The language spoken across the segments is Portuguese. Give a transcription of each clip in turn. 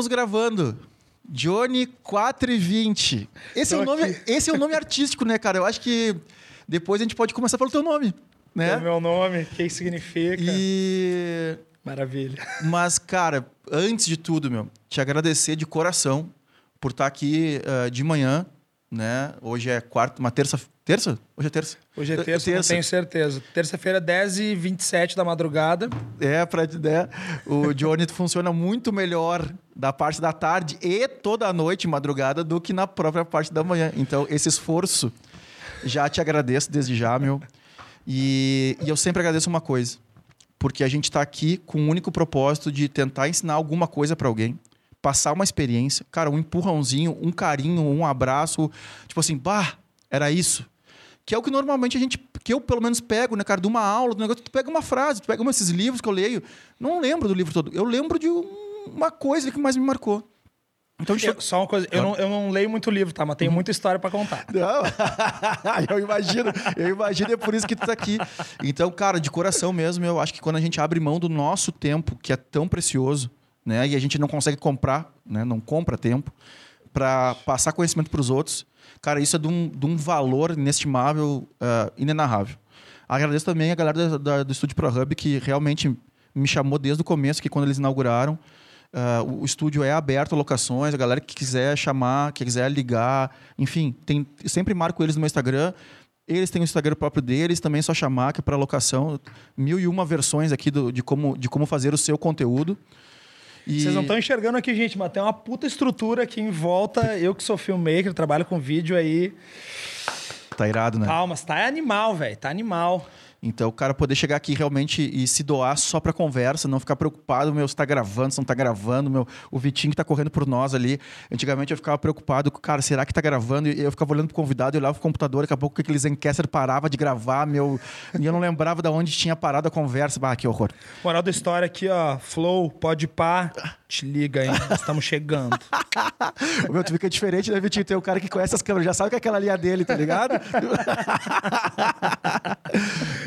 Estamos gravando. Johnny 420. Esse é, o nome, esse é o nome artístico, né, cara? Eu acho que depois a gente pode começar pelo teu nome, né? É o meu nome, o que significa. E... Maravilha. Mas, cara, antes de tudo, meu, te agradecer de coração por estar aqui uh, de manhã, né? Hoje é quarta, uma terça. Terça? Hoje é terça. Hoje é terça, terça. não tenho certeza. Terça-feira, 10h27 da madrugada. É, pra né? O Johnny funciona muito melhor da parte da tarde e toda a noite, madrugada, do que na própria parte da manhã. Então, esse esforço, já te agradeço desde já, meu. E, e eu sempre agradeço uma coisa. Porque a gente está aqui com o único propósito de tentar ensinar alguma coisa para alguém passar uma experiência, cara, um empurrãozinho, um carinho, um abraço, tipo assim, bah, era isso. Que é o que normalmente a gente, que eu pelo menos pego, né, cara, de uma aula, do negócio, tu pega uma frase, tu pega um desses livros que eu leio, não lembro do livro todo, eu lembro de uma coisa que mais me marcou. Então, eu, só uma coisa, eu não, eu não leio muito livro, tá? Mas tenho muita história para contar. Não, eu imagino, eu imagino, é por isso que tu tá aqui. Então, cara, de coração mesmo, eu acho que quando a gente abre mão do nosso tempo, que é tão precioso, né? E a gente não consegue comprar, né? Não compra tempo para passar conhecimento para os outros. Cara, isso é de um, de um valor inestimável, uh, inenarrável. Agradeço também a galera da, da, do Estúdio ProHub que realmente me chamou desde o começo, que quando eles inauguraram, uh, o, estúdio é aberto a locações, a galera que quiser chamar, que quiser ligar, enfim, tem, sempre marco eles no meu Instagram. Eles têm o Instagram próprio deles, também é só chamar, que é para locação. Mil e uma versões aqui do, de, como, de como fazer o seu conteúdo. E... Vocês não estão enxergando aqui, gente, mas tem uma puta estrutura aqui em volta. Eu que sou filmmaker, trabalho com vídeo aí. Tá irado, né? Palmas, tá animal, velho. Tá animal. Então, o cara poder chegar aqui realmente e se doar só pra conversa, não ficar preocupado, meu, se tá gravando, se não tá gravando, meu, o Vitinho que tá correndo por nós ali. Antigamente eu ficava preocupado, cara, será que tá gravando? E eu ficava olhando pro convidado, eu olhava pro computador, daqui a pouco aquele Zencaster parava de gravar, meu, e eu não lembrava de onde tinha parado a conversa. Ah, que horror. Moral da história aqui, ó, Flow, pode pá, te liga, hein? Estamos chegando. o meu, tu fica diferente, né, Vitinho? Tem o cara que conhece as câmeras, já sabe que é aquela é dele, tá ligado?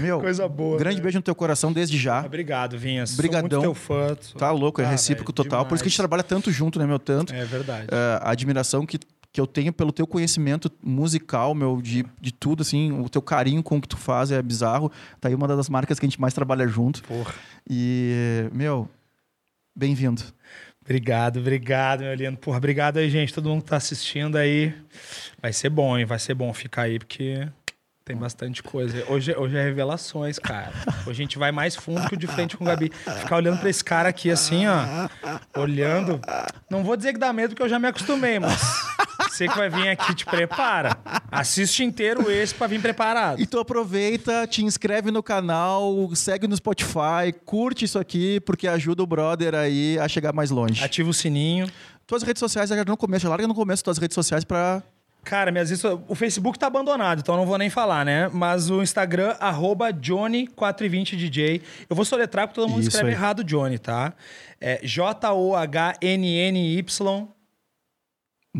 meu, Coisa boa. Grande né? beijo no teu coração desde já. Obrigado, Vinhas. Obrigadão. Sou muito teu fã. Sou... Tá louco, é ah, recíproco véio, total. Demais. Por isso que a gente trabalha tanto junto, né, meu? Tanto. É verdade. Uh, a admiração que que eu tenho pelo teu conhecimento musical, meu, de, de tudo, assim, o teu carinho com o que tu faz é bizarro. Tá aí uma das marcas que a gente mais trabalha junto. Porra. E, meu, bem-vindo. Obrigado, obrigado, meu lindo. Porra, obrigado aí, gente. Todo mundo que tá assistindo aí. Vai ser bom, hein? Vai ser bom ficar aí, porque tem bastante coisa. Hoje, hoje é revelações, cara. Hoje a gente vai mais fundo que o de frente com o Gabi. Ficar olhando pra esse cara aqui assim, ó. Olhando. Não vou dizer que dá medo, porque eu já me acostumei, mas. Você que vai vir aqui, te prepara. Assiste inteiro esse pra vir preparado. E tu aproveita, te inscreve no canal, segue no Spotify, curte isso aqui, porque ajuda o brother aí a chegar mais longe. Ativa o sininho. Tuas redes sociais, no começo, larga no começo tuas redes sociais pra Cara, minhas redes, o Facebook tá abandonado, então não vou nem falar, né? Mas o Instagram, Johnny420DJ. Eu vou soletrar porque todo mundo Isso escreve aí. errado Johnny, tá? É J-O-H-N-N-Y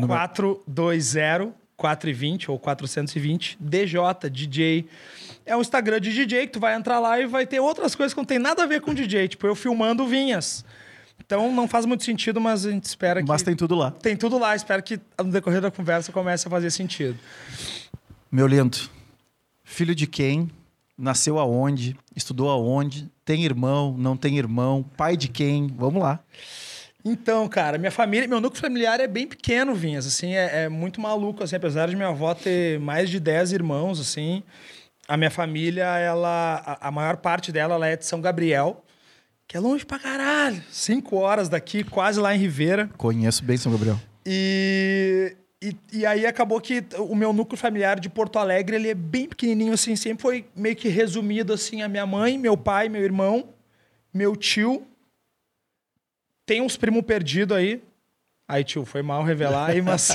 420 420 ou 420 DJ DJ. É um Instagram de DJ que tu vai entrar lá e vai ter outras coisas que não tem nada a ver com DJ, tipo eu filmando vinhas. Então não faz muito sentido, mas a gente espera que. Mas tem tudo lá. Tem tudo lá. Espero que no decorrer da conversa comece a fazer sentido. Meu lindo, filho de quem? Nasceu aonde? Estudou aonde? Tem irmão? Não tem irmão? Pai de quem? Vamos lá. Então, cara, minha família, meu núcleo familiar é bem pequeno, Vinhas, assim, é, é, muito maluco, assim, apesar de minha avó ter mais de 10 irmãos, assim, a minha família, ela, a, a maior parte dela, ela é de São Gabriel, que é longe pra caralho. Cinco horas daqui, quase lá em Ribeira. Conheço bem São Gabriel. E, e, e, aí acabou que o meu núcleo familiar de Porto Alegre, ele é bem pequenininho, assim. Sempre foi meio que resumido, assim, a minha mãe, meu pai, meu irmão, meu tio. Tem uns primos perdidos aí. Aí, tio, foi mal revelar aí, mas...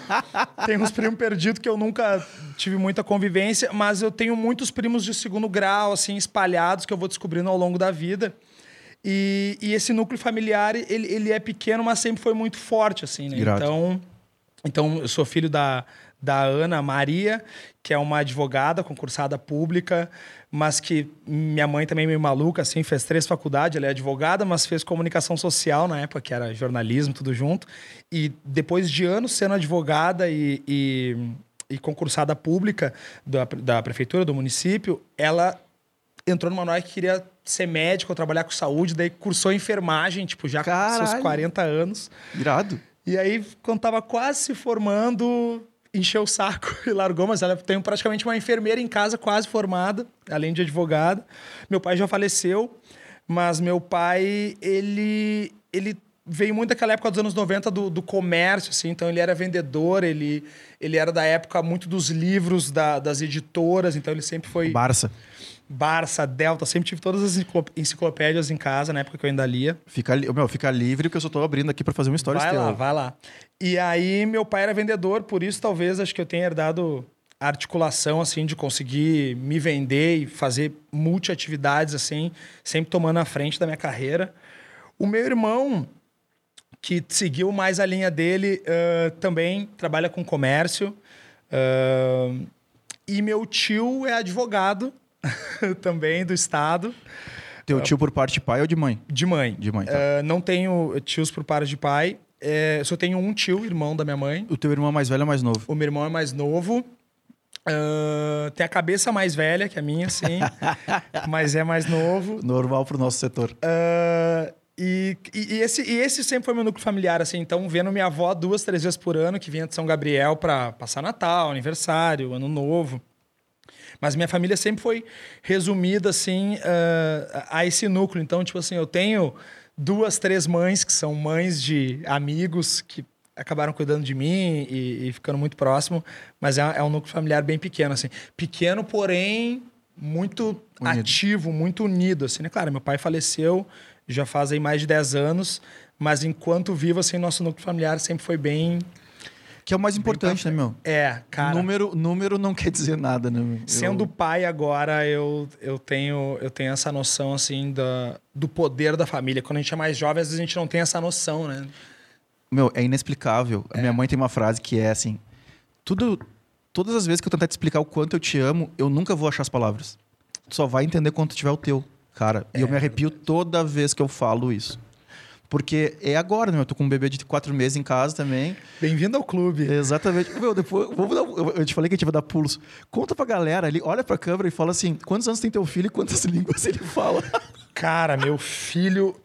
tem uns primos perdidos que eu nunca tive muita convivência, mas eu tenho muitos primos de segundo grau, assim, espalhados, que eu vou descobrindo ao longo da vida. E, e esse núcleo familiar, ele, ele é pequeno, mas sempre foi muito forte, assim, né? Então, então, eu sou filho da, da Ana Maria, que é uma advogada concursada pública, mas que minha mãe também meio maluca, assim, fez três faculdades, ela é advogada, mas fez comunicação social na época, que era jornalismo, tudo junto. E depois de anos sendo advogada e, e, e concursada pública da, da prefeitura, do município, ela entrou numa hora que queria ser médico, trabalhar com saúde, daí cursou enfermagem, tipo, já Caralho. com seus 40 anos. Irado. E aí, quando tava quase se formando, encheu o saco e largou, mas ela tem praticamente uma enfermeira em casa quase formada, além de advogada. Meu pai já faleceu, mas meu pai, ele, ele veio muito daquela época dos anos 90 do, do comércio, assim, então ele era vendedor, ele, ele era da época muito dos livros da, das editoras, então ele sempre foi... Barça. Barça, Delta, sempre tive todas as enciclo- enciclopédias em casa, na época que eu ainda lia. Fica, meu, fica livre, porque eu só tô abrindo aqui pra fazer uma história Vai lá, teu. vai lá. E aí, meu pai era vendedor, por isso talvez acho que eu tenha herdado a articulação, assim, de conseguir me vender e fazer multiatividades, assim, sempre tomando a frente da minha carreira. O meu irmão, que seguiu mais a linha dele, ãh, também trabalha com comércio. ãh, e meu tio é advogado também do estado, Teu tio por parte de pai ou de mãe? de mãe. De mãe, tá. Ah, não tenho tios por parte de pai. É, só tenho um tio, irmão da minha mãe. O teu irmão é mais velho ou mais novo? O meu irmão é mais novo. Ah, tem a cabeça mais velha que a minha, sim. mas é mais novo. Normal pro nosso setor. Ah, e, e- e esse, e esse sempre foi meu núcleo familiar, assim. Então, vendo minha avó duas, três vezes por ano, que vinha de São Gabriel para passar Natal, aniversário, Ano Novo. Mas minha família sempre foi resumida, assim, ah, a esse núcleo. Então, tipo assim, eu tenho duas, três mães que são mães de amigos que acabaram cuidando de mim e, e ficando muito próximo. Mas é, é um núcleo familiar bem pequeno, assim. Pequeno, porém, muito Unido. ativo, muito unido, assim, né? Claro, meu pai faleceu já faz aí mais de 10 anos, mas enquanto vivo, assim, nosso núcleo familiar sempre foi bem... Que é o mais importante, né, meu? É, cara... Número, número não quer dizer nada, né? meu? Sendo Eu- pai agora, eu, eu, tenho, eu tenho essa noção, assim, da, do poder da família. Quando a gente é mais jovem, às vezes a gente não tem essa noção, né? Meu, é inexplicável. A minha mãe tem uma frase que é assim: tudo, todas as vezes que eu tentar te explicar o quanto eu te amo, eu nunca vou achar as palavras. Tu só vai entender quando tiver o teu, cara. E eu me arrepio toda vez que eu falo isso. Porque é agora, né? Eu tô com um bebê de quatro meses em casa também. Bem-vindo ao clube. Exatamente. Meu, depois, vamos dar, eu te falei que a gente vai dar pulso. Conta pra galera ali, olha pra câmera e fala assim: quantos anos tem teu filho e quantas línguas ele fala? Cara, meu filho.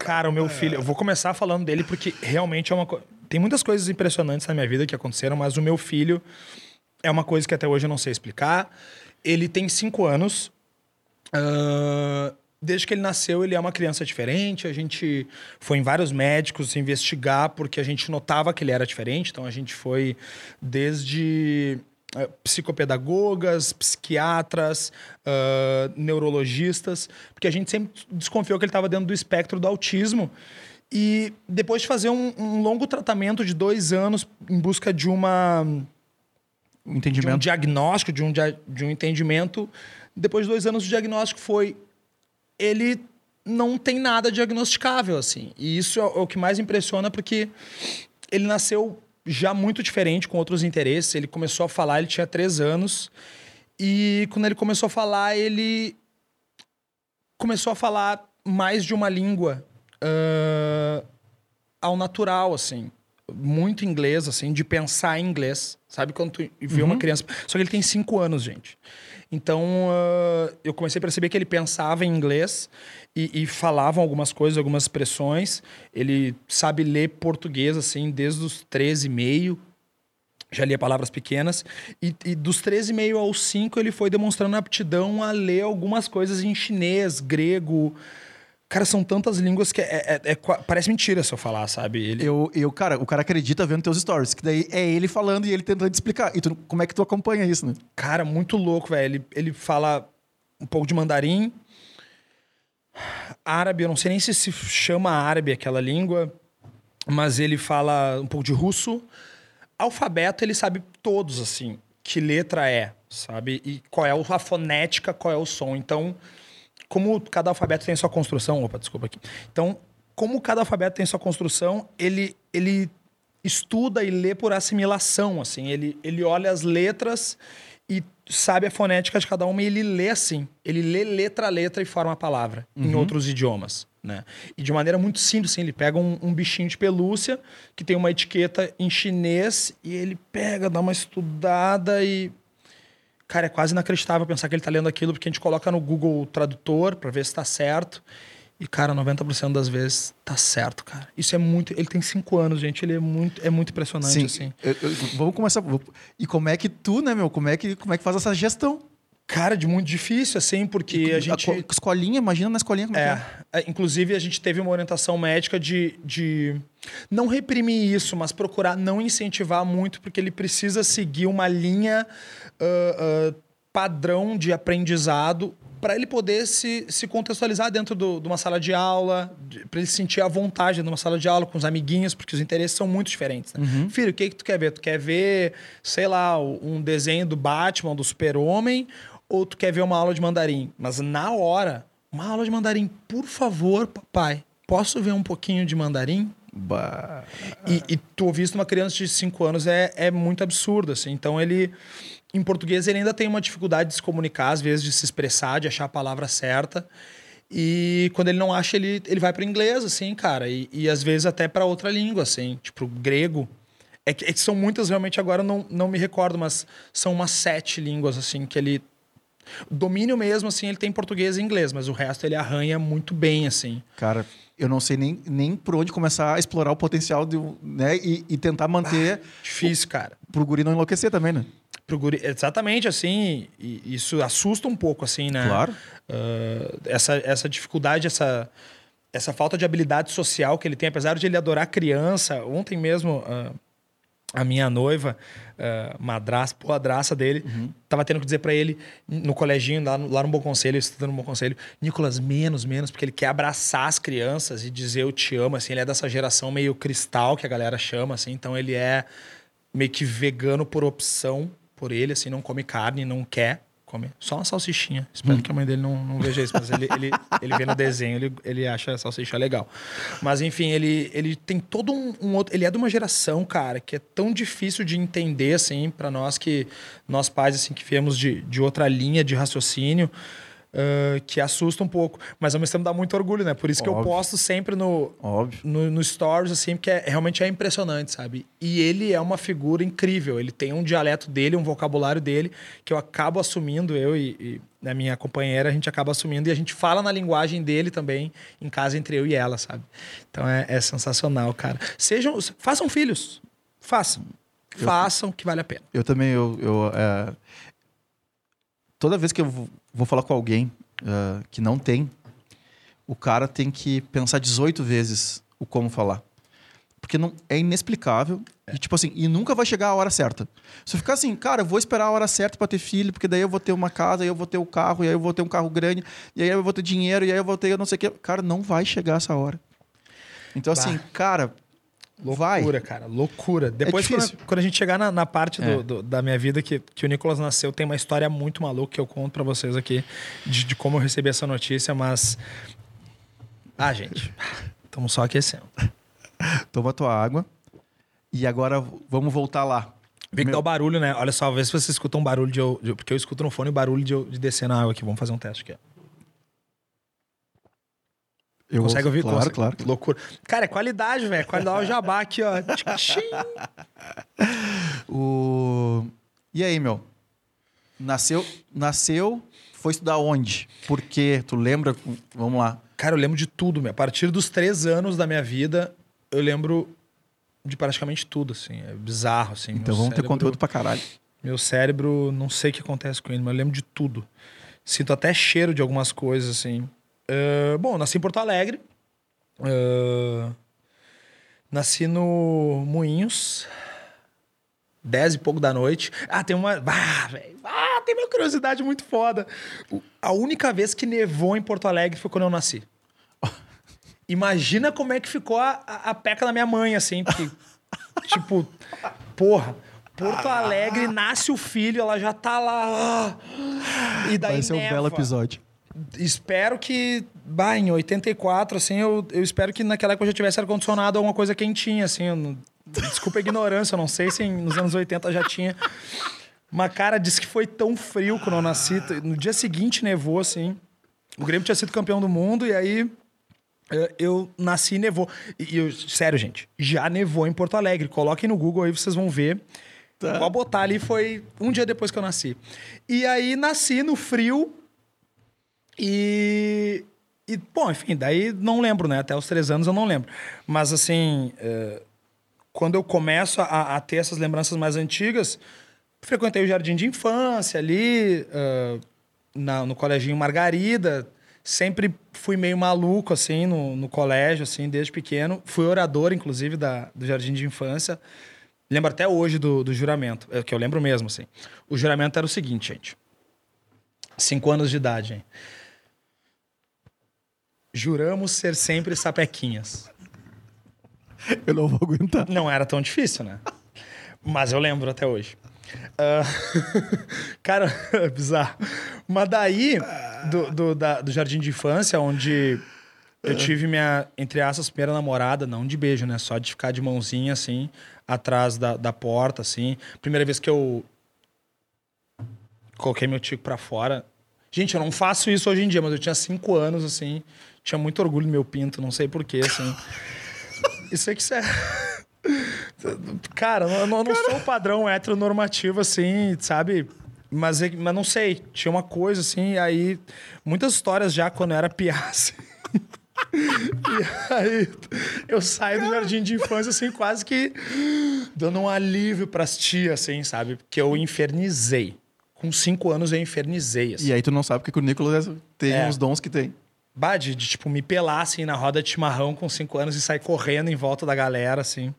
Cara, o meu filho. Eu vou começar falando dele porque realmente é uma coisa. Tem muitas coisas impressionantes na minha vida que aconteceram, mas o meu filho é uma coisa que até hoje eu não sei explicar. Ele tem cinco anos. Ah, desde que ele nasceu, ele é uma criança diferente. A gente foi em vários médicos investigar porque a gente notava que ele era diferente. Então a gente foi desde eh, psicopedagogas, psiquiatras, ah, neurologistas, porque a gente sempre desconfiou que ele estava dentro do espectro do autismo. E depois de fazer um, um longo tratamento de dois anos em busca de uma O de um entendimento. diagnóstico, de um, de um entendimento. Depois de dois anos, o diagnóstico foi: ele não tem nada diagnosticável, assim. E isso é o que mais impressiona, porque ele nasceu já muito diferente, com outros interesses. Ele começou a falar, ele tinha três anos. E quando ele começou a falar, ele começou a falar mais de uma língua ah, ao natural, assim. Muito inglês, assim, de pensar em inglês. Sabe quando tu vê uma criança... Só que ele tem cinco anos, gente. Então, ah, eu comecei a perceber que ele pensava em inglês e, e falavam algumas coisas, algumas expressões. Ele sabe ler português, assim, desde os 13 e meio. Já lia palavras pequenas. E, e dos 13,5 aos 5, ele foi demonstrando aptidão a ler algumas coisas em chinês, grego. Cara, são tantas línguas que é, é- é parece mentira se eu falar, sabe? Ele, Eu, eu, cara, o cara acredita vendo teus stories, que daí é ele falando e ele tentando te explicar. E tu, como é que tu acompanha isso, né? Cara, muito louco, velho. Ele, ele fala um pouco de mandarim, árabe, eu não sei nem se se chama árabe aquela língua, mas ele fala um pouco de russo. Alfabeto, ele sabe todos, assim, que letra é, sabe? E qual é a fonética, qual é o som. Então, como cada alfabeto tem sua construção. Opa, desculpa aqui. Então, como cada alfabeto tem sua construção, ele, ele estuda e lê por assimilação, assim. Ele, ele olha as letras e sabe a fonética de cada uma e ele lê assim. Ele lê letra a letra e forma a palavra em outros idiomas, né? E de maneira muito simples, assim. Ele pega um, um bichinho de pelúcia que tem uma etiqueta em chinês e ele pega, dá uma estudada e... Cara, é quase inacreditável pensar que ele tá lendo aquilo, porque a gente coloca no Google Tradutor para ver se tá certo. E, cara, 90% das vezes tá certo, cara. Isso é muito. Ele tem cinco anos, gente. Ele é muito, é muito impressionante, Sim. assim. Eu- eu- vamos começar. E como é que tu, né, meu? Como é que, como é que faz essa gestão? Cara, de muito difícil, assim, porque a gente. co- escolinha, imagina na escolinha como é. é. É, é, inclusive a gente teve uma orientação médica de, de não reprimir isso, mas procurar não incentivar muito, porque ele precisa seguir uma linha ah, padrão de aprendizado para ele poder se, se contextualizar dentro do- de uma sala de aula, para ele sentir a vontade numa sala de aula com os amiguinhos, porque os interesses são muito diferentes. Né? Filho, o que, que tu quer ver? Tu quer ver, sei lá, um desenho do Batman, do Super-Homem, ou tu quer ver uma aula de mandarim? Mas na hora, uma aula de mandarim, por favor, papai, posso ver um pouquinho de mandarim? Bah. E, e tu ouvir isso numa criança de 5 anos é, é muito absurdo, assim. Então ele, em português, ele ainda tem uma dificuldade de se comunicar, às vezes de se expressar, de achar a palavra certa. E quando ele não acha, ele, ele vai para inglês, assim, cara. E, e às vezes até para outra língua, assim, tipo grego. É que, é que são muitas, realmente, agora eu não, não me recordo, mas são umas sete línguas, assim, que ele. Domínio mesmo, assim, ele tem português e inglês, mas o resto ele arranha muito bem, assim. Cara, eu não sei nem, nem por onde começar a explorar o potencial de, né? E, e tentar manter Difícil, cara. pro guri não enlouquecer também, né? Guri- Exatamente, assim, isso assusta um pouco, assim, né? Claro. Ah, essa, essa dificuldade, essa, essa falta de habilidade social que ele tem, apesar de ele adorar criança. Ontem mesmo, ah, a minha noiva, ah, madraça, poadraça dele, tava tendo que dizer pra ele, no coleginho, lá no, lá no Bom Conselho, estudando no Bom Conselho, Nicolas, menos, menos, porque ele quer abraçar as crianças e dizer eu te amo, assim, ele é dessa geração meio cristal, que a galera chama, assim, então ele é meio que vegano por opção, por ele, assim, não come carne, não quer comer. Só uma salsichinha. Espero que a mãe dele não, não veja isso, mas ele, ele, ele vê no desenho, ele, ele acha a salsicha legal. Mas, enfim, ele, ele tem todo um, um outro... Ele é de uma geração, cara, que é tão difícil de entender, assim, para nós que... Nós pais, assim, que viemos de, de outra linha de raciocínio, ah, que assusta um pouco. Mas, ao mesmo tempo, dá muito orgulho, né? Por isso que eu Óbvio. posto sempre no, Óbvio. no, no Stories, assim, porque é, realmente é impressionante, sabe? E ele é uma figura incrível. Ele tem um dialeto dele, um vocabulário dele, que eu acabo assumindo, eu e, e a minha companheira, a gente acaba assumindo e a gente fala na linguagem dele também, em casa, entre eu e ela, sabe? Então é, é sensacional, cara. Sejam, façam filhos. Façam. Façam, que vale a pena. Eu também, eu, eu, é, toda vez que eu vou- falar com alguém é, que não tem, o cara tem que pensar 18 vezes o como falar. Porque não, é inexplicável e tipo assim, e nunca vai chegar a hora certa. Se eu ficar assim, cara, eu vou esperar a hora certa para ter filho, porque daí eu vou ter uma casa, aí eu vou ter o carro, e aí eu vou ter um carro grande, e aí eu vou ter dinheiro, e aí eu vou ter eu não sei o que. Cara, não vai chegar essa hora. Então assim, Bah. Cara, vai. Loucura, cara, loucura. Depois, difícil. quando, quando a gente chegar na, na parte do- É. do- da minha vida que, que o Nicolas nasceu, tem uma história muito maluca que eu conto pra vocês aqui de, de como eu recebi essa notícia, mas. Ah, gente, estamos só aquecendo. Toma tua água. E agora vamos voltar lá. Vê que Meu- dá o barulho, né? Olha só, vê se você escuta um barulho de, eu- de- Porque eu escuto no fone o barulho de, eu- de descer na água aqui. Vamos fazer um teste aqui, ó. Eu Consegue ouvir? Claro, Consegue. claro. Loucura. Cara, é qualidade, velho. Qualidade do jabá aqui, ó. O... E aí, meu? Nasceu, nasceu, foi estudar onde? Por quê? Tu lembra? Vamos lá. Cara, eu lembro de tudo, meu. A partir dos três anos da minha vida, eu lembro de praticamente tudo, assim. É bizarro, assim. Então Meu vamos ter cérebro- conteúdo pra caralho. Meu cérebro, não sei o que acontece com ele, mas eu lembro de tudo. Sinto até cheiro de algumas coisas, assim. Ah, bom, nasci em Porto Alegre. Ah, nasci no Moinhos. Dez e pouco da noite. Ah, tem uma. Ah, velho. Ah, tem uma curiosidade muito foda. A única vez que nevou em Porto Alegre foi quando eu nasci. Imagina como é que ficou a, a, a peca da minha mãe, assim, porque, tipo, porra, Porto Alegre nasce o filho, ela já tá lá. ah, E daí Vai ser um neva. belo episódio. Espero que, bah, em 84, assim, eu, eu espero que naquela época eu já tivesse ar-condicionado alguma coisa quentinha, assim. não- Desculpa a ignorância, eu não sei se nos anos 80 já tinha. Mas, cara, disse que foi tão frio quando eu nasci. No dia seguinte nevou, assim. O Grêmio tinha sido campeão do mundo e aí eh, eu nasci e nevou. E, eu, sério, gente, já nevou em Porto Alegre. Coloquem no Google aí, vocês vão ver. Tá. Vou botar ali, foi um dia depois que eu nasci. E aí nasci no frio e. E, bom, enfim, daí não lembro, né? Até os três anos eu não lembro. Mas, assim, uh, quando eu começo a, a, ter essas lembranças mais antigas, frequentei o jardim de infância ali, uh, na, no coleginho Margarida. Sempre fui meio maluco, assim, no, no colégio, assim, desde pequeno. Fui orador, inclusive, da, do jardim de infância. Lembro até hoje do, do juramento, é, que eu lembro mesmo, assim. O juramento era o seguinte, gente. Cinco anos de idade, hein? Juramos ser sempre sapequinhas. Eu não vou aguentar. Não era tão difícil, né? Mas eu lembro até hoje. Uh... Cara, é bizarro. Mas daí, do, do, da, do jardim de infância, onde eu tive minha, entre aspas, primeira namorada, não de beijo, né? Só de ficar de mãozinha, assim, atrás da, da porta, assim. Primeira vez que eu coloquei meu tico pra fora. Gente, eu não faço isso hoje em dia, mas eu tinha cinco anos, assim. Tinha muito orgulho no meu pinto, não sei porquê, assim. isso é que isso é. Cara, eu não, não sou o padrão heteronormativo, assim, sabe? Mas, mas não sei, tinha uma coisa assim, aí. Muitas histórias já quando eu era assim. e aí eu saio do jardim de infância, assim, quase que dando um alívio pras tias, assim, sabe? Porque eu infernizei. Com cinco anos eu infernizei. Assim. E aí tu não sabe porque o Nicolas tem é. os dons que tem. Bah, de, tipo, me pelar, assim, na roda de chimarrão com cinco anos e sair correndo em volta da galera, assim.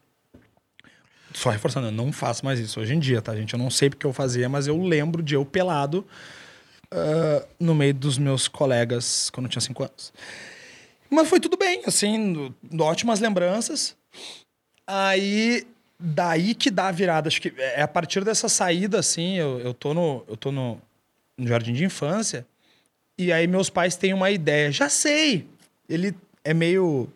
Só reforçando, eu não faço mais isso hoje em dia, tá, gente? Eu não sei porque eu fazia, mas eu lembro de eu pelado uh, no meio dos meus colegas quando eu tinha cinco anos. Mas foi tudo bem, assim, ótimas lembranças. Aí, daí que dá a virada. Acho que é a partir dessa saída, assim, eu, eu tô, no, eu tô no, no jardim de infância. E aí meus pais têm uma ideia. Já sei! Ele é meio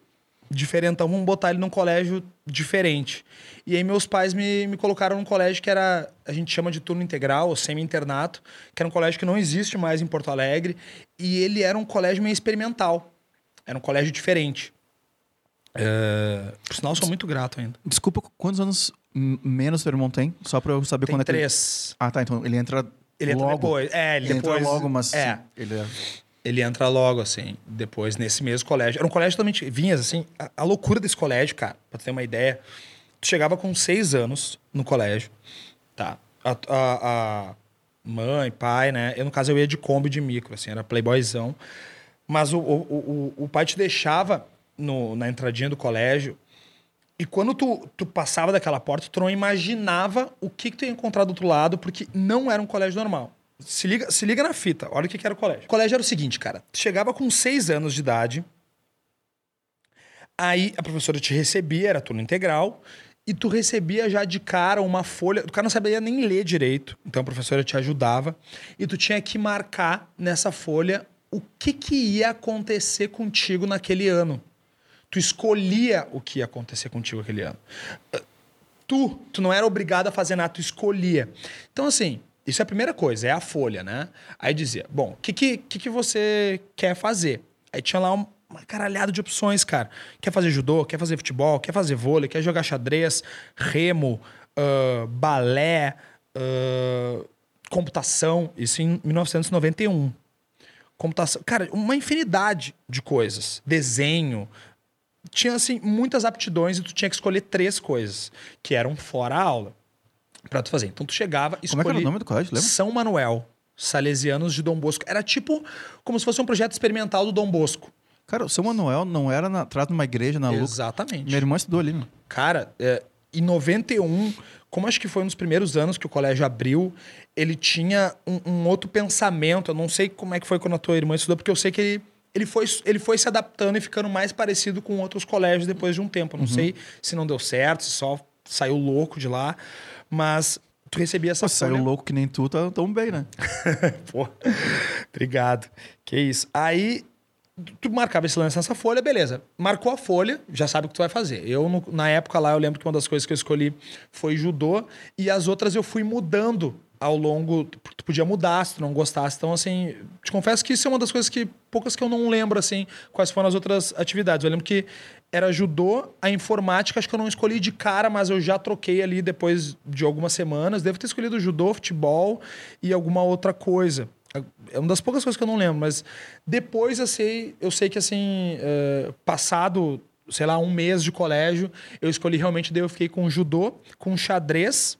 diferentão, vamos botar ele num colégio diferente. E aí meus pais me, me colocaram num colégio que era, a gente chama de turno integral, ou semi-internato, que era um colégio que não existe mais em Porto Alegre. E ele era um colégio meio experimental. Era um colégio diferente. Uh, por sinal, sou muito grato ainda. Desculpa, quantos anos menos seu irmão tem? Só pra eu saber tem quando é que três. Ah, tá. Então ele entra ele logo. entra depois. É, ele, ele depois. entra logo, mas. É. Ele é... Ele entra logo, assim, depois nesse mesmo colégio. Era um colégio totalmente. Vinhas, assim, a, a loucura desse colégio, cara, pra ter uma ideia. Tu chegava com seis anos no colégio, tá? A, a, a mãe, pai, né? Eu, no caso, eu ia de Kombi de micro, assim, era playboyzão. Mas o, o, o, o pai te deixava no, na entradinha do colégio e quando tu, tu passava daquela porta, tu não imaginava o que, que tu ia encontrar do outro lado, porque não era um colégio normal. Se liga, se liga na fita, olha o que, que era o colégio. O colégio era o seguinte, cara. Tu chegava com seis anos de idade, aí a professora te recebia, era turno integral, e tu recebia já de cara uma folha. O cara não sabia nem ler direito, então a professora te ajudava, e tu tinha que marcar nessa folha o que, que ia acontecer contigo naquele ano. Tu escolhia o que ia acontecer contigo aquele ano. Tu, tu não era obrigado a fazer nada, tu escolhia. Então, assim, isso é a primeira coisa, é a folha, né? Aí dizia, bom, o que, que, que você quer fazer? Aí tinha lá uma caralhada de opções, cara. Quer fazer judô, quer fazer futebol, quer fazer vôlei, quer jogar xadrez, remo, uh, balé, uh, computação. Isso em 1991. Computação. Cara, uma infinidade de coisas. Desenho. Tinha, assim, muitas aptidões e tu tinha que escolher três coisas, que eram fora a aula para tu fazer. Então tu chegava e Como é que era o nome do colégio, lembra? São Manuel, Salesianos de Dom Bosco. Era tipo como se fosse um projeto experimental do Dom Bosco. Cara, o São Manuel não era na, atrás de uma igreja na Luca? Exatamente. Minha irmã estudou ali, né? Cara, é, em 91, como acho que foi um dos primeiros anos que o colégio abriu, ele tinha um, um, outro pensamento. Eu não sei como é que foi quando a tua irmã estudou, porque eu sei que ele, ele, foi, ele foi se adaptando e ficando mais parecido com outros colégios depois de um tempo. Não uhum. sei se não deu certo, se só saiu louco de lá. Mas tu recebia essa Pô, folha... saiu louco que nem tu, tá tão bem, né? Pô, obrigado. Que isso. Aí tu marcava esse lance nessa folha, beleza. Marcou a folha, já sabe o que tu vai fazer. Eu, na época lá, eu lembro que uma das coisas que eu escolhi foi judô, e as outras eu fui mudando ao longo. Tu podia mudar se tu não gostasse. Então, assim, te confesso que isso é uma das coisas que. poucas que eu não lembro, assim, quais foram as outras atividades. Eu lembro que era judô, a informática, acho que eu não escolhi de cara, mas eu já troquei ali depois de algumas semanas. Devo ter escolhido judô, futebol e alguma outra coisa. É uma das poucas coisas que eu não lembro, mas depois eu sei, eu sei que assim, eh, passado, sei lá, um mês de colégio, eu escolhi realmente, daí eu fiquei com judô, com xadrez.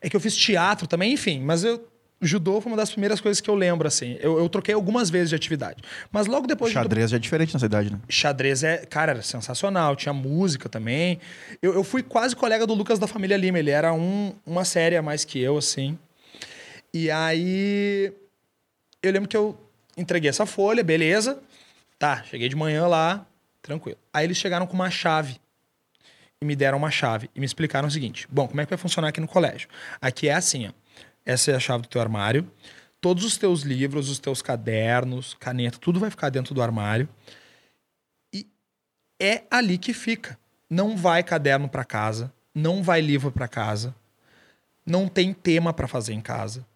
É que eu fiz teatro também, enfim, mas eu. Judô foi uma das primeiras coisas que eu lembro, assim. Eu, eu troquei algumas vezes de atividade. Mas logo depois de Xadrez já é diferente nessa idade, né? xadrez é, cara, era sensacional. Tinha música também. Eu, eu fui quase colega do Lucas da Família Lima. Ele era um, uma série a mais que eu, assim. E aí. Eu lembro que eu entreguei essa folha, beleza. Tá, cheguei de manhã lá, tranquilo. Aí eles chegaram com uma chave. E me deram uma chave. E me explicaram o seguinte: bom, como é que vai funcionar aqui no colégio? Aqui é assim, ó. Essa é a chave do teu armário. Todos os teus livros, os teus cadernos, caneta, tudo vai ficar dentro do armário. E é ali que fica. Não vai caderno para casa, não vai livro para casa, não tem tema para fazer em casa.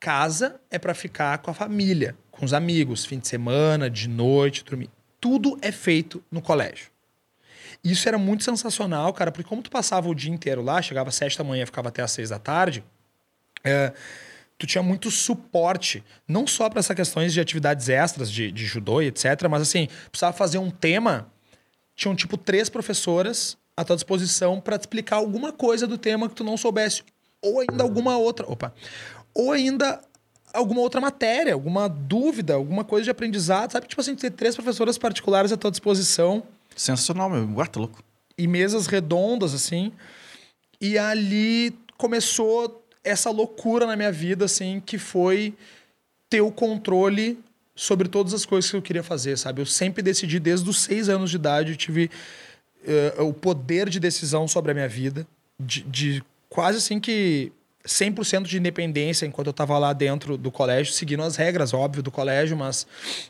Casa é para ficar com a família, com os amigos, fim de semana, de noite, dormir. Tudo é feito no colégio. Isso era muito sensacional, cara, porque como tu passava o dia inteiro lá, chegava às sete da manhã, ficava até às seis da tarde, é, tu tinha muito suporte, não só para essas questões de atividades extras, de, de judô e etc., mas assim, precisava fazer um tema, tinham tipo três professoras à tua disposição para te explicar alguma coisa do tema que tu não soubesse, ou ainda alguma outra, opa, ou ainda alguma outra matéria, alguma dúvida, alguma coisa de aprendizado, sabe? Tipo assim, ter três professoras particulares à tua disposição Sensacional, meu. Ué, tá louco. e mesas redondas, assim. E ali começou essa loucura na minha vida, assim, que foi ter o controle sobre todas as coisas que eu queria fazer, sabe? Eu sempre decidi, desde os seis anos de idade, eu tive eh, o poder de decisão sobre a minha vida, de, de quase assim que 100% de independência enquanto eu estava lá dentro do colégio, seguindo as regras, óbvio, do colégio, mas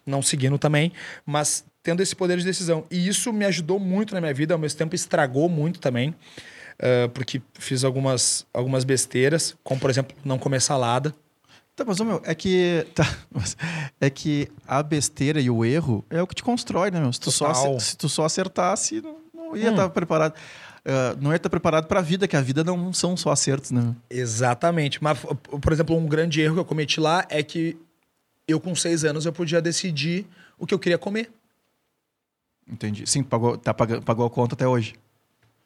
não seguindo também, mas tendo esse poder de decisão. E isso me ajudou muito na minha vida, ao mesmo tempo estragou muito também, eh, porque fiz algumas, algumas besteiras, como por exemplo, não comer salada. Tá, mas, meu, é que. Tá, é que a besteira e o erro é o que te constrói, né, meu? Se tu, só, Total. se tu só acertasse, não, não ia Hum. estar preparado. Ah, não ia estar preparado pra vida, que a vida não são só acertos, né? Exatamente. Mas, por exemplo, um grande erro que eu cometi lá é que eu, com seis anos, eu podia decidir o que eu queria comer. Entendi. Sim, pagou, tá, pagando, pagou a conta até hoje.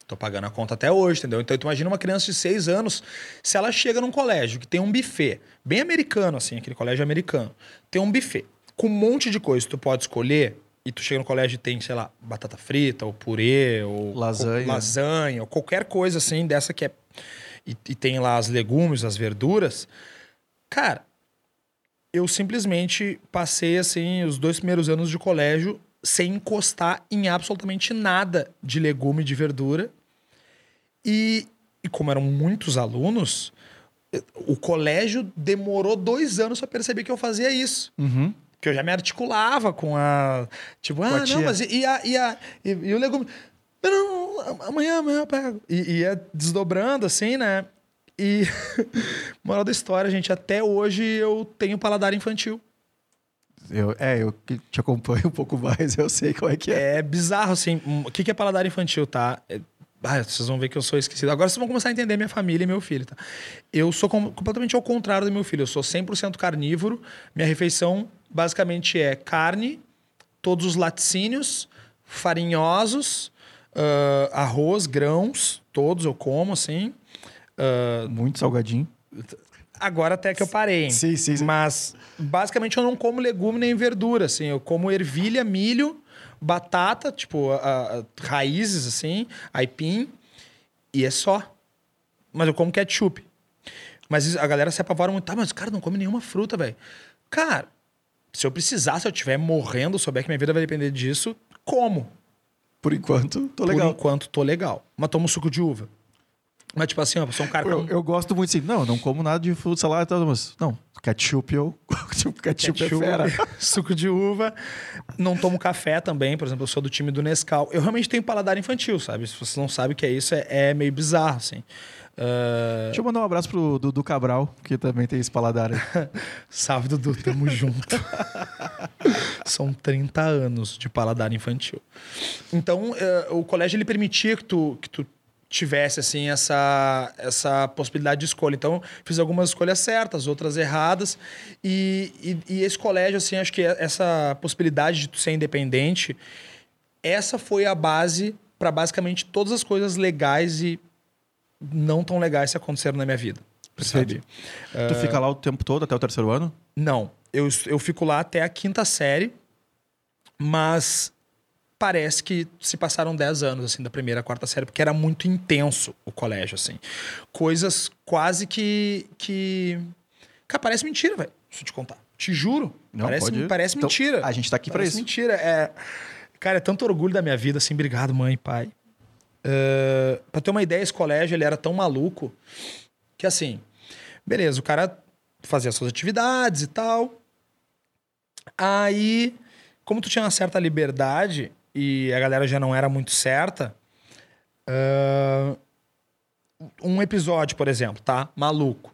Tô pagando a conta até hoje, entendeu? Então, tu imagina uma criança de seis anos, se ela chega num colégio que tem um buffet, bem americano, assim, aquele colégio americano, tem um buffet com um monte de coisa que tu pode escolher, e tu chega no colégio e tem, sei lá, batata frita, ou purê, ou Lasanha. ou lasanha, ou qualquer coisa assim, dessa que é. E, e tem lá as legumes, as verduras. Cara, eu simplesmente passei, assim, os dois primeiros anos de colégio sem encostar em absolutamente nada de legume de verdura. E, e como eram muitos alunos, o colégio demorou dois anos para perceber que eu fazia isso. Uhum. Porque eu já me articulava com a. Tipo, a ah, não, tia. mas e, e a, e, a, e, e o legume? Não, não, não, amanhã, amanhã eu pego. E ia desdobrando, assim, né? E. Moral da história, gente, até hoje eu tenho paladar infantil. Eu, é, eu que te acompanho um pouco mais, eu sei como é que é. É bizarro, assim. O que que é paladar infantil, tá? É- Ah, vocês vão ver que eu sou esquecido. Agora vocês vão começar a entender minha família e meu filho, tá? Eu sou com- completamente ao contrário do meu filho. Eu sou 100% carnívoro. Minha refeição basicamente é carne, todos os laticínios, farinhosos, ah, arroz, grãos, todos eu como, assim. Ah, Muito salgadinho. Agora até que eu parei. hein? Sim, sim, sim. Mas basicamente eu não como legume nem verdura, assim. Eu como ervilha, milho, batata, tipo, a- a- raízes, assim, aipim, e é só. Mas eu como ketchup. Mas a galera se apavora muito. Tá, mas o cara não come nenhuma fruta, velho. Cara, se eu precisar, se eu estiver morrendo, souber que minha vida vai depender disso, como. Por enquanto, tô Por legal. enquanto, tô legal. Mas tomo suco de uva. Mas, tipo assim, ó, eu sou um cara Eu, eu gosto muito assim, não, eu não como nada de fruta, salada e tal, mas não, ketchup eu. tipo, ketchup, é fera. suco de uva. Não tomo café também, por exemplo, eu sou do time do Nescau. Eu realmente tenho paladar infantil, sabe? Se você não sabe o que é isso, é, é meio bizarro, assim. Ah, Deixa eu mandar um abraço pro Dudu Cabral, que também tem esse paladar aí. Salve, Dudu, tamo junto. São 30 anos de paladar infantil. Então, eh, o colégio ele permitia que tu, que tu tivesse assim essa, essa possibilidade de escolha. Então, fiz algumas escolhas certas, outras erradas. E, e, e esse colégio, assim, acho que essa possibilidade de ser independente, essa foi a base para basicamente todas as coisas legais e não tão legais que aconteceram na minha vida. Perfeito. sabe? Tu fica lá o tempo todo, até o terceiro ano? Não, eu, eu fico lá até a quinta série, mas parece que se passaram 10 anos, assim, da primeira à quarta série, porque era muito intenso o colégio, assim. Coisas quase que... que... Cara, parece mentira, velho, deixa eu te contar. Te juro, Não, parece, pode parece Então, mentira. a gente tá aqui pra Parece isso. mentira, é... Cara, é tanto orgulho da minha vida, assim, obrigado, mãe e pai. Uh, pra ter uma ideia, esse colégio, ele era tão maluco que, assim, beleza, o cara fazia suas atividades e tal. Aí, como tu tinha uma certa liberdade e a galera já não era muito certa, ah, um episódio, por exemplo, tá? Maluco.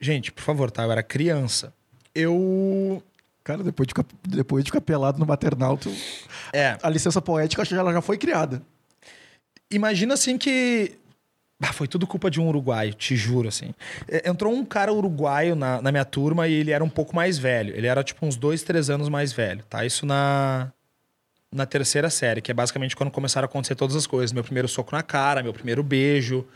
Gente, por favor, tá? Eu era criança. Eu. Cara, depois de ficar, depois de ficar pelado no maternal, tu- É. a licença poética acho que ela já foi criada. Imagina assim que. Ah, foi tudo culpa de um uruguaio, te juro, assim. É, Entrou um cara uruguaio na, na minha turma e ele era um pouco mais velho. Ele era tipo uns dois, três anos mais velho, tá? Isso na, na terceira série, que é basicamente quando começaram a acontecer todas as coisas. Meu primeiro soco na cara, meu primeiro beijo,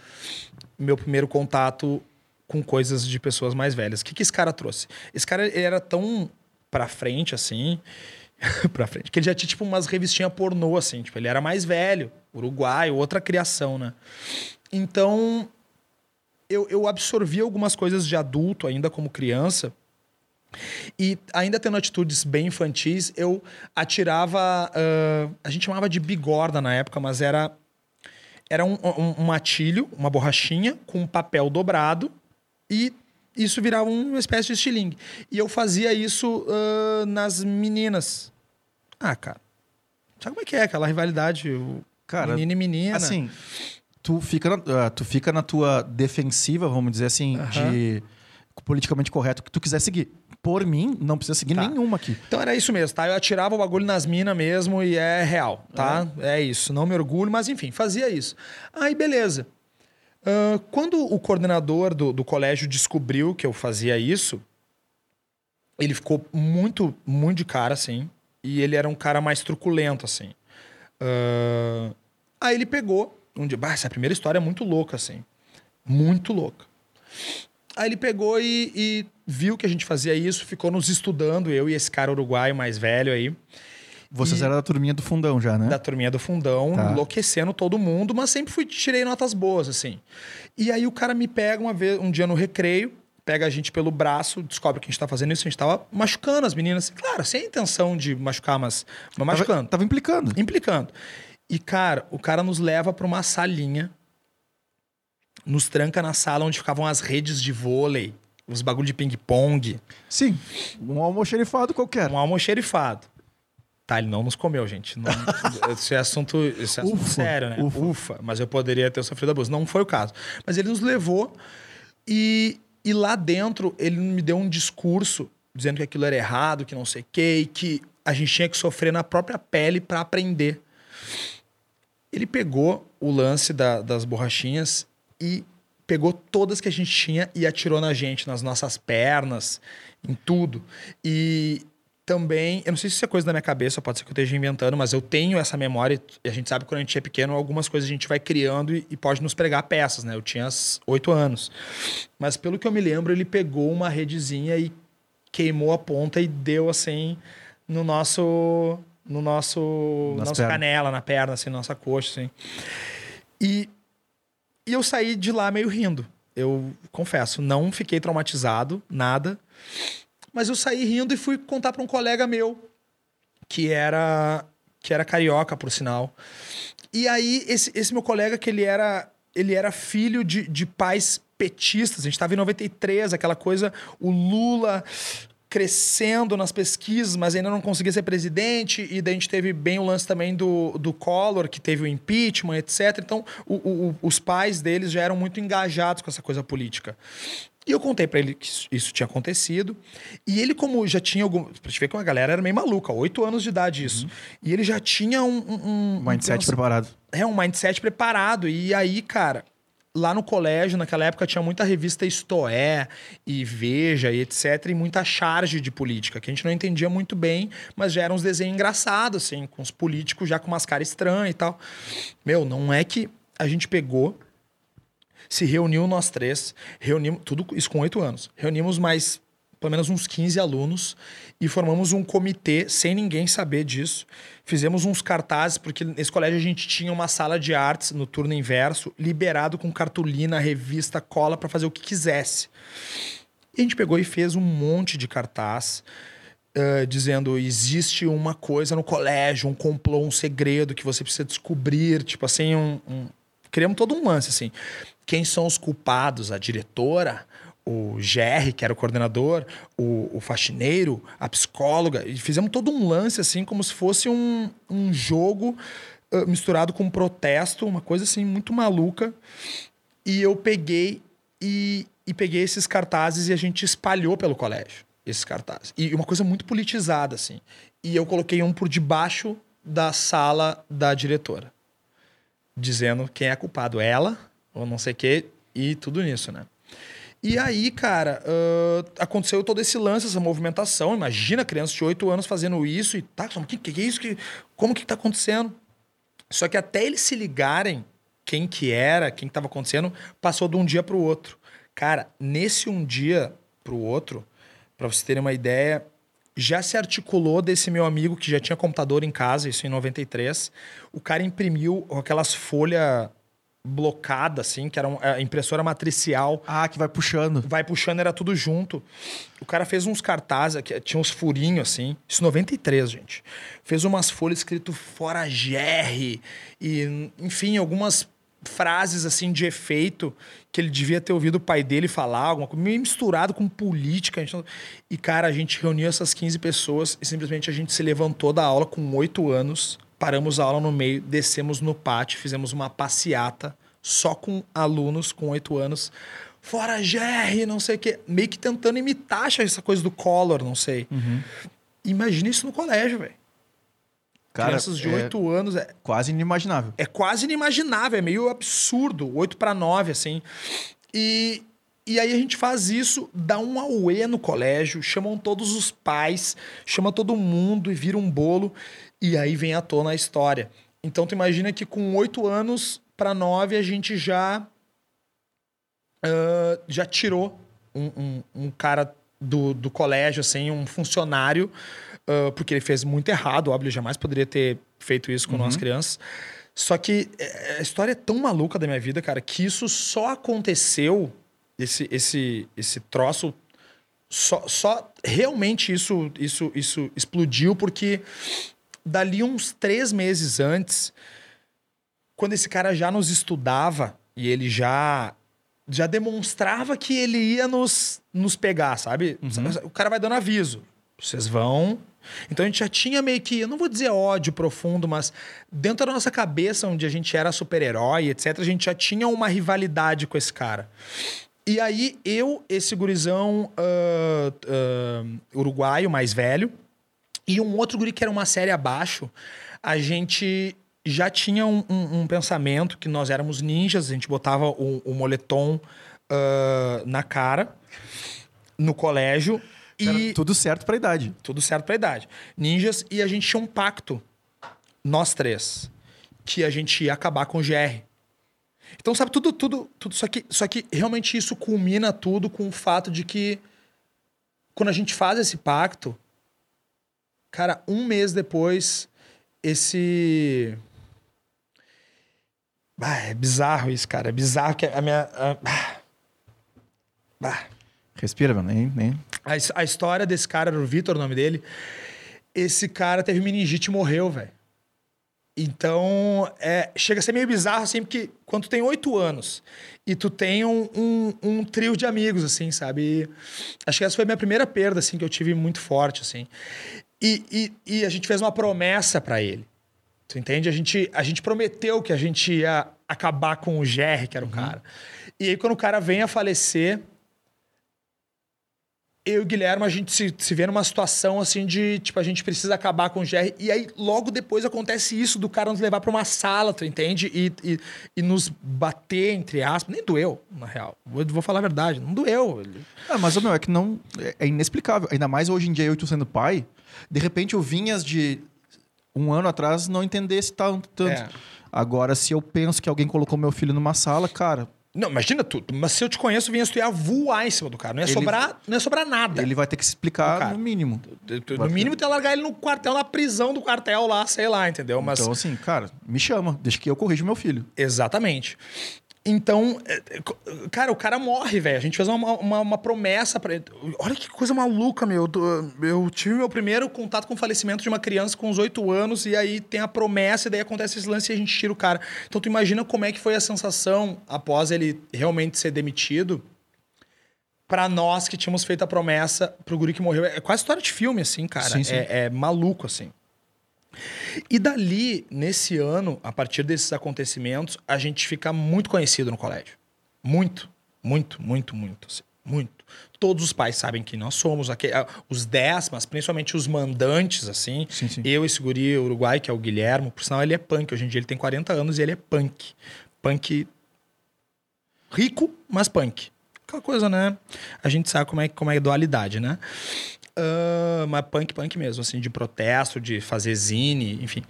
meu primeiro contato com coisas de pessoas mais velhas. O que, que esse cara trouxe? Esse cara ele era tão pra frente, assim, pra frente, que ele já tinha, tipo, umas revistinhas pornô, assim. Tipo, ele era mais velho, uruguaio, outra criação, né? Então, eu, eu absorvi algumas coisas de adulto ainda como criança. E ainda tendo atitudes bem infantis, eu atirava. ah, a gente chamava de bigorna na época, mas era. Era um, um, um matilho, uma borrachinha, com um papel dobrado, e isso virava uma espécie de estilingue. E eu fazia isso ah, nas meninas. Ah, cara. Sabe como é que é aquela rivalidade? O Cara, menino e menina. Assim, tu fica, na, ah, tu fica na tua defensiva, vamos dizer assim, Aham. de politicamente correto que tu quiser seguir. Por mim, não precisa seguir Tá. nenhuma aqui. Então era isso mesmo, tá? Eu atirava o bagulho nas minas mesmo e é real, tá? É. isso. Não me orgulho, mas enfim, fazia isso. Aí, beleza. Ah, quando o coordenador do, do colégio descobriu que eu fazia isso, ele ficou muito, muito de cara, assim. E ele era um cara mais truculento, assim. Ah, aí ele pegou um dia. Bah, essa primeira história é muito louca, assim. Muito louca. Aí ele pegou e, e viu que a gente fazia isso, ficou nos estudando, eu e esse cara uruguaio mais velho aí, Vocês E- eram da turminha do fundão já, né? da turminha do fundão, Tá. enlouquecendo todo mundo, mas sempre fui, tirei notas boas, assim. E aí o cara me pega uma vez, um dia no recreio, pega a gente pelo braço, descobre que a gente tá fazendo isso, a gente tava machucando as meninas. Claro, sem a intenção de machucar, mas, mas machucando. Tava, tava implicando. Implicando. E, cara, o cara nos leva pra uma salinha, nos tranca na sala onde ficavam as redes de vôlei, os bagulho de ping-pong, Sim, um almoxerifado qualquer. um almoxerifado. Tá, ele não nos comeu, gente. Não, esse é assunto, esse é assunto Ufa, sério, né? ufa. Ufa. Mas eu poderia ter sofrido abuso. Não foi o caso. Mas ele nos levou e, e lá dentro ele me deu um discurso dizendo que aquilo era errado, que não sei o quê, e que a gente tinha que sofrer na própria pele pra aprender. Ele pegou o lance da- das borrachinhas e pegou todas que a gente tinha e atirou na gente, nas nossas pernas, em tudo. E também, eu não sei se isso é coisa da minha cabeça, pode ser que eu esteja inventando, mas eu tenho essa memória e a gente sabe que quando a gente é pequeno, algumas coisas a gente vai criando e, e pode nos pregar peças, né? Eu tinha oito anos. Mas pelo que eu me lembro, ele pegou uma redezinha e queimou a ponta e deu assim no nosso no nosso Nas nossa canela, na perna, assim, nossa coxa, assim. E, e eu saí de lá meio rindo. Eu confesso, não fiquei traumatizado, nada. Mas eu saí rindo e fui contar para um colega meu, que era que era carioca, por sinal. E aí, esse, esse meu colega, que ele era ele era filho de, de pais petistas. A gente estava em 93, aquela coisa, o Lula crescendo nas pesquisas, mas ainda não conseguia ser presidente. E daí a gente teve bem o lance também do, do Collor, que teve o impeachment, etc. Então, o, o, os pais deles já eram muito engajados com essa coisa política. E eu contei para ele que isso tinha acontecido. E ele, como já tinha algum. Pra gente ver que a galera era meio maluca, oito anos de idade isso. Uhum. E ele já tinha um. um, um mindset um, preparado. É, um mindset preparado. E aí, cara, lá no colégio, naquela época, tinha muita revista Istoé e Veja e etc. E muita charge de política, que a gente não entendia muito bem, mas já eram uns desenhos engraçados, assim, com os políticos já com umas caras estranhas e tal. Meu, não é que a gente pegou, se reuniu nós três, reunimos, tudo isso com oito anos, reunimos mais pelo menos uns 15 alunos e formamos um comitê sem ninguém saber disso. Fizemos uns cartazes, porque nesse colégio a gente tinha uma sala de artes no turno inverso, liberado com cartolina, revista, cola para fazer o que quisesse. E a gente pegou e fez um monte de cartaz. Uh, dizendo existe uma coisa no colégio, um complô, um segredo que você precisa descobrir, tipo assim, um, um... criamos todo um lance assim. Quem são os culpados? A diretora, o GR, que era o coordenador, o, o, faxineiro, a psicóloga, e fizemos todo um lance assim, como se fosse um, um jogo uh, misturado com um protesto, uma coisa assim muito maluca. E eu peguei e, e peguei esses cartazes e a gente espalhou pelo colégio esses cartazes. E uma coisa muito politizada, assim. E eu coloquei um por debaixo da sala da diretora, dizendo quem é culpado, ela, ou não sei o quê, e tudo nisso, né? E aí, cara, uh, aconteceu todo esse lance, essa movimentação. Imagina crianças de 8 anos fazendo isso e tá, o que, que é isso? Que, como que tá acontecendo? Só que até eles se ligarem quem que era, quem que tava acontecendo, passou de um dia para o outro. Cara, nesse um dia para o outro, para vocês terem uma ideia, já se articulou desse meu amigo que já tinha computador em casa, isso em 93. O cara imprimiu aquelas folhas blocada, assim, que era a impressora matricial. Ah, que vai puxando. Vai puxando, era tudo junto. O cara fez uns cartazes, que tinha uns furinhos, assim. Isso 93, gente. Fez umas folhas escrito fora GR. E, enfim, algumas frases, assim, de efeito que ele devia ter ouvido o pai dele falar, alguma coisa, meio misturado com política. E, cara, a gente reuniu essas 15 pessoas e simplesmente a gente se levantou da aula com oito anos paramos a aula no meio, descemos no pátio, fizemos uma passeata só com alunos com oito anos. Fora Jerry, não sei o quê. Meio que tentando imitar essa coisa do Collor, não sei. Uhum. Imagina isso no colégio, velho. Crianças de é anos. É, quase inimaginável. É quase inimaginável, é meio absurdo. oito para nove assim. E, e aí a gente faz isso, dá um auê no colégio, chamam todos os pais, chama todo mundo e vira um bolo. E aí vem à tona a história. Então tu imagina que com oito anos para nove a gente já uh, já tirou um, um, um, cara do, do colégio, assim, um funcionário, uh, porque ele fez muito errado, óbvio, ele jamais poderia ter feito isso com uhum. nós crianças. Só que eh, a história é tão maluca da minha vida, cara, que isso só aconteceu, esse, esse, esse troço, só, só realmente isso, isso, isso explodiu porque dali uns três meses antes, quando esse cara já nos estudava e ele já já demonstrava que ele ia nos, nos pegar, sabe? Uhum. O cara vai dando aviso. Vocês vão. Então a gente já tinha meio que, eu não vou dizer ódio profundo, mas dentro da nossa cabeça, onde a gente era super-herói, etc., a gente já tinha uma rivalidade com esse cara. E aí eu, esse gurizão uh, uh, uruguaio mais velho, e um outro guri que era uma série abaixo, a gente já tinha um, um, um pensamento que nós éramos ninjas, a gente botava o, o moletom uh, na cara no colégio. E tudo certo pra idade. Tudo certo pra idade. Ninjas, e a gente tinha um pacto, nós três, que a gente ia acabar com o GR. Então, sabe, tudo, tudo, tudo. Só que, só que realmente isso culmina tudo com o fato de que quando a gente faz esse pacto, Cara, um mês depois, esse. Ah, é bizarro isso, cara. É bizarro que a minha. Ah. Ah. Respira, mano. Nem, nem... A, a história desse cara o Vitor, o nome dele. Esse cara teve meningite e morreu, velho. Então, é, chega a ser meio bizarro, assim, porque quando tu tem oito anos e tu tem um, um, um, trio de amigos, assim, sabe? E acho que essa foi a minha primeira perda, assim, que eu tive muito forte, assim. E, e, e a gente fez uma promessa para ele. Tu entende? A gente, a gente prometeu que a gente ia acabar com o Jerry, que era o uhum. cara. E aí, quando o cara vem a falecer, eu e o Guilherme, a gente se, se vê numa situação assim de, tipo, a gente precisa acabar com o GR. E aí, logo depois acontece isso do cara nos levar para uma sala, tu entende? E, e, e, nos bater, entre aspas. Nem doeu, na real. Vou, vou falar a verdade, não doeu. Ah, mas, meu, é que não... É, é inexplicável. Ainda mais hoje em dia, eu e tu sendo pai, de repente eu vinhas de um ano atrás não entendesse tanto. tanto. É. Agora, se eu penso que alguém colocou meu filho numa sala, cara, não, imagina tudo. Mas se eu te conheço, vinha tu ia voar em cima do cara. Não ia, ele, sobrar, não ia sobrar nada. Ele vai ter que se explicar no mínimo. No mínimo, tu ia largar ele no quartel, na prisão do quartel lá, sei lá, entendeu? Mas... Então, assim, cara, me chama. Deixa que eu corrijo meu filho. Exatamente. Então, é, é, cara, o cara morre, velho. A gente fez uma, uma, uma, promessa para ele. Olha que coisa maluca, meu. Eu tive meu primeiro contato com o falecimento de uma criança com uns oito anos, e aí tem a promessa, e daí acontece esse lance e a gente tira o cara. Então, tu imagina como é que foi a sensação após ele realmente ser demitido para nós que tínhamos feito a promessa pro guri que morreu. É quase história de filme, assim, cara. Sim, sim. É, é maluco, assim. E dali, nesse ano, a partir desses acontecimentos, a gente fica muito conhecido no colégio. Muito, muito, muito, muito. Assim, muito. Todos os pais sabem quem nós somos, os dez, mas principalmente os mandantes, assim. Sim, sim. Eu, esse guri uruguai, que é o Guilhermo, por sinal, ele é punk. Hoje em dia ele tem 40 anos e ele é punk. Punk rico, mas punk. Aquela coisa, né? A gente sabe como é, como é a dualidade, né? Uh, mas punk, punk mesmo, assim, de protesto, de fazer zine, enfim.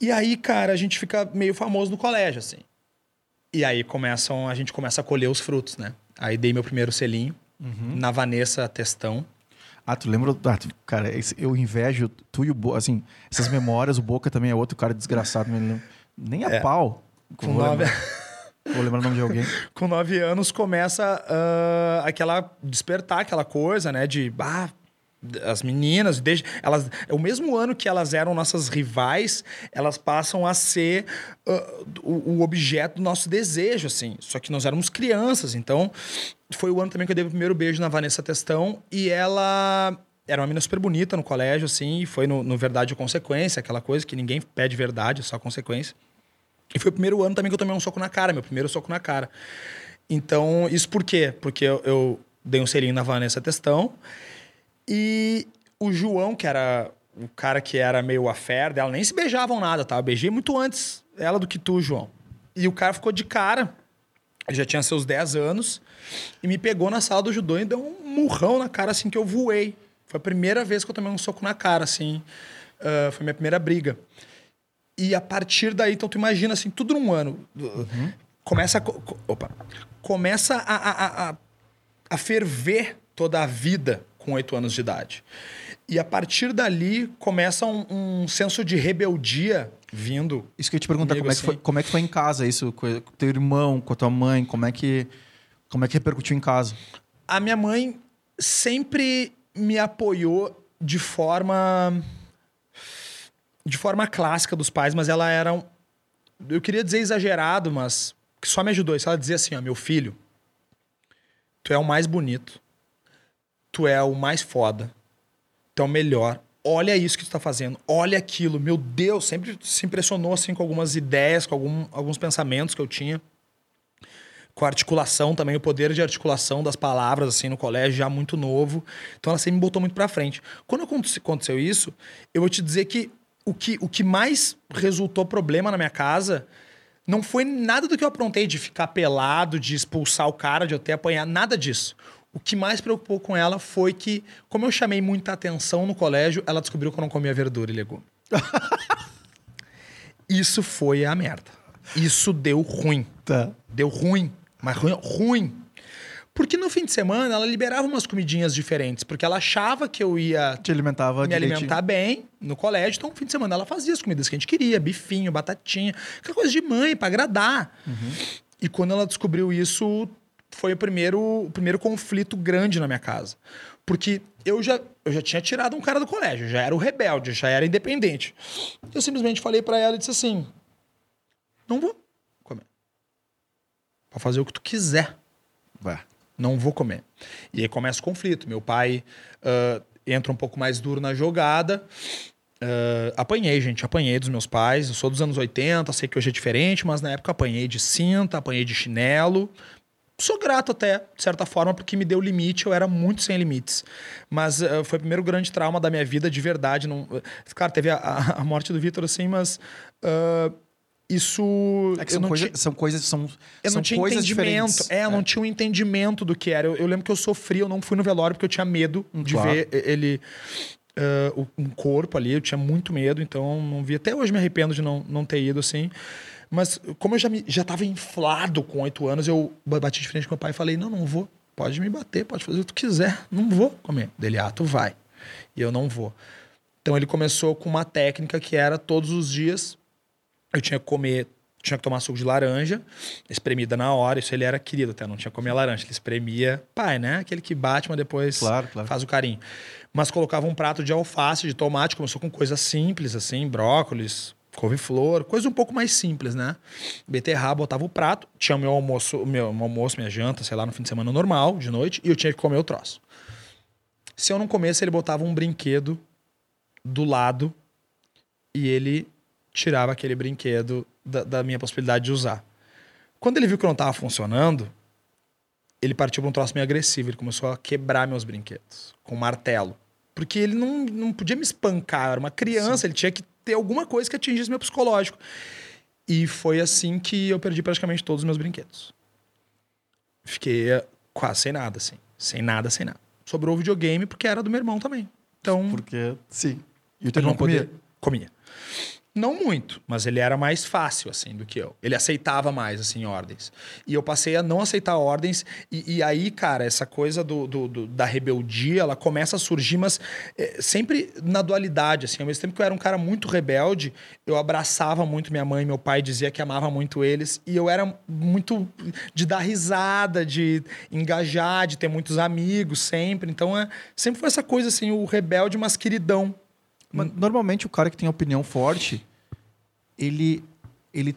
E aí, cara, a gente fica meio famoso no colégio, assim. E aí começam, a gente começa a colher os frutos, né? Aí dei meu primeiro selinho uhum. na Vanessa Testão. Ah, tu lembra? Ah, tu, cara, eu invejo tu e o Boca, assim, essas memórias, o Boca também é outro cara desgraçado, nem a é. pau. Com nove... Vou lembrar o nome de alguém. Com nove anos começa uh, aquela despertar aquela coisa, né? De as meninas, desde elas, é o mesmo ano que elas eram nossas rivais, elas passam a ser uh, o, o, objeto do nosso desejo, assim. Só que nós éramos crianças, então foi o ano também que eu dei o primeiro beijo na Vanessa Testão e ela era uma menina super bonita no colégio, assim, e foi no, no Verdade ou Consequência, aquela coisa que ninguém pede verdade, só consequência. E foi o primeiro ano também que eu tomei um soco na cara, meu primeiro soco na cara. Então, isso por quê? Porque eu, eu dei um selinho na Vanessa Testão e o João, que era o cara que era meio affair dela, nem se beijavam nada, tá? Eu beijei muito antes ela do que tu, João. E o cara ficou de cara, já tinha seus 10 anos, e me pegou na sala do judô e deu um murrão na cara, assim, que eu voei. Foi a primeira vez que eu tomei um soco na cara, assim. Uh, foi minha primeira briga. E a partir daí, então tu imagina assim, tudo num ano. Uhum. Começa, a, opa, começa a, a, a, a ferver toda a vida com oito anos de idade. E a partir dali começa um, um, senso de rebeldia vindo. Isso que eu ia te perguntar, como, assim. é que foi, assim. como é que foi em casa isso? Com o teu irmão, com a tua mãe? Como é que, como é que repercutiu em casa? A minha mãe sempre me apoiou de forma de forma clássica dos pais, mas ela era um, eu queria dizer exagerado, mas que só me ajudou. Isso ela dizia assim, ó, meu filho, tu é o mais bonito, tu é o mais foda, tu é o melhor. Olha isso que tu tá fazendo, olha aquilo, meu Deus, sempre se impressionou assim com algumas ideias, com algum, alguns pensamentos que eu tinha com a articulação também, o poder de articulação das palavras, assim, no colégio, já muito novo. Então ela sempre me botou muito pra frente. Quando aconteceu isso, eu vou te dizer que o que, o que mais resultou problema na minha casa não foi nada do que eu aprontei de ficar pelado, de expulsar o cara, de eu ter apanhado, nada disso. O que mais preocupou com ela foi que, como eu chamei muita atenção no colégio, ela descobriu que eu não comia verdura e legume. Isso foi a merda. Isso deu ruim. Tá. Deu ruim. Mas ruim, ruim. Porque no fim de semana ela liberava umas comidinhas diferentes, porque ela achava que eu ia Te alimentava me alimentar bem no colégio. Então, no fim de semana ela fazia as comidas que a gente queria, bifinho, batatinha, aquela coisa de mãe para agradar. Uhum. E quando ela descobriu isso, foi o primeiro, o primeiro conflito grande na minha casa. Porque eu já, eu já tinha tirado um cara do colégio, já era o rebelde, já era independente. Eu simplesmente falei para ela e disse assim: Não vou comer. Pode fazer o que tu quiser. Vai. Não vou comer. E aí começa o conflito. Meu pai uh, entra um pouco mais duro na jogada. Uh, apanhei, gente, apanhei dos meus pais. Eu sou dos anos 80, sei que hoje é diferente, mas na época apanhei de cinta, apanhei de chinelo. Sou grato até, de certa forma, porque me deu limite, eu era muito sem limites. Mas uh, foi o primeiro grande trauma da minha vida, de verdade. Não... Claro, teve a, a morte do Vitor, assim, mas. Uh, isso. É que são, coisa, são coisas. São, eu são não tinha coisas entendimento. diferentes. É, eu não tinha um entendimento do que era. Eu, eu, lembro que eu sofri, eu não fui no velório porque eu tinha medo de Claro. ver ele. uh, um corpo ali, eu tinha muito medo, então não vi. Até hoje me arrependo de não, não ter ido assim. Mas como eu já, me, já tava inflado com oito anos, eu bati de frente com meu pai e falei: não, não vou. Pode me bater, pode fazer o que tu quiser. Não vou comer. Dele, ah, tu vai. E eu não vou. Então ele começou com uma técnica que era todos os dias eu tinha que comer, tinha que tomar suco de laranja, espremida na hora. Isso ele era querido até, não tinha que comer laranja. Ele espremia, pai, né? Aquele que bate, mas depois Claro, claro. faz o carinho. Mas colocava um prato de alface, de tomate, começou com coisas simples, assim, brócolis, couve-flor, coisa um pouco mais simples, né? Beterraba, botava o prato, tinha o meu almoço, meu, meu almoço, minha janta, sei lá, no fim de semana normal, de noite, e eu tinha que comer o troço. Se eu não comesse, ele botava um brinquedo do lado e ele tirava aquele brinquedo da, da minha possibilidade de usar. Quando ele viu que não estava funcionando, ele partiu para um troço meio agressivo. Ele começou a quebrar meus brinquedos com um martelo. Porque ele não, não podia me espancar, eu era uma criança, ele tinha que ter alguma coisa que atingisse meu psicológico. E foi assim que eu perdi praticamente todos os meus brinquedos. Fiquei eh, quase sem nada, assim. Sem nada, sem nada. Sobrou o videogame porque era do meu irmão também. Então, Porque, sim. E o teu irmão não comia? podia. Comia. Não muito, mas ele era mais fácil, assim, do que eu. Ele aceitava mais, assim, ordens. E eu passei a não aceitar ordens. E, e aí, cara, essa coisa do, do- do- da rebeldia, ela começa a surgir, mas é, sempre na dualidade, assim. Ao mesmo tempo que eu era um cara muito rebelde, eu abraçava muito minha mãe, meu pai dizia que amava muito eles. E eu era muito de dar risada, de engajar, de ter muitos amigos sempre. Então, é, sempre foi essa coisa, assim, o rebelde, mas queridão. Mas, normalmente o cara que tem opinião forte, ele, ele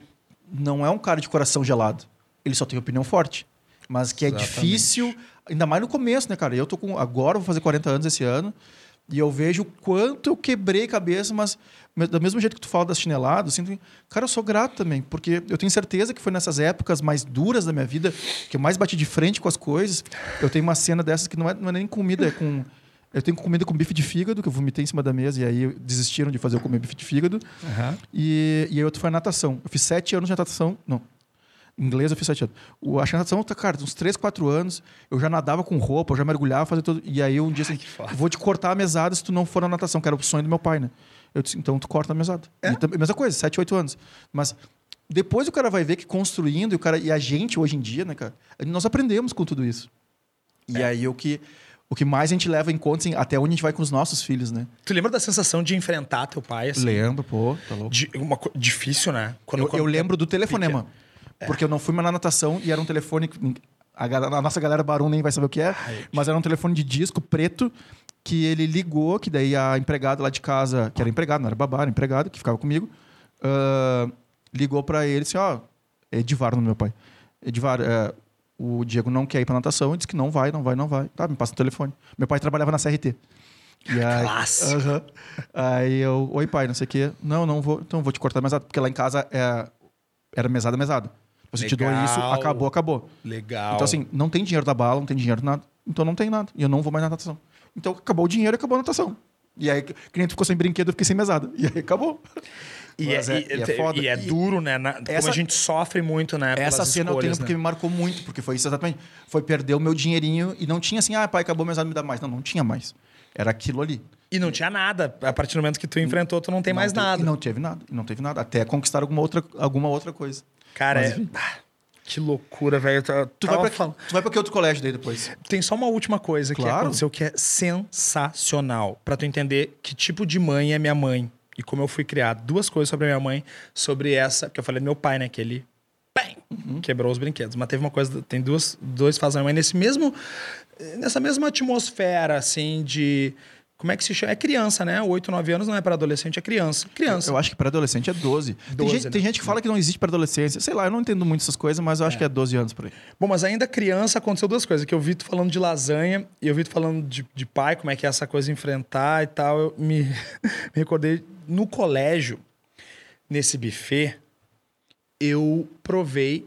não é um cara de coração gelado. Ele só tem opinião forte. Mas que é Exatamente. difícil, ainda mais no começo, né, cara? Eu tô com. Agora vou fazer 40 anos esse ano. E eu vejo o quanto eu quebrei cabeça, mas do mesmo jeito que tu fala das chineladas, assim, cara, eu sou grato também, porque eu tenho certeza que foi nessas épocas mais duras da minha vida que eu mais bati de frente com as coisas. Eu tenho uma cena dessas que não é, não é nem comida, é com. Eu tenho comida com bife de fígado, que eu vomitei em cima da mesa, e aí desistiram de fazer eu comer bife de fígado. E, e aí outro foi a natação. Eu fiz sete anos de natação. Não. Em inglês eu fiz sete anos. O, acho que a natação, tá, cara, uns três, quatro anos. Eu já nadava com roupa, eu já mergulhava, fazia tudo. E aí um dia assim, vou te cortar a mesada se tu não for na natação, que era o sonho do meu pai, né? Eu disse, então tu corta a mesada. É? E mesma coisa, sete, oito anos. Mas depois o cara vai ver que construindo, e, o cara, e a gente hoje em dia, né, cara, nós aprendemos com tudo isso. E É. aí o que, o que mais a gente leva em conta, assim, até onde a gente vai com os nossos filhos, né? Tu lembra da sensação de enfrentar teu pai? Assim? Lembro, pô, tá louco. De, uma, difícil, né? Quando, Eu, quando eu lembro do telefonema. É. Porque eu não fui mais na natação e era um telefone. A, a nossa galera Barão nem vai saber o que é, Ai, mas era um telefone de disco preto que ele ligou, que daí a empregada lá de casa, que era empregada, não era babá, era empregada, que ficava comigo, ah, ligou pra ele assim: ó, Edivar no meu pai. Edivar, é, o Diego não quer ir pra natação, e disse que não vai, não vai, não vai. Tá, me passa o telefone. Meu pai trabalhava na CRT. E aí, Clássico. Aham. Aí eu, oi pai, não sei o quê. Não, não vou, então vou te cortar mesada, porque lá em casa é, era mesada, mesada. Você te dou Legal. isso, acabou, acabou. Legal. Então assim, não tem dinheiro da bala, não tem dinheiro nada. Então não tem nada. E eu não vou mais na natação. Então acabou o dinheiro, acabou a natação. E aí, tu ficou sem brinquedo, eu fiquei sem mesada. E aí acabou. E é, é- e- é te- foda. e é duro, né? Na- como essa- a gente sofre muito, né? Essa cena eu tenho escolhas, porque né? me marcou muito, porque foi isso exatamente. Foi perder o meu dinheirinho e não tinha assim, ah, pai, acabou a mesada, me dá mais. Não, não tinha mais. Era aquilo ali. E não tinha nada. A partir do momento que tu enfrentou, tu não tem mais Não te- nada. E não teve nada. E não teve nada. Até conquistar alguma outra, alguma outra coisa. Cara, Mas, é... Ah, que loucura, velho. Tava- Tu vai, pra, falando- tu vai pra que outro colégio daí depois? Tem só uma última coisa que Claro. aconteceu que é sensacional. Pra tu entender que tipo de mãe é minha mãe e como eu fui criado. Duas coisas sobre a minha mãe, sobre essa, que eu falei do meu pai, né? Que ele Bem, quebrou os brinquedos. Mas teve uma coisa, tem duas, dois fases da minha mãe nesse mesmo, nessa mesma atmosfera, assim, de... Como é que se chama? É criança, né? 8, 9 anos não é para adolescente, é criança. Criança. Eu acho que para adolescente é 12. tem 12, gente, né? tem gente que fala que não existe para adolescência. Sei lá, eu não entendo muito essas coisas, mas eu acho que é 12 anos por aí. Bom, mas ainda criança aconteceu duas coisas. Que eu vi tu falando de lasanha e eu vi tu falando de, de pai, como é que é essa coisa enfrentar e tal. Eu me, me recordei no colégio, nesse buffet, eu provei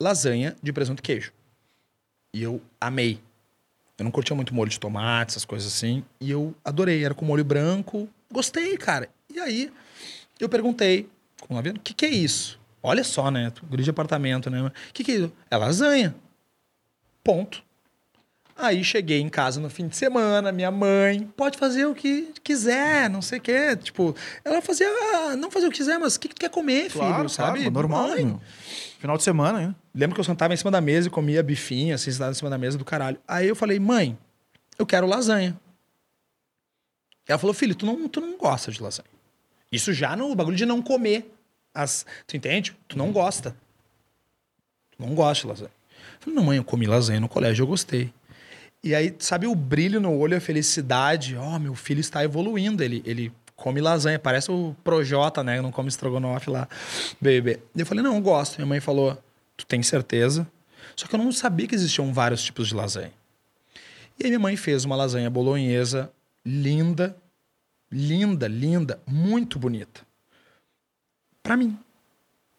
lasanha de presunto e queijo. E eu amei. Eu não curtia muito molho de tomate, essas coisas assim. E eu adorei. Era com molho branco. Gostei, cara. E aí, eu perguntei, com 9 anos, o que, que é isso? Olha só, né? Guri de apartamento, né? O que, que é isso? É lasanha. Ponto. Aí cheguei em casa no fim de semana, minha mãe, pode fazer o que quiser, não sei o quê. Tipo, ela fazia, ah, não fazer o que quiser, mas o que, que tu quer comer, filho? sabe? normal. Mãe. Final de semana, né? Lembro que eu sentava em cima da mesa e comia bifinho, assim, sentado em cima da mesa do caralho. Aí eu falei, mãe, eu quero lasanha. Ela falou, filho, tu não, tu não gosta de lasanha. Isso já no bagulho de não comer. As, tu entende? Tu não gosta. Tu não gosta de lasanha. Eu falei, não, mãe, eu comi lasanha no colégio, eu gostei. E aí, sabe o brilho no olho, a felicidade? Ó, meu filho está evoluindo. Ele, ele come lasanha, parece o Projota, né? Não come estrogonofe lá, bebê. Eu falei, não, eu gosto. Minha mãe falou, tu tem certeza? Só que eu não sabia que existiam vários tipos de lasanha. E aí minha mãe fez uma lasanha bolonhesa linda, linda, linda, muito bonita. Pra mim.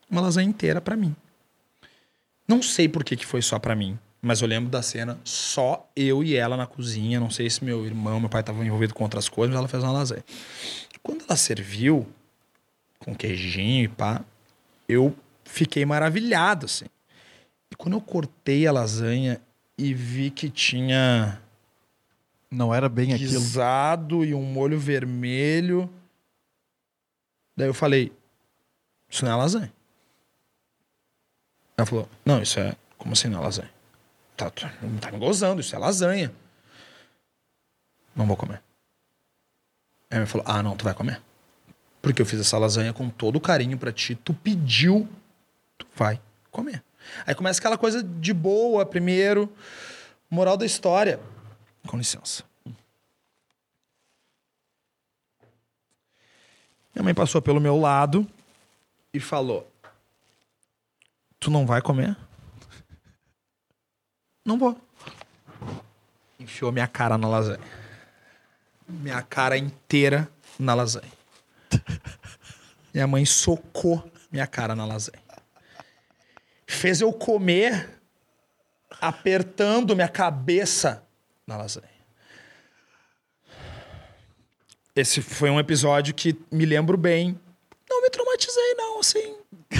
Uma lasanha inteira pra mim. Não sei por que, que foi só pra mim, mas eu lembro da cena só eu e ela na cozinha. Não sei se meu irmão, meu pai estavam envolvido com outras coisas, mas ela fez uma lasanha. Quando ela serviu, com queijinho e pá, eu fiquei maravilhado, assim. E quando eu cortei a lasanha e vi que tinha Não era bem aquilo. guisado e um molho vermelho. Daí eu falei, isso não é lasanha. Ela falou, não, isso é. Como assim não é lasanha? Tá, tá, tá me gozando, isso é lasanha. Não vou comer. Aí ela falou, ah, não, tu vai comer. Porque eu fiz essa lasanha com todo carinho pra ti. Tu pediu, tu vai comer. Aí começa aquela coisa de boa primeiro. Moral da história. Com licença. Minha mãe passou pelo meu lado e falou: Tu não vai comer? Não vou. Enfiou minha cara na lasanha. Minha cara inteira na lasanha. Minha mãe socou minha cara na lasanha. Fez eu comer apertando minha cabeça na lasanha. Esse foi um episódio que me lembro bem. Não me traumatizei, não, assim.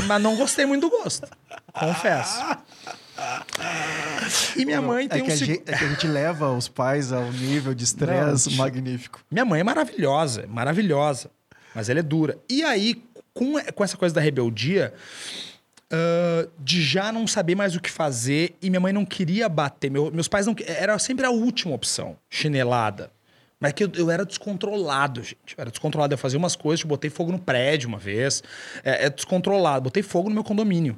Mas não gostei muito do gosto. Confesso. E minha mãe tem é um que, gente, é que a gente leva os pais ao nível de estresse magnífico. Minha mãe é maravilhosa, maravilhosa. Mas ela é dura. E aí, com, com essa coisa da rebeldia, ah, de já não saber mais o que fazer, e minha mãe não queria bater. Meu- meus pais não. Era sempre a última opção, chinelada. Mas que eu, eu era descontrolado, gente. Eu era descontrolado. Eu fazia umas coisas, tipo, botei fogo no prédio uma vez. É, é descontrolado. Botei fogo no meu condomínio.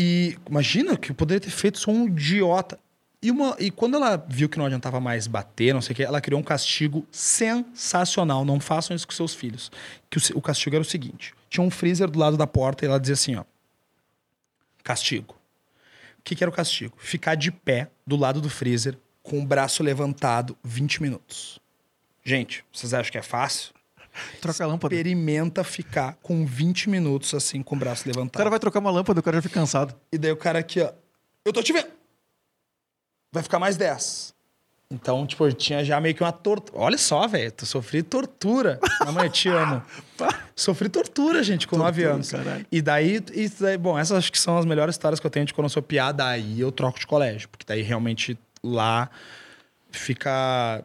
E imagina que eu poderia ter feito, sou um idiota. E, uma, e quando ela viu que não adiantava mais bater, não sei o que, ela criou um castigo sensacional. Não façam isso com seus filhos. Que o, o castigo era o seguinte: tinha um freezer do lado da porta e ela dizia assim: ó. Castigo. O que, que era o castigo? Ficar de pé do lado do freezer com o braço levantado 20 minutos. Gente, vocês acham que é fácil? Troca a lâmpada. Experimenta ficar com 20 minutos assim com o braço O levantado. cara vai trocar uma lâmpada, o cara já fica cansado. E daí o cara aqui, ó. Eu tô te vendo. Vai ficar mais 10. Então, tipo, eu tinha já meio que uma tortura. Olha só, velho. Tu sofri tortura. Mamãe, eu te amo. sofri tortura, gente, com 9 Tortura, anos. caralho. E daí, e daí, bom, essas acho que são as melhores histórias que eu tenho de quando eu sou piada. Aí eu troco de colégio. Porque daí realmente lá fica.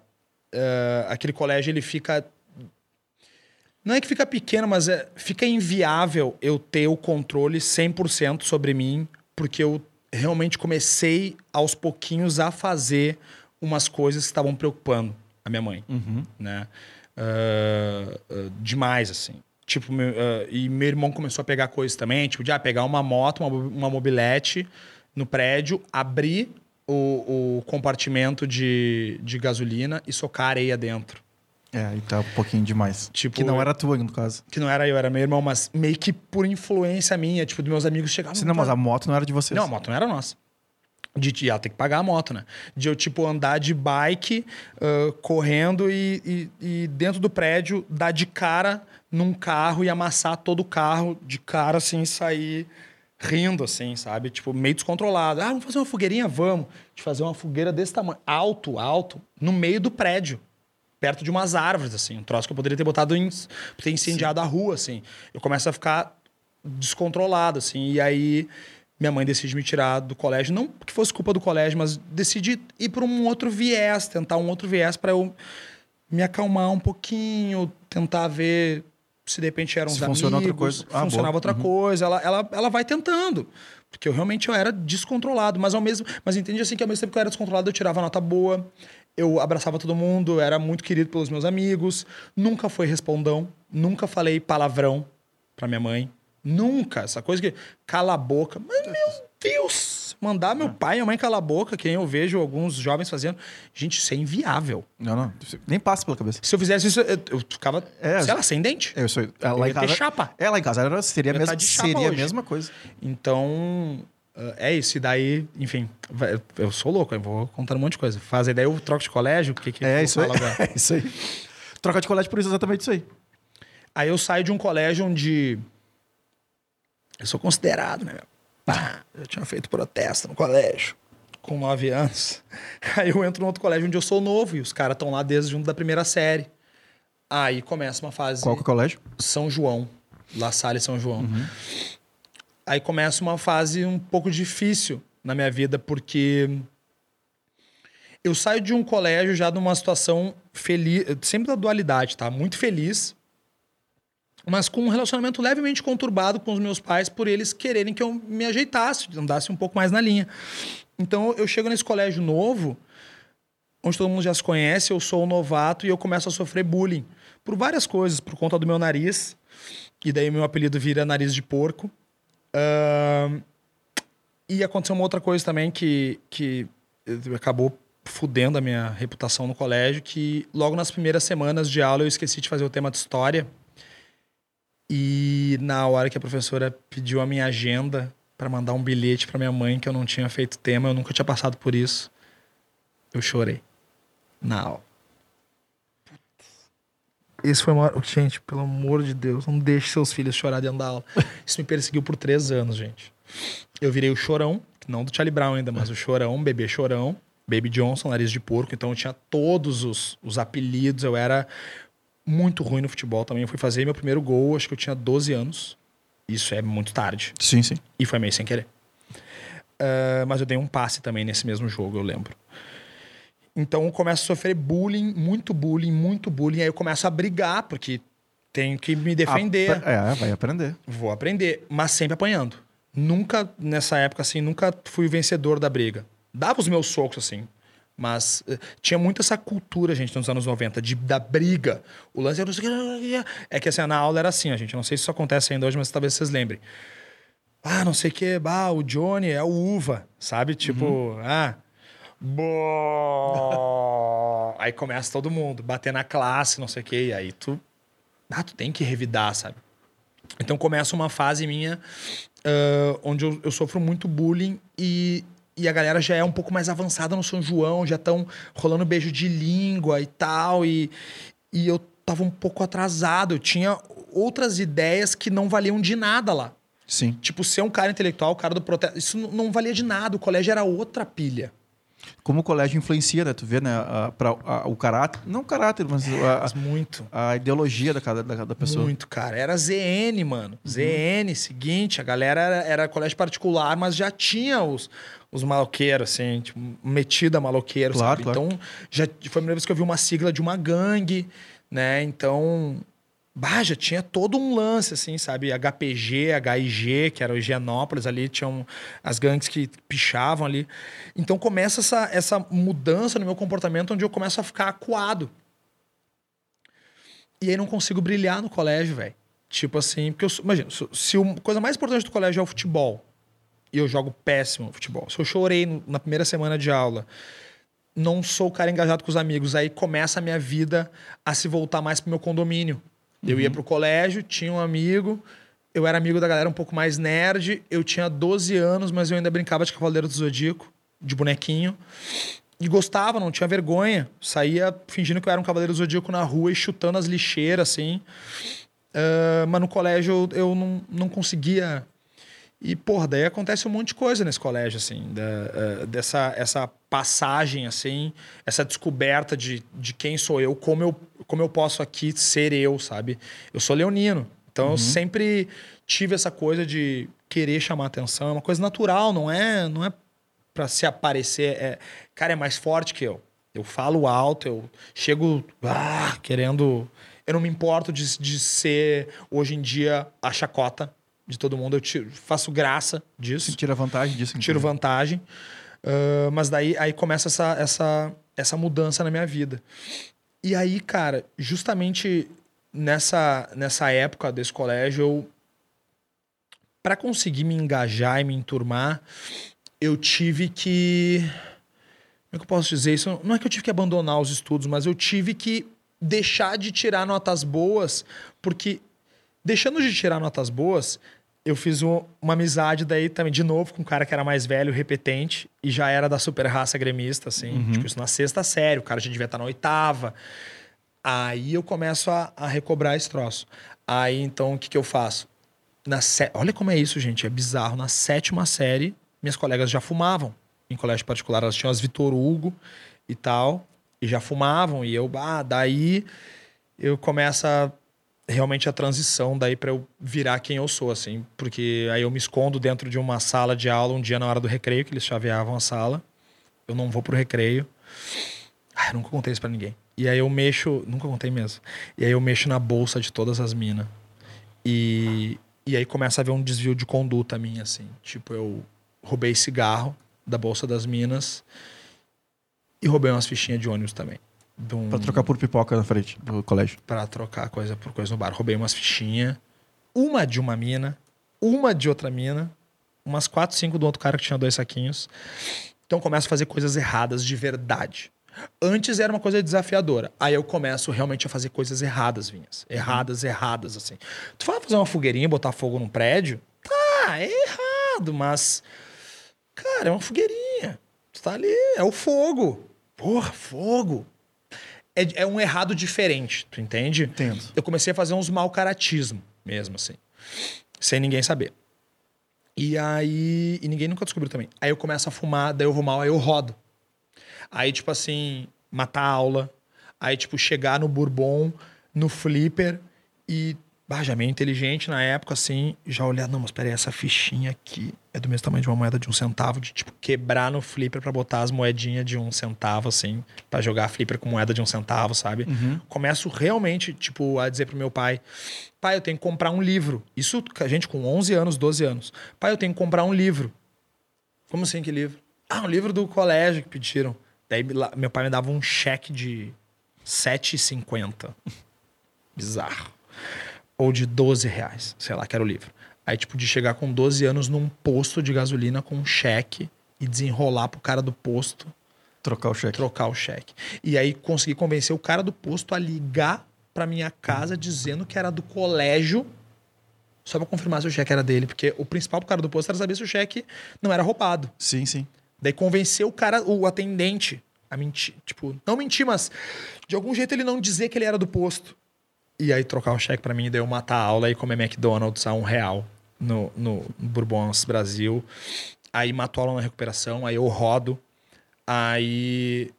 eh, aquele colégio, ele fica. Não é que fica pequeno, mas é, fica inviável eu ter o controle 100% sobre mim, porque eu realmente comecei aos pouquinhos a fazer umas coisas que estavam preocupando a minha mãe, né? Ah, ah, demais, assim. Tipo, meu, uh, e meu irmão começou a pegar coisas também, tipo, de ah, pegar uma moto, uma, uma mobilete no prédio, abrir o, o compartimento de, de gasolina e socar areia dentro. É, aí tá um pouquinho demais. Tipo, que não era tua, no caso. Que não era eu, era meu irmão, mas meio que por influência minha, tipo, dos meus amigos chegavam. Sim, não, mas a moto não era de vocês. Não, a moto não era nossa. De de- ela tem que pagar a moto, né? De eu, tipo, andar de bike, ah, correndo e, e- e dentro do prédio dar de cara num carro e amassar todo o carro de cara, assim, sair rindo, assim, sabe? Tipo, meio descontrolado. Ah, vamos fazer uma fogueirinha? Vamos. De fazer uma fogueira desse tamanho. Alto, alto, no meio do prédio. Perto de umas árvores, assim. Um troço que eu poderia ter botado em... ter incendiado a rua, assim. Eu começo a ficar descontrolado, assim. E aí minha mãe decide me tirar do colégio, não que fosse culpa do colégio, mas decide ir para um outro viés, tentar um outro viés para eu me acalmar um pouquinho, tentar ver se de repente eram Se uns funciona outra amigos, coisa. Ah, funcionava boa. outra coisa. Ela, ela, ela vai tentando. Porque eu realmente eu era descontrolado, mas ao mesmo, mas entende assim que ao mesmo tempo que eu era descontrolado, eu tirava nota boa, eu abraçava todo mundo, era muito querido pelos meus amigos, nunca foi respondão, nunca falei palavrão pra minha mãe, nunca, essa coisa que cala a boca. Mas meu Deus, mandar meu pai e minha mãe calar a boca, que eu vejo alguns jovens fazendo, gente, isso é inviável. Não, não. Nem passa pela cabeça. Se eu fizesse isso, eu, eu ficava, É, sei lá, sem dente. Eu sou. é, Lá ia em ter casa. chapa. É, lá em casa era, seria, mesma, tá seria a mesma coisa. Então, uh, é isso. E daí, enfim, vai- eu sou louco, eu vou contando um monte de coisa. Faz aí, daí eu troco de colégio, o que que É isso aí. É isso aí. Troca de colégio por isso, exatamente isso aí. Aí eu saio de um colégio onde eu sou considerado, né? Pá, eu tinha feito protesto no colégio com nove anos. Aí eu entro no outro colégio onde eu sou novo e os caras estão lá desde junto da primeira série. Aí começa uma fase Qual que é o colégio? São João, La Salle São João. Aí começa uma fase um pouco difícil na minha vida, porque eu saio de um colégio já numa situação feliz, sempre da dualidade, tá? Muito feliz, mas com um relacionamento levemente conturbado com os meus pais por eles quererem que eu me ajeitasse, andasse um pouco mais na linha. Então eu chego nesse colégio novo, onde todo mundo já se conhece, eu sou um novato e eu começo a sofrer bullying por várias coisas, por conta do meu nariz, e daí meu apelido vira nariz de porco. Ahn, e aconteceu uma outra coisa também que, que acabou fudendo a minha reputação no colégio, que logo nas primeiras semanas de aula eu esqueci de fazer o tema de história. E na hora que a professora pediu a minha agenda para mandar um bilhete para minha mãe que eu não tinha feito tema, eu nunca tinha passado por isso. Eu chorei na aula. Esse foi uma. Gente, pelo amor de Deus, não deixe seus filhos chorar dentro da aula. Isso me perseguiu por três anos, gente. Eu virei o chorão, não do Charlie Brown ainda, mas o chorão, bebê chorão, Baby Johnson, nariz de porco. Então eu tinha todos os, os apelidos. Eu era muito ruim no futebol também. Eu fui fazer meu primeiro gol, acho que eu tinha 12 anos. Isso é muito tarde. Sim, sim. E foi meio sem querer. Ah, mas eu dei um passe também nesse mesmo jogo, eu lembro. Então eu começo a sofrer bullying, muito bullying, muito bullying. Aí eu começo a brigar, porque tenho que me defender. Apre- É, vai aprender. Vou aprender, mas sempre apanhando. Nunca, nessa época, assim, nunca fui o vencedor da briga. Dava os meus socos, assim. Mas eh, tinha muito essa cultura, gente, nos anos 90, de, da briga. O lance era... É que, assim, na aula era assim, a gente. Não sei se isso acontece ainda hoje, mas talvez vocês lembrem. Ah, não sei o que. Ah, o Johnny é o uva, sabe? Tipo, ah... Bó... aí começa todo mundo, bater na classe, não sei o que. E aí tu... Ah, tu tem que revidar, sabe? Então começa uma fase minha ah, onde eu, eu sofro muito bullying e, e a galera já é um pouco mais avançada no São João, já estão rolando beijo de língua e tal. E, e eu tava um pouco atrasado, eu tinha outras ideias que não valiam de nada lá. Sim. Tipo, ser um cara intelectual, cara do protesto, isso não valia de nada. O colégio era outra pilha. Como o colégio influencia, né? Tu vê, né? a- pra- a- o caráter. Não o caráter, mas a, Mas muito. a ideologia da, cada, da, pessoa. Muito, cara. Era ZN, mano. ZN, seguinte, a galera era, era colégio particular, mas já tinha os, os maloqueiros, assim, tipo, metida maloqueiro, Claro, sabe? claro. Então, já foi a primeira vez que eu vi uma sigla de uma gangue, né? Então, bah, já tinha todo um lance, assim, sabe? HPG, HIG, que era o Higienópolis ali, tinham as gangues que pichavam ali. Então, começa essa, essa mudança no meu comportamento, onde eu começo a ficar acuado. E aí não consigo brilhar no colégio, velho. Tipo assim, porque eu imagina, se a coisa mais importante do colégio é o futebol, e eu jogo péssimo futebol. Se eu chorei no- na primeira semana de aula, não sou o cara engajado com os amigos, aí começa a minha vida a se voltar mais pro meu condomínio. Eu ia pro colégio, tinha um amigo, eu era amigo da galera um pouco mais nerd, eu tinha 12 anos, mas eu ainda brincava de Cavaleiro do Zodíaco, de bonequinho. E gostava, não tinha vergonha. Saía fingindo que eu era um Cavaleiro do Zodíaco na rua e chutando as lixeiras, assim. Ah, mas no colégio eu, eu não, não conseguia. E, porra, daí acontece um monte de coisa nesse colégio, assim, da, ah, dessa essa passagem, assim, essa descoberta de, de quem sou eu, como, eu, como eu posso aqui ser eu, sabe? Eu sou leonino, então eu sempre tive essa coisa de querer chamar atenção, é uma coisa natural, não é, não é para se aparecer, é, cara, é mais forte que eu. Eu falo alto, eu chego ah, querendo. Eu não me importo de, de ser, hoje em dia, a chacota de todo mundo. Eu tiro- faço graça disso, Tira vantagem disso. tiro inclusive. vantagem. Ah, mas daí aí começa essa, essa, essa mudança na minha vida. E aí, cara, justamente nessa, nessa época desse colégio, eu. Pra conseguir me engajar e me enturmar, eu tive que. Como é que eu posso dizer isso? Não é que eu tive que abandonar os estudos, mas eu tive que deixar de tirar notas boas, porque deixando de tirar notas boas, eu fiz um- uma amizade daí também, de novo, com um cara que era mais velho, repetente, e já era da super raça gremista, assim. Tipo, isso na sexta série, o cara já devia estar na oitava. Aí eu começo a, a recobrar esse troço. Aí, então, o que, que eu faço? Na sé- Olha como é isso, gente. É bizarro. Na sétima série, minhas colegas já fumavam. Em colégio particular, elas tinham as Vitor Hugo e tal. E já fumavam. E eu, ah, daí eu começo a, realmente a transição daí para eu virar quem eu sou, assim. Porque aí eu me escondo dentro de uma sala de aula um dia na hora do recreio, que eles chaveavam a sala. Eu não vou pro recreio. Ah, eu nunca contei isso pra ninguém. E aí eu mexo, nunca contei mesmo. E aí eu mexo na bolsa de todas as minas. E, e aí começa a haver um desvio de conduta minha, assim. Tipo, eu roubei cigarro da bolsa das minas e roubei umas fichinhas de ônibus também. Um- Pra trocar por pipoca na frente do colégio. Pra trocar coisa por coisa no bar. Roubei umas fichinhas, uma de uma mina, uma de outra mina, umas quatro, cinco do outro cara que tinha dois saquinhos. Então começo a fazer coisas erradas de verdade. Antes era uma coisa desafiadora. Aí eu começo realmente a fazer coisas erradas, Vinhas. Erradas, erradas, assim. Tu vai fazer uma fogueirinha botar fogo num prédio? Tá, é errado, mas. Cara, é uma fogueirinha. Tu tá ali, é o fogo. Porra, fogo. É, é um errado diferente, tu entende? Entendo. Eu comecei a fazer uns mau caratismo mesmo, assim. Sem ninguém saber. E aí. E ninguém nunca descobriu também. Aí eu começo a fumar, daí eu vou mal, aí eu rodo. Aí, tipo assim, matar a aula. Aí, tipo, chegar no Bourbon, no Flipper e. Ah, já meio inteligente na época, assim, já olhar, não, mas peraí, essa fichinha aqui é do mesmo tamanho de uma moeda de um centavo, de tipo, quebrar no flipper pra botar as moedinhas de um centavo, assim, pra jogar flipper com moeda de um centavo, sabe? Começo realmente, tipo, a dizer pro meu pai: pai, eu tenho que comprar um livro. Isso, a gente com 11 anos, 12 anos. Pai, eu tenho que comprar um livro. Como assim, que livro? Ah, um livro do colégio que pediram. Daí meu pai me dava um cheque de 7,50. Bizarro. Ou de 12 reais, sei lá, que era o livro. Aí, tipo, de chegar com 12 anos num posto de gasolina com um cheque e desenrolar pro cara do posto Trocar o cheque. trocar o cheque. E aí consegui convencer o cara do posto a ligar pra minha casa dizendo que era do colégio, só pra confirmar se o cheque era dele, porque o principal pro cara do posto era saber se o cheque não era roubado. Sim, sim. Daí convenceu o cara, o atendente, a mentir. Tipo, não mentir, mas de algum jeito ele não dizer que ele era do posto. E aí trocar o cheque pra mim, daí eu matar a aula e comer McDonald's a um real no, no Bourbons Brasil. Aí matou a aula na recuperação, aí eu rodo. Aí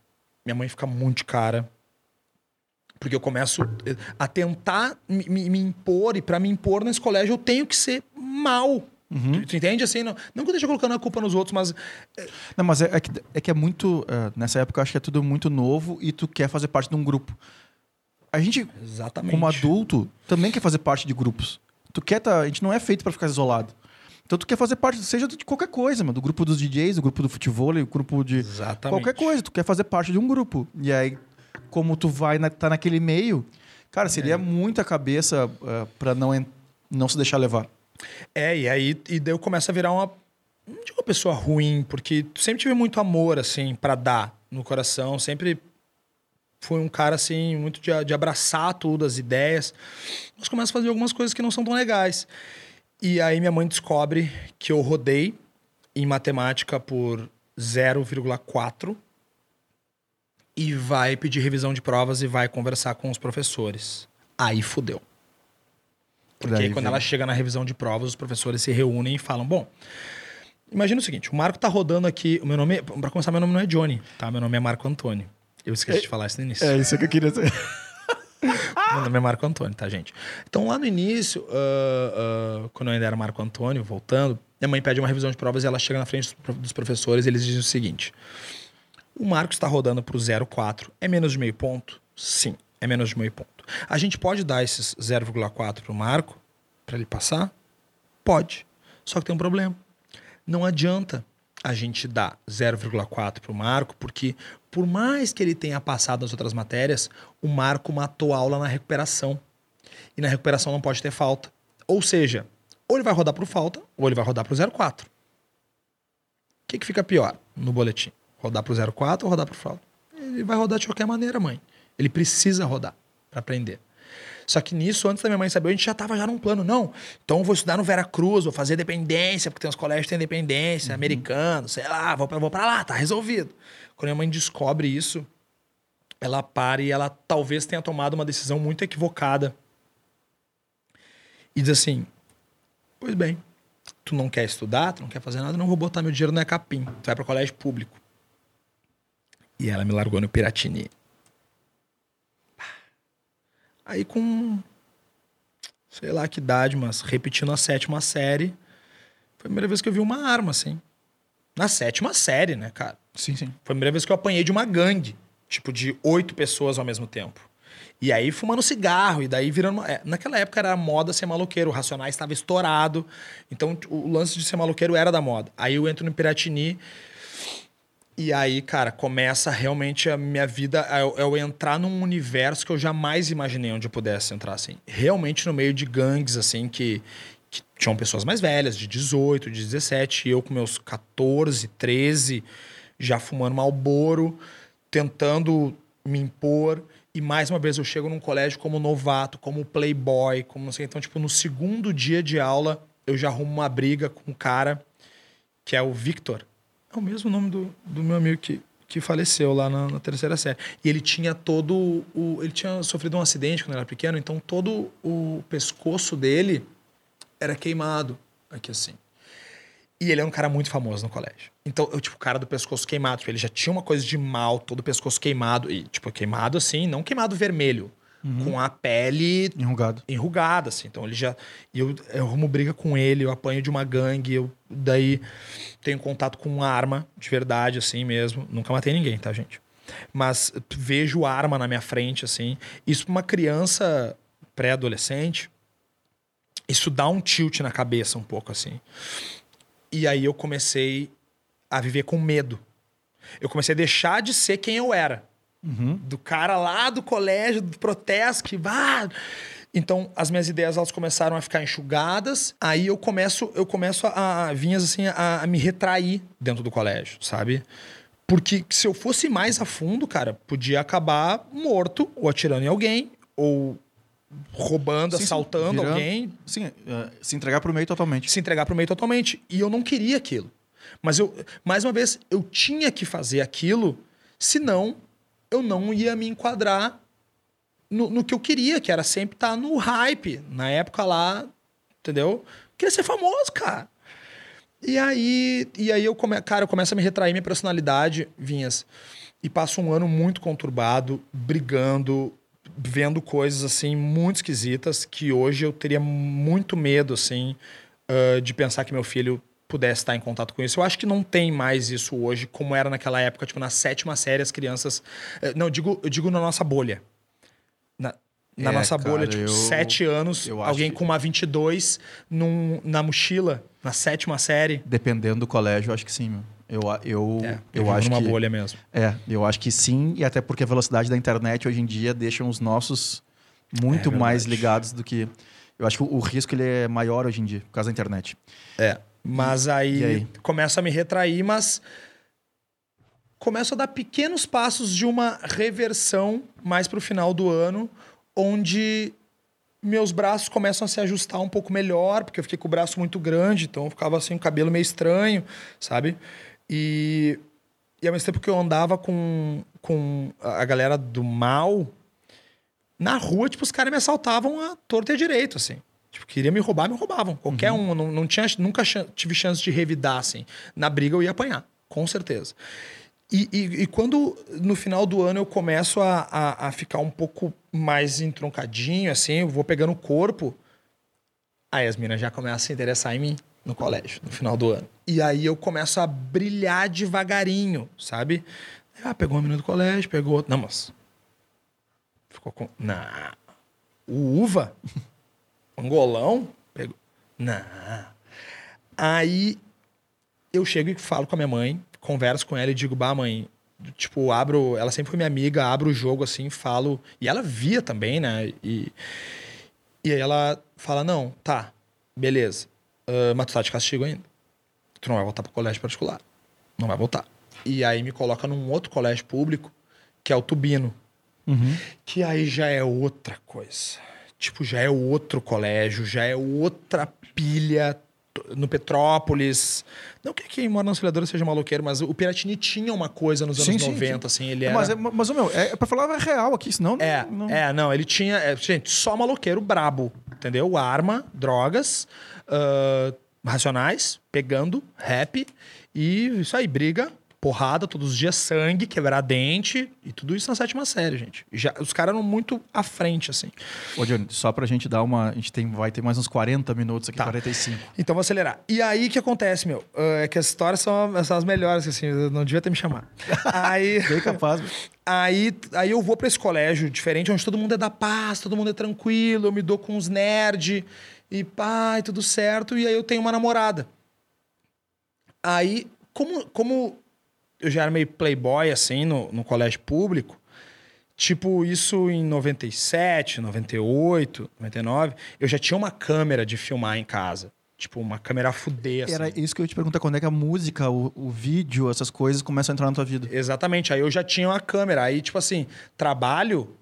minha mãe fica muito cara. Porque eu começo a tentar me, me- me impor, e pra me impor nesse colégio eu tenho que ser mal. Tu, tu entende? Assim, não, não que eu esteja colocando a culpa nos outros, mas Não, mas é, é que, é que é muito. é, nessa época eu acho que é tudo muito novo e tu quer fazer parte de um grupo. A gente, Exatamente. como adulto, também quer fazer parte de grupos. Tu quer tá, a gente não é feito pra ficar isolado. Então tu quer fazer parte, seja de qualquer coisa, mano, do grupo dos DJs, do grupo do futebol, do grupo de Exatamente. qualquer coisa, tu quer fazer parte de um grupo. E aí, como tu vai na, tá naquele meio, cara, seria muita cabeça uh, para não não se deixar levar. É, e aí e daí eu começo a virar uma. Não digo uma pessoa ruim, porque sempre tive muito amor, assim, para dar no coração. Sempre fui um cara, assim, muito de, de abraçar tudo, as ideias. Mas começo a fazer algumas coisas que não são tão legais. E aí minha mãe descobre que eu rodei em matemática por 0,4 e vai pedir revisão de provas e vai conversar com os professores. Aí fudeu. Porque Daí aí, quando vem. ela chega na revisão de provas, os professores se reúnem e falam: Bom, imagina o seguinte: o Marco tá rodando aqui. O meu nome, para começar, meu nome não é Johnny, tá? Meu nome é Marco Antônio. Eu esqueci de falar isso no início. isso que eu queria dizer. Meu nome é Marco Antônio, tá, gente? Então, lá no início, ah, ah, quando eu ainda era Marco Antônio, voltando, minha mãe pede uma revisão de provas e ela chega na frente dos prof- dos professores e eles dizem o seguinte: O Marco está rodando pro 0,4. É menos de meio ponto? Sim, é menos de meio ponto. A gente pode dar esses 0,4 pro Marco para ele passar? Pode. Só que tem um problema. Não adianta a gente dar 0,4 pro Marco, porque por mais que ele tenha passado nas outras matérias, o Marco matou aula na recuperação. E na recuperação não pode ter falta. Ou seja, ou ele vai rodar pro falta, ou ele vai rodar pro 0,4. O que, que fica pior no boletim? Rodar pro 0,4 ou rodar pro falta? Ele vai rodar de qualquer maneira, mãe. Ele precisa rodar para aprender. Só que nisso, antes da minha mãe saber, a gente já tava já num plano. Não, então eu vou estudar no Vera Cruz, vou fazer dependência, porque tem uns colégios que têm dependência, americano, sei lá, vou pra, vou pra lá, tá resolvido. Quando minha mãe descobre isso, ela para e ela talvez tenha tomado uma decisão muito equivocada. E diz assim: Pois bem, tu não quer estudar, tu não quer fazer nada, não vou botar meu dinheiro no Ecapim. Tu vai para colégio público. E ela me largou no Piratini. Aí com sei lá que idade, mas repetindo a sétima série, foi a primeira vez que eu vi uma arma assim. Na sétima série, né, cara? Sim, sim. Foi a primeira vez que eu apanhei de uma gangue, tipo de oito pessoas ao mesmo tempo. E aí fumando cigarro, e daí virando. uma- é, naquela época era moda ser maloqueiro, o Racionais estava estourado. Então o lance de ser maloqueiro era da moda. Aí eu entro no Piratini. E aí, cara, começa realmente a minha vida, eu, eu entrar num universo que eu jamais imaginei onde eu pudesse entrar, assim. Realmente no meio de gangues, assim, que, que tinham pessoas mais velhas, de 18, de 17, e eu com meus 14, 13, já fumando Malboro, tentando me impor. E mais uma vez eu chego num colégio como novato, como playboy, como não sei. Então, tipo, no segundo dia de aula, eu já arrumo uma briga com um cara que é o Victor. É o mesmo nome do, do meu amigo que, que faleceu lá na, na terceira série. E ele tinha todo o. Ele tinha sofrido um acidente quando era pequeno, então todo o pescoço dele era queimado. Aqui assim. E ele é um cara muito famoso no colégio. Então, eu, tipo, o cara do pescoço queimado. Tipo, ele já tinha uma coisa de mal, todo o pescoço queimado. E, tipo, queimado assim, não queimado vermelho. Com a pele Enrugado. enrugada, assim. Então ele já. e Eu, eu arrumo briga com ele, eu apanho de uma gangue, eu daí tenho contato com uma arma de verdade, assim mesmo. Nunca matei ninguém, tá, gente? Mas vejo arma na minha frente, assim. Isso pra uma criança pré-adolescente, isso dá um tilt na cabeça um pouco, assim. E aí eu comecei a viver com medo. Eu comecei a deixar de ser quem eu era do cara lá do colégio, do protesto, que bah! Então, as minhas ideias elas começaram a ficar enxugadas. Aí eu começo, eu começo a, a vinhas assim a, a me retrair dentro do colégio, sabe? Porque se eu fosse mais a fundo, cara, podia acabar morto ou atirando em alguém ou roubando, Sim, assaltando virando- alguém, Sim, é, se entregar pro meio totalmente. se entregar pro meio totalmente. E eu não queria aquilo. Mas eu, mais uma vez, eu tinha que fazer aquilo, senão eu não ia me enquadrar no, no que eu queria, que era sempre estar no hype. Na época lá, entendeu? Queria ser famoso, cara. E aí, e aí eu come, cara, eu começo a me retrair minha personalidade, Vinhas. E passo um ano muito conturbado, brigando, vendo coisas assim muito esquisitas que hoje eu teria muito medo assim ah, de pensar que meu filho pudesse estar em contato com isso. Eu acho que não tem mais isso hoje como era naquela época, tipo na sétima série as crianças, eh, não, eu digo, eu digo na nossa bolha. Na, na É, nossa cara, bolha, tipo, eu- sete anos, acho alguém com uma 22 num, na mochila, na sétima série. Dependendo do colégio, eu acho que sim, meu. Eu, eu, É, eu acho numa que. bolha mesmo. É, eu acho que sim, e até porque a velocidade da internet hoje em dia deixa os nossos muito É mais ligados do que. Eu acho que o, o risco ele é maior hoje em dia, por causa da internet. É. Mas aí, aí? começo a me retrair, mas começo a dar pequenos passos de uma reversão mais pro final do ano, onde meus braços começam a se ajustar um pouco melhor, porque eu fiquei com o braço muito grande, então eu ficava assim, o cabelo meio estranho, sabe? E, e ao mesmo tempo que eu andava com, com a galera do mal, na rua, tipo, os caras me assaltavam a torta e a direito, assim. Tipo, queria me roubar, me roubavam. Qualquer um, não, não tinha, nunca tive chance de revidar, assim. Na briga eu ia apanhar, com certeza. E, e, e quando no final do ano eu começo a, a, a ficar um pouco mais entroncadinho, assim, eu vou pegando o corpo, aí as minas já começam a se interessar em mim no colégio, no final do ano. E aí eu começo a brilhar devagarinho, sabe? Ah, pegou uma menina do colégio, pegou outra. Não, mas. Ficou com. Não. O uva? Angolão? Pegou. Não. Aí eu chego e falo com a minha mãe, converso com ela e digo, bah, mãe, tipo, abro. Ela sempre foi minha amiga, abro o jogo assim, falo. E ela via também, né? E, e aí ela fala: não, tá, beleza. Ah, mas tu tá de castigo ainda. Tu não vai voltar pro colégio particular. Não vai voltar. E aí me coloca num outro colégio público, que é o Tubino. Que aí já é outra coisa. Tipo, já é outro colégio, já é outra pilha no Petrópolis. Não que quem mora na Auxiliadora seja maloqueiro, mas o Piratini tinha uma coisa nos anos Sim, sim, 90, assim, ele era... Mas, é, mas ô, meu, é pra falar a real aqui, senão. não- É, não, é, não, ele tinha. é, gente, só maloqueiro brabo, entendeu? Arma, drogas, ah, racionais, pegando, rap e isso aí, briga, porrada, todos os dias, sangue, quebrar dente e tudo isso na sétima série, gente. Já, os caras eram muito à frente, assim. Ô, Johnny, só pra gente dar uma. A gente tem, vai ter mais uns 40 minutos aqui, Tá. 45. Então vou acelerar. E aí o que acontece, meu? Ah, É que as histórias são, são as melhores, assim, eu não devia ter me chamado. Aí. Bem capaz. Aí, aí eu vou pra esse colégio diferente, onde todo mundo é da paz, todo mundo é tranquilo, eu me dou com os nerds e pai, tudo certo. E aí eu tenho uma namorada. Aí, como, como eu já era meio playboy, assim, no, no colégio público, tipo, isso em 97, 98, 99, eu já tinha uma câmera de filmar em casa. Tipo, uma câmera fuder, assim. Era isso que eu ia te perguntar, quando é que a música, o, o vídeo, essas coisas começam a entrar na tua vida? Exatamente. Aí eu já tinha uma câmera. Aí, tipo assim, trabalho,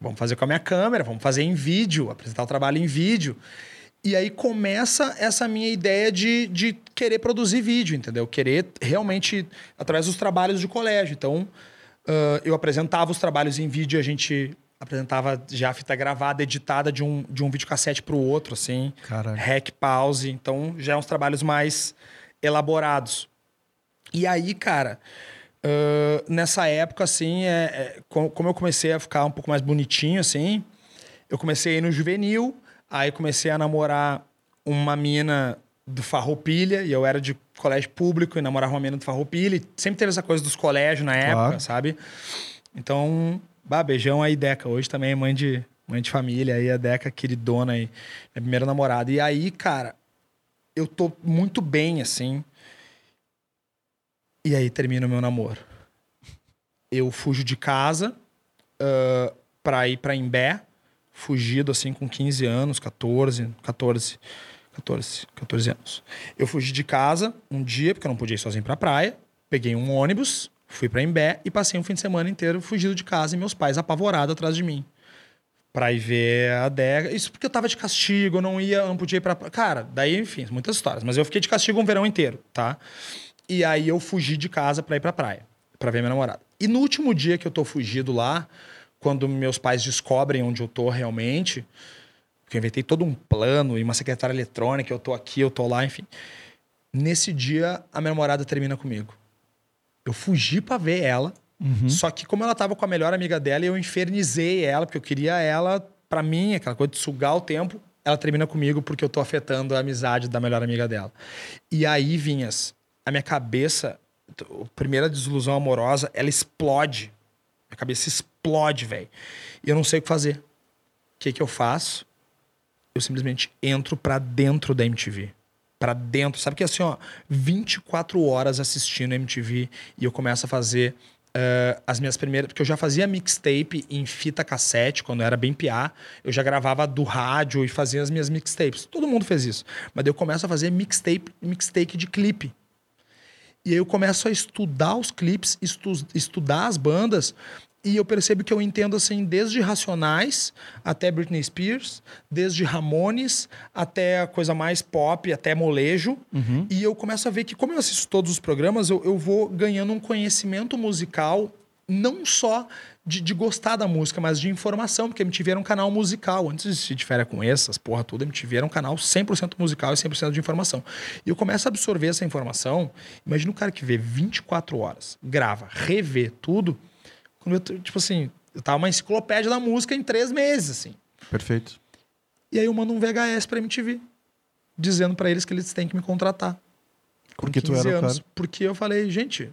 vamos fazer com a minha câmera, vamos fazer em vídeo, apresentar o trabalho em vídeo. E aí começa essa minha ideia de, de querer produzir vídeo, entendeu? Querer realmente, através dos trabalhos de colégio. Então, ah, eu apresentava os trabalhos em vídeo, a gente apresentava já a fita gravada, editada de um, de um videocassete para o outro, assim. Caralho. Hack, pause. Então, já é uns trabalhos mais elaborados. E aí, cara, ãh, nessa época, assim, é, é, co- como eu comecei a ficar um pouco mais bonitinho, assim, eu comecei a ir no juvenil, aí comecei a namorar uma mina do Farroupilha, e eu era de colégio público e namorava uma mina do Farroupilha, e sempre teve essa coisa dos colégios na época, Claro. sabe? Então, bah, beijão aí, Deca. Hoje também é mãe de, mãe de família, aí a Deca, queridona aí, minha primeira namorada. E aí, cara, eu tô muito bem, assim. E aí termina o meu namoro. Eu fujo de casa ah, pra ir pra Imbé, fugido assim com 15 anos, 14, 14, 14, 14 anos. Eu fugi de casa um dia, porque eu não podia ir sozinho pra praia. Peguei um ônibus, fui pra Imbé e passei um fim de semana inteiro fugido de casa e meus pais apavorados atrás de mim. Pra ir ver a adega. Isso porque eu tava de castigo, eu não ia, não podia ir pra. Cara, daí, enfim, muitas histórias. Mas eu fiquei de castigo um verão inteiro, tá? E aí eu fugi de casa pra ir pra praia, pra ver minha namorada. E no último dia que eu tô fugido lá, quando meus pais descobrem onde eu tô realmente, porque eu inventei todo um plano e uma secretária eletrônica, eu tô aqui, eu tô lá, enfim. Nesse dia, a minha namorada termina comigo. Eu fugi pra ver ela, só que como ela tava com a melhor amiga dela, eu infernizei ela, porque eu queria ela pra mim, aquela coisa de sugar o tempo. Ela termina comigo porque eu tô afetando a amizade da melhor amiga dela. E aí, Vinhas, a minha cabeça, a primeira desilusão amorosa, ela explode. Minha cabeça explode, velho. E eu não sei o que fazer. O que que eu faço? Eu simplesmente entro pra dentro da MTV. Pra dentro. Sabe que assim, ó, 24 horas assistindo MTV e eu começo a fazer Uh, as minhas primeiras. Porque eu já fazia mixtape em fita cassete, quando eu era bem piá. Eu já gravava do rádio e fazia as minhas mixtapes. Todo mundo fez isso. Mas eu começo a fazer mixtape, mixtape de clipe. E aí eu começo a estudar os clipes, estu estudar as bandas, e eu percebo que eu entendo assim, desde Racionais até Britney Spears, desde Ramones até a coisa mais pop, até molejo. Uhum. E eu começo a ver que, como eu assisto todos os programas, eu, eu vou ganhando um conhecimento musical, não só de, de, gostar da música, mas de informação, porque a MTV era um canal musical. Antes de se difere com essas, porra toda, a MTV era um canal 100% musical e 100% de informação. E eu começo a absorver essa informação. Imagina um cara que vê 24 horas, grava, revê tudo quando eu, tipo assim, eu tava uma enciclopédia da música em três meses, assim. Perfeito. E aí eu mando um VHS pra MTV, dizendo para eles que eles têm que me contratar. Porque tu era anos, o cara. Porque eu falei, gente,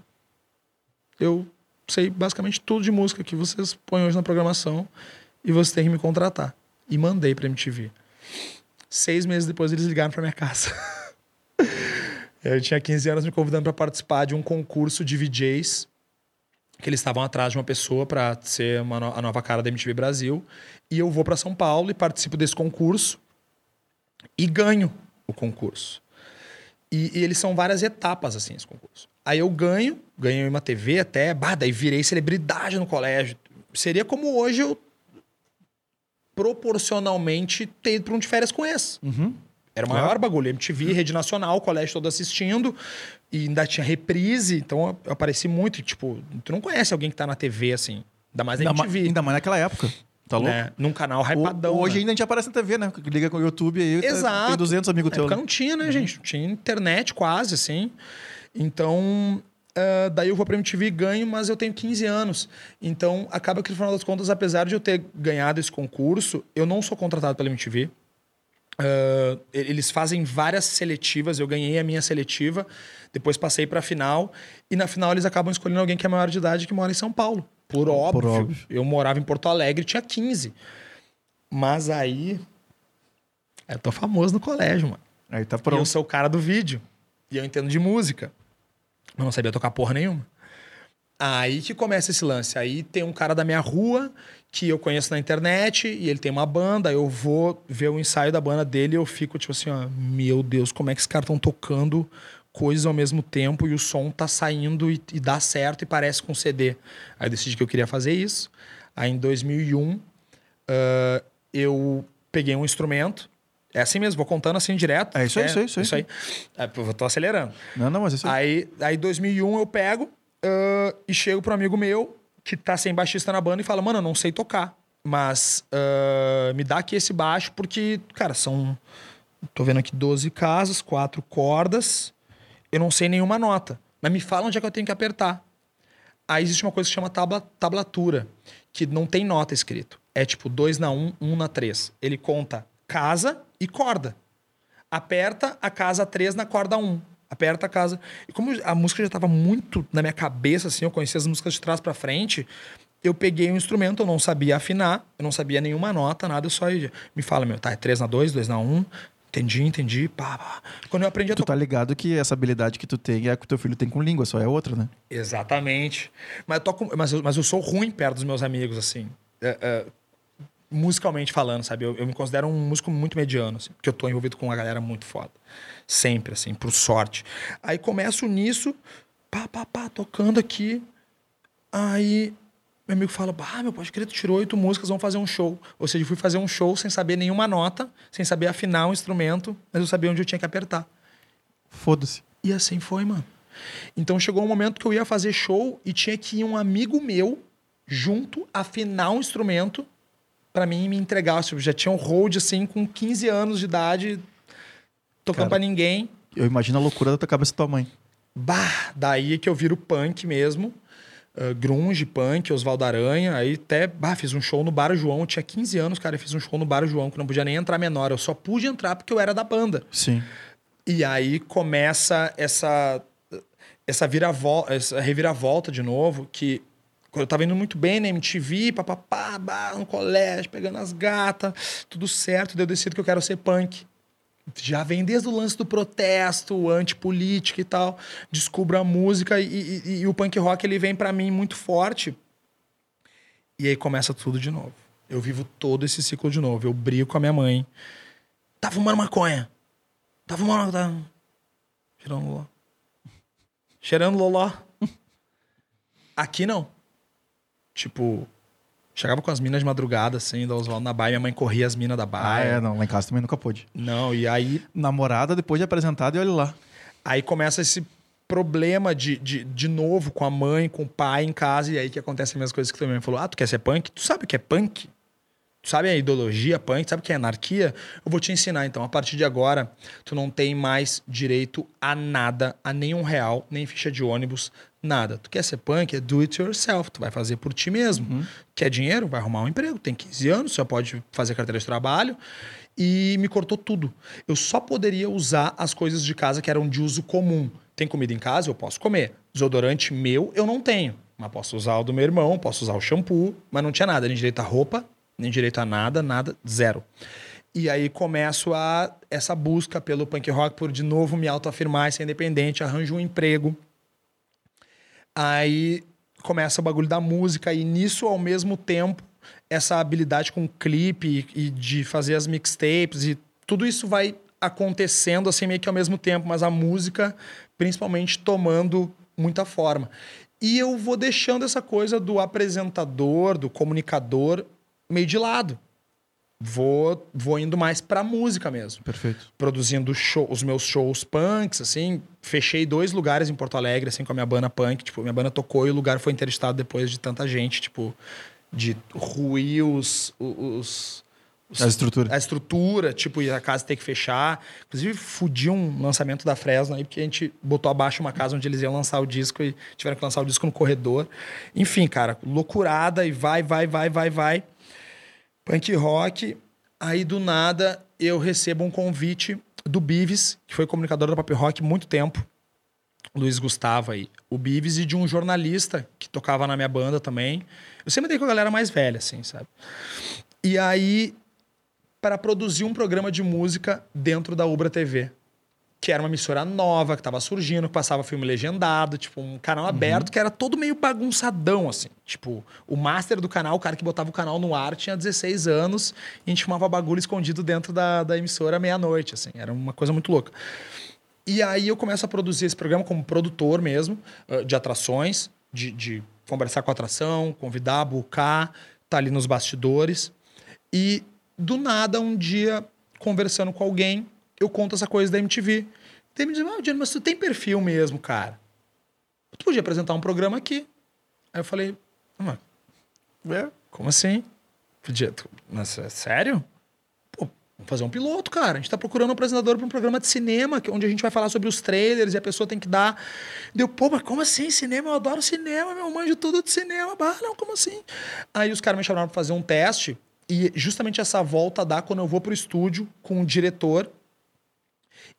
eu sei basicamente tudo de música que vocês põem hoje na programação e vocês têm que me contratar. E mandei pra MTV. Seis meses depois eles ligaram pra minha casa. eu tinha 15 anos me convidando para participar de um concurso de VJs que eles estavam atrás de uma pessoa para ser uma a nova cara da MTV Brasil. E eu vou para São Paulo e participo desse concurso e ganho o concurso. E, e, eles são várias etapas, assim, esse concurso. Aí eu ganho, ganhei uma TV até, bah, daí virei celebridade no colégio. Seria como hoje eu proporcionalmente ter ido para um de férias com esse. Uhum. Era o maior bagulho. MTV, rede nacional, o colégio todo assistindo. E ainda tinha reprise, então eu apareci muito. tipo, tu não conhece alguém que tá na TV, assim. Ainda mais na ainda MTV. Ma, ainda mais naquela época. Tá louco? Né? Num canal hypadão. O, hoje né? ainda a gente aparece na TV, né? Liga com o YouTube aí. Tá- Exato. Tem 200 amigos teus. Na época não tinha, né, uhum. gente? Tinha internet quase, assim. Então, uh, daí eu vou pra MTV e ganho, mas eu tenho 15 anos. Então, acaba que no final das contas, apesar de eu ter ganhado esse concurso, eu não sou contratado pela MTV. Uh, eles fazem várias seletivas. Eu ganhei a minha seletiva, depois passei para a final. E na final eles acabam escolhendo alguém que é maior de idade que mora em São Paulo. Por óbvio. Por óbvio. Eu morava em Porto Alegre tinha 15. Mas aí. Eu tô famoso no colégio, mano. Aí tá pronto. E eu sou o cara do vídeo. E eu entendo de música. Mas não sabia tocar porra nenhuma. Aí que começa esse lance. Aí tem um cara da minha rua que eu conheço na internet e ele tem uma banda. Eu vou ver o ensaio da banda dele e eu fico tipo assim: ó, meu Deus, como é que esses caras estão tocando coisas ao mesmo tempo e o som tá saindo e, e, dá certo e parece com CD. Aí eu decidi que eu queria fazer isso. Aí em 2001 uh, eu peguei um instrumento. É assim mesmo, vou contando assim direto. É isso aí, é, isso aí. Isso aí. Isso aí. É, eu tô acelerando. Não, não, mas isso aí. Aí, aí 2001 eu pego Uh, e chego um amigo meu que tá sem baixista na banda e fala: Mano, eu não sei tocar, mas uh, me dá aqui esse baixo porque, cara, são. Tô vendo aqui 12 casas, quatro cordas, eu não sei nenhuma nota, mas me fala onde é que eu tenho que apertar. Aí existe uma coisa que chama tabla, tablatura, que não tem nota escrito. É tipo 2 na 1, um, 1 um na 3. Ele conta casa e corda. Aperta a casa 3 na corda 1. Um aperta a casa. E como a música já estava muito na minha cabeça, assim, eu conhecia as músicas de trás para frente, eu peguei um instrumento, eu não sabia afinar, eu não sabia nenhuma nota, nada, eu só ia, me fala, meu, tá, é 3 na 2, 2 na 1, entendi, entendi, pá, pá. Quando eu aprendi a Tu tá ligado que essa habilidade que tu tem é a que o teu filho tem com língua, só é outra, né? Exatamente. Mas eu, toco, mas, eu, mas eu sou ruim perto dos meus amigos, assim. É, é, musicalmente falando, sabe? Eu, eu, me considero um músico muito mediano, assim, porque eu tô envolvido com uma galera muito foda. Sempre, assim, por sorte. Aí começo nisso, pá, pá, pá, tocando aqui. Aí meu amigo fala: Ah, meu pode crer, tu tirou oito músicas, vamos fazer um show. Ou seja, eu fui fazer um show sem saber nenhuma nota, sem saber afinar o instrumento, mas eu sabia onde eu tinha que apertar. Foda-se. E assim foi, mano. Então chegou um momento que eu ia fazer show e tinha que ir um amigo meu junto afinar um instrumento para mim me entregar. Tipo, já tinha um hold assim com 15 anos de idade, tocando para ninguém. Eu imagino a loucura da tua cabeça da tua mãe. Bah, daí que eu viro punk mesmo. Uh, grunge, punk, Oswaldo Aranha. Aí até, bah, fiz um show no Bar João. Eu tinha 15 anos, cara. Eu fiz um show no Bar João, que não podia nem entrar menor. Eu só pude entrar porque eu era da banda. Sim. E aí começa essa essa, viravolta, essa reviravolta de novo, que eu tava indo muito bem na MTV, papapá, no colégio, pegando as gatas, tudo certo. Daí eu decido que eu quero ser punk. Já vem desde o lance do protesto, antipolítica e tal. Descubro a música e, e, e o punk rock ele vem para mim muito forte. E aí começa tudo de novo. Eu vivo todo esse ciclo de novo. Eu brigo com a minha mãe. Tá fumando maconha. Tá fumando. Tá... Cheirando loló. Cheirando loló. Aqui não. Tipo, chegava com as minas de madrugada, assim, da Oswaldo na baia. Minha mãe corria as minas da Ah, baia. é, não. Lá em casa também nunca pôde. Não, e aí Namorada, depois de apresentado, e olha lá. Aí começa esse problema de, de, de novo com a mãe, com o pai em casa, e aí que acontece as mesmas coisas que tu também falou. Ah, tu quer ser punk? Tu sabe o que é punk? Tu sabe a ideologia punk? Sabe o que é anarquia? Eu vou te ensinar, então. A partir de agora, tu não tem mais direito a nada, a nenhum real, nem ficha de ônibus, nada. Tu quer ser punk? É do it yourself. Tu vai fazer por ti mesmo. Quer dinheiro? Vai arrumar um emprego. Tem 15 anos, só pode fazer carteira de trabalho. E me cortou tudo. Eu só poderia usar as coisas de casa que eram de uso comum. Tem comida em casa? Eu posso comer. Desodorante meu, eu não tenho. Mas posso usar o do meu irmão, posso usar o shampoo, mas não tinha nada, nem direito a roupa, nem direito a nada, nada, zero. E aí começo a essa busca pelo punk rock por de novo me autoafirmar, ser independente, arranjo um emprego. Aí começa o bagulho da música e nisso ao mesmo tempo essa habilidade com clipe e, de fazer as mixtapes e tudo isso vai acontecendo assim meio que ao mesmo tempo, mas a música principalmente tomando muita forma. E eu vou deixando essa coisa do apresentador, do comunicador meio de lado. Vou, vou indo mais pra música mesmo Perfeito. produzindo show- os meus shows punks, assim. Fechei dois lugares em Porto Alegre, assim, com a minha banda punk. Tipo, minha banda tocou e o lugar foi interestado depois de tanta gente, tipo, de ruir os... os, os- A estrutura. a estrutura, tipo, e a casa ter que fechar. Inclusive, fudi um lançamento da Fresno aí, porque a gente botou abaixo uma casa onde eles iam lançar o disco e tiveram que lançar o disco no corredor. Enfim, cara, loucurada e vai, vai, vai, vai, vai. Punk rock. Aí, do nada, eu recebo um convite do Bives, que foi comunicador da Pop Rock muito tempo. Luiz Gustavo aí. O Bives e de um jornalista que tocava na minha banda também. Eu sempre dei com a galera mais velha, assim, sabe? E aí, para produzir um programa de música dentro da Ubra TV. Que era uma emissora nova, que tava surgindo, que passava filme legendado, tipo, um canal aberto, que era todo meio bagunçadão, assim. Tipo, o master do canal, o cara que botava o canal no ar, tinha 16 anos, e a gente fumava bagulho escondido dentro da, da emissora meia-noite, assim. Era uma coisa muito louca. E aí eu começo a produzir esse programa como produtor mesmo, eh, de atrações, de, de conversar com a atração, convidar, buscar, tá ali nos bastidores. E do nada, um dia, conversando com alguém, eu conto essa coisa da MTV. Daí me diz, ah, Johnny, mas tu tem perfil mesmo, cara. Tu podia apresentar um programa aqui. Aí eu falei, ah, É. como assim? Podia. tu- Mas, é sério? Pô, vamos fazer um piloto, cara. A gente tá procurando um apresentador para um programa de cinema, onde a gente vai falar sobre os trailers e a pessoa tem que dar. Deu, pô, mas como assim? Cinema? Eu adoro cinema, meu manjo tudo de cinema. Bah, não, como assim? Aí os caras me chamaram para fazer um teste. E justamente essa volta dá quando eu vou pro estúdio com o diretor.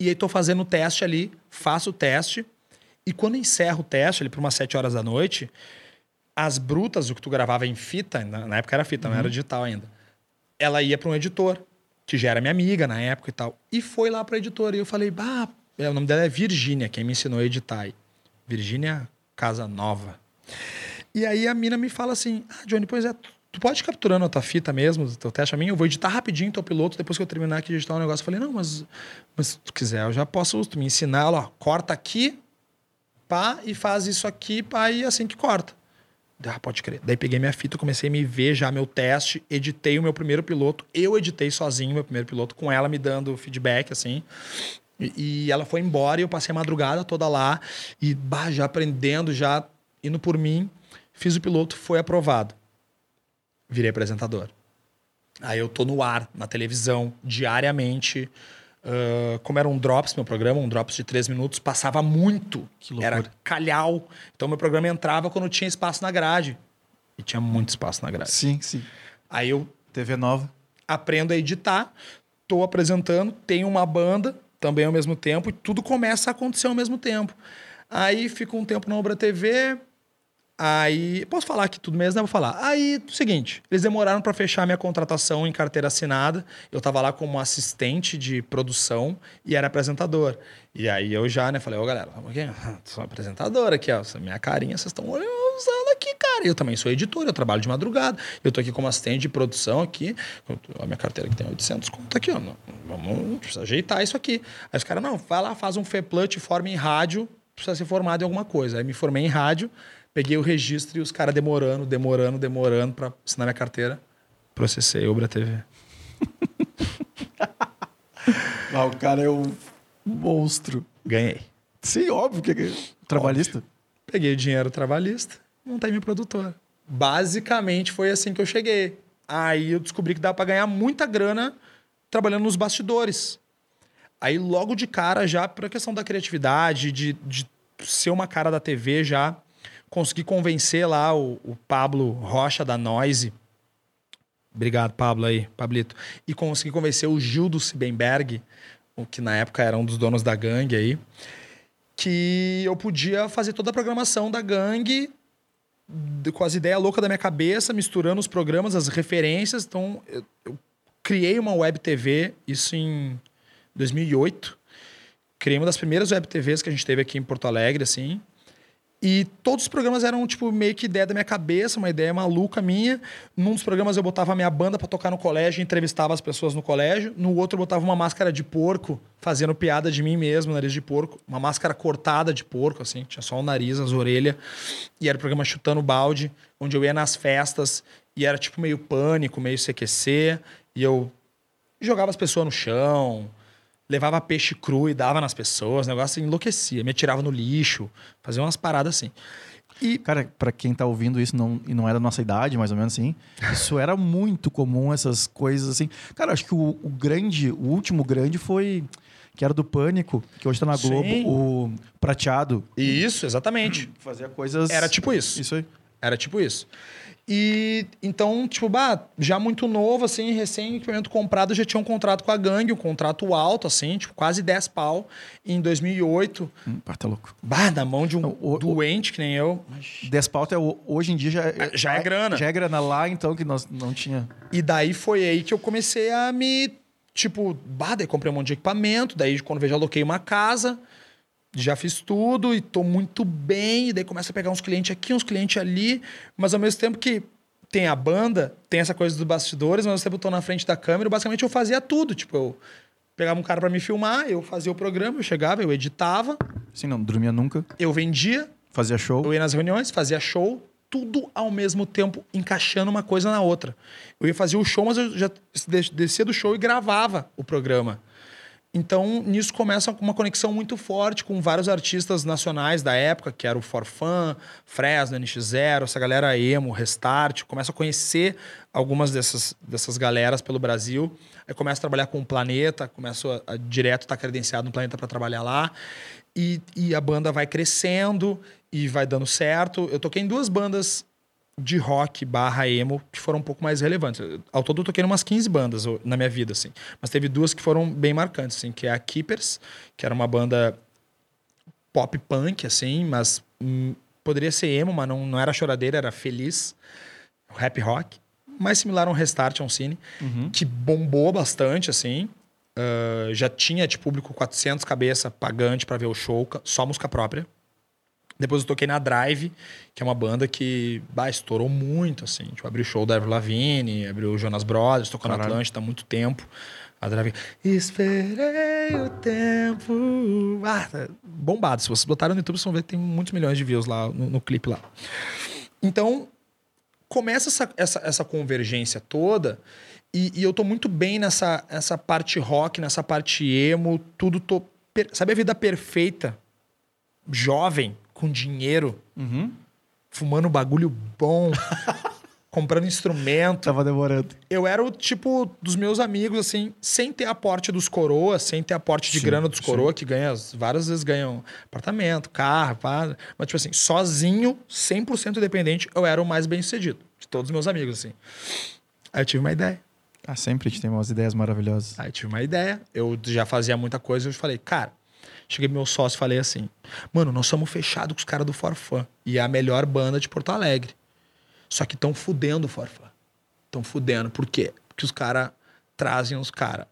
E aí tô fazendo o teste ali, faço o teste. E quando encerro o teste, ali por umas 7 horas da noite, as brutas, o que tu gravava em fita, na, época era fita, não era digital ainda. Ela ia para um editor, que já era minha amiga na época e tal. E foi lá para editor. E eu falei, bah, é, o nome dela é Virgínia, quem me ensinou a editar. aí. Virgínia Casa Nova. E aí a mina me fala assim: Ah, Johnny, pois é, tu- pode capturando a tua fita mesmo, o teu teste a mim? Eu vou editar rapidinho teu piloto, depois que eu terminar aqui de editar um negócio. Eu falei, não, mas, mas se tu quiser, eu já posso tu me ensinar, ó, corta aqui, pá, e faz isso aqui, pá, e assim que corta. Ah, pode crer. Daí peguei minha fita, comecei a me ver já meu teste, editei o meu primeiro piloto. Eu editei sozinho meu primeiro piloto, com ela me dando feedback, assim. E, e ela foi embora e eu passei a madrugada toda lá. E bah, já aprendendo, já indo por mim. Fiz o piloto, foi aprovado. Virei apresentador. Aí eu tô no ar, na televisão, diariamente. Ah, como era um Drops, meu programa, um Drops de três minutos, passava muito. Era calhau. Então meu programa entrava quando tinha espaço na grade. E tinha muito espaço na grade. Sim, sim. Aí eu TV nova. aprendo a editar, tô apresentando, tenho uma banda também ao mesmo tempo e tudo começa a acontecer ao mesmo tempo. Aí fico um tempo na Obra TV, Aí, posso falar aqui tudo mesmo, né? Vou falar. Aí, seguinte, eles demoraram para fechar minha contratação em carteira assinada. Eu tava lá como assistente de produção e era apresentador. E aí eu já, né, falei, ô galera, sou apresentador aqui, ó. Minha carinha vocês estão usando aqui, cara. Eu também sou editor, eu trabalho de madrugada. Eu tô aqui como assistente de produção aqui. A minha carteira que tem 800 conto aqui, ó. Vamos ajeitar isso aqui. Aí os caras, não, vai lá, faz um FEPLUT, forma em rádio, precisa ser formado em alguma coisa. Aí me formei em rádio Peguei o registro e os caras demorando, demorando, demorando para assinar minha carteira. Processei Ubra TV. ah, o cara é um monstro. Ganhei. Sim, óbvio que é trabalhista. Óbvio. Peguei o dinheiro trabalhista, montei minha produtora. Basicamente foi assim que eu cheguei. Aí eu descobri que dá para ganhar muita grana trabalhando nos bastidores. Aí logo de cara, já por questão da criatividade, de, de ser uma cara da TV já, consegui convencer lá o, o Pablo Rocha da Noise. Obrigado, Pablo aí, Pablito. E consegui convencer o Gil do Sibenberg, o que na época era um dos donos da gangue aí, que eu podia fazer toda a programação da gangue com as ideias loucas da minha cabeça, misturando os programas, as referências. Então, eu, eu criei uma web TV, isso em 2008. Criei uma das primeiras web TVs que a gente teve aqui em Porto Alegre, assim. E todos os programas eram, tipo, meio que ideia da minha cabeça, uma ideia maluca minha. Num dos programas eu botava a minha banda para tocar no colégio, entrevistava as pessoas no colégio. No outro eu botava uma máscara de porco, fazendo piada de mim mesmo, nariz de porco. Uma máscara cortada de porco, assim, tinha só o nariz, as orelhas. E era o programa Chutando Balde, onde eu ia nas festas e era, tipo, meio pânico, meio CQC. E eu jogava as pessoas no chão, levava peixe cru e dava nas pessoas, o negócio enlouquecia, me atirava no lixo, fazia umas paradas assim. E, cara, para quem tá ouvindo isso não, e não é da nossa idade, mais ou menos assim, isso era muito comum, essas coisas assim. Cara, acho que o, o grande, o último grande foi que era do Pânico, que hoje tá na Globo, Sim. o Prateado. Isso, exatamente. Fazia coisas. Era tipo isso. Isso aí. Era tipo isso. E então, tipo, bah, já muito novo, assim, recém-equipamento comprado, já tinha um contrato com a gangue, um contrato alto, assim, tipo, quase 10 pau. Em 2008. Hum, tá louco. Bah, na mão de um o, doente que nem eu. 10 pau até hoje em dia já, é, já é grana. Já é grana lá, então, que nós não tinha. E daí foi aí que eu comecei a me. Tipo, bah, daí comprei um monte de equipamento, daí quando vejo, aloquei uma casa já fiz tudo e tô muito bem, e daí começa a pegar uns clientes aqui, uns clientes ali, mas ao mesmo tempo que tem a banda, tem essa coisa dos bastidores, mas ao mesmo tempo eu tô na frente da câmera, basicamente eu fazia tudo, tipo, eu pegava um cara para me filmar, eu fazia o programa, eu chegava, eu editava. Sim, não dormia nunca. Eu vendia. Fazia show. Eu ia nas reuniões, fazia show, tudo ao mesmo tempo, encaixando uma coisa na outra. Eu ia fazer o show, mas eu já descia do show e gravava o programa. Então, nisso começa uma conexão muito forte com vários artistas nacionais da época, que era o Forfan, Fresno, NX0, essa galera emo, Restart. Começa a conhecer algumas dessas, dessas galeras pelo Brasil. Aí começa a trabalhar com o Planeta, começo a, a direto estar tá credenciado no Planeta para trabalhar lá. E, e a banda vai crescendo e vai dando certo. Eu toquei em duas bandas de rock barra emo que foram um pouco mais relevantes. Ao todo eu toquei em umas 15 bandas na minha vida, assim. Mas teve duas que foram bem marcantes, assim, que é a Keepers, que era uma banda pop punk, assim, mas hum, poderia ser emo, mas não, não era choradeira, era feliz. Rap rock. Mais similar a um Restart, a um Cine, uhum. que bombou bastante, assim. Uh, já tinha de público 400 cabeça pagante para ver o show, só música própria. Depois eu toquei na Drive, que é uma banda que bah, estourou muito, assim. Tipo, abriu o show da Avril Lavigne, abriu o Jonas Brothers, tocou Caralho. na Atlântida há muito tempo. A Drive... Esperei o tempo... Ah, tá bombado. Se vocês botarem no YouTube, vocês vão ver que tem muitos milhões de views lá no, no clipe lá. Então, começa essa, essa, essa convergência toda... E, e, eu tô muito bem nessa, nessa parte rock, nessa parte emo, tudo tô... Sabe a vida perfeita? Jovem, com dinheiro, uhum. fumando bagulho bom, comprando instrumento. Tava demorando. Eu era o tipo dos meus amigos, assim, sem ter aporte dos coroas, sem ter aporte de sim, grana dos coroas, que ganha, várias vezes ganham apartamento, carro, pá. Mas, tipo assim, sozinho, 100% independente, eu era o mais bem sucedido de todos os meus amigos, assim. Aí eu tive uma ideia. Ah, sempre a gente tem umas ideias maravilhosas. Aí eu tive uma ideia. Eu já fazia muita coisa, eu falei, cara, Cheguei pro meu sócio e falei assim: Mano, nós somos fechados com os caras do Forfã. E é a melhor banda de Porto Alegre. Só que estão fudendo o Forfã. Estão fudendo. Por quê? Porque os caras trazem os caras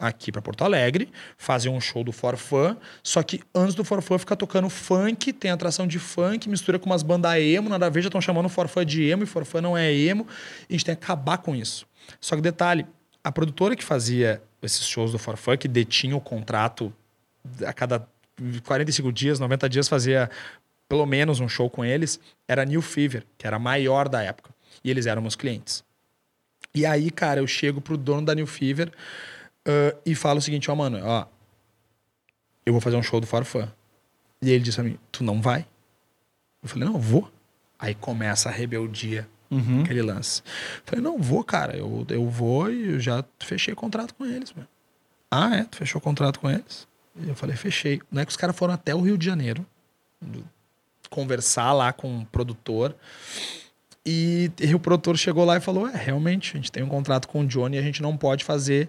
aqui para Porto Alegre, fazem um show do Forfã, só que antes do Forfã fica tocando funk, tem atração de funk, mistura com umas bandas emo, nada a ver, já estão chamando o Forfã de emo, e Forfã não é emo, e a gente tem que acabar com isso. Só que detalhe, a produtora que fazia esses shows do Forfã, que detinha o contrato a cada 45 dias, 90 dias fazia pelo menos um show com eles, era New Fever, que era a maior da época. E eles eram meus clientes. E aí, cara, eu chego pro dono da New Fever uh, e falo o seguinte, ó, mano, ó, eu vou fazer um show do Farfã. E ele disse a mim, tu não vai? Eu falei, não, eu vou. Aí começa a rebeldia, Uhum. aquele lance. Eu falei, não, vou, cara, eu, eu vou e eu já fechei contrato com eles, mano. Ah, é? Tu fechou contrato com eles? Eu falei, fechei. Não é que os caras foram até o Rio de Janeiro conversar lá com o produtor. E, e o produtor chegou lá e falou: É, realmente, a gente tem um contrato com o Johnny a gente não pode fazer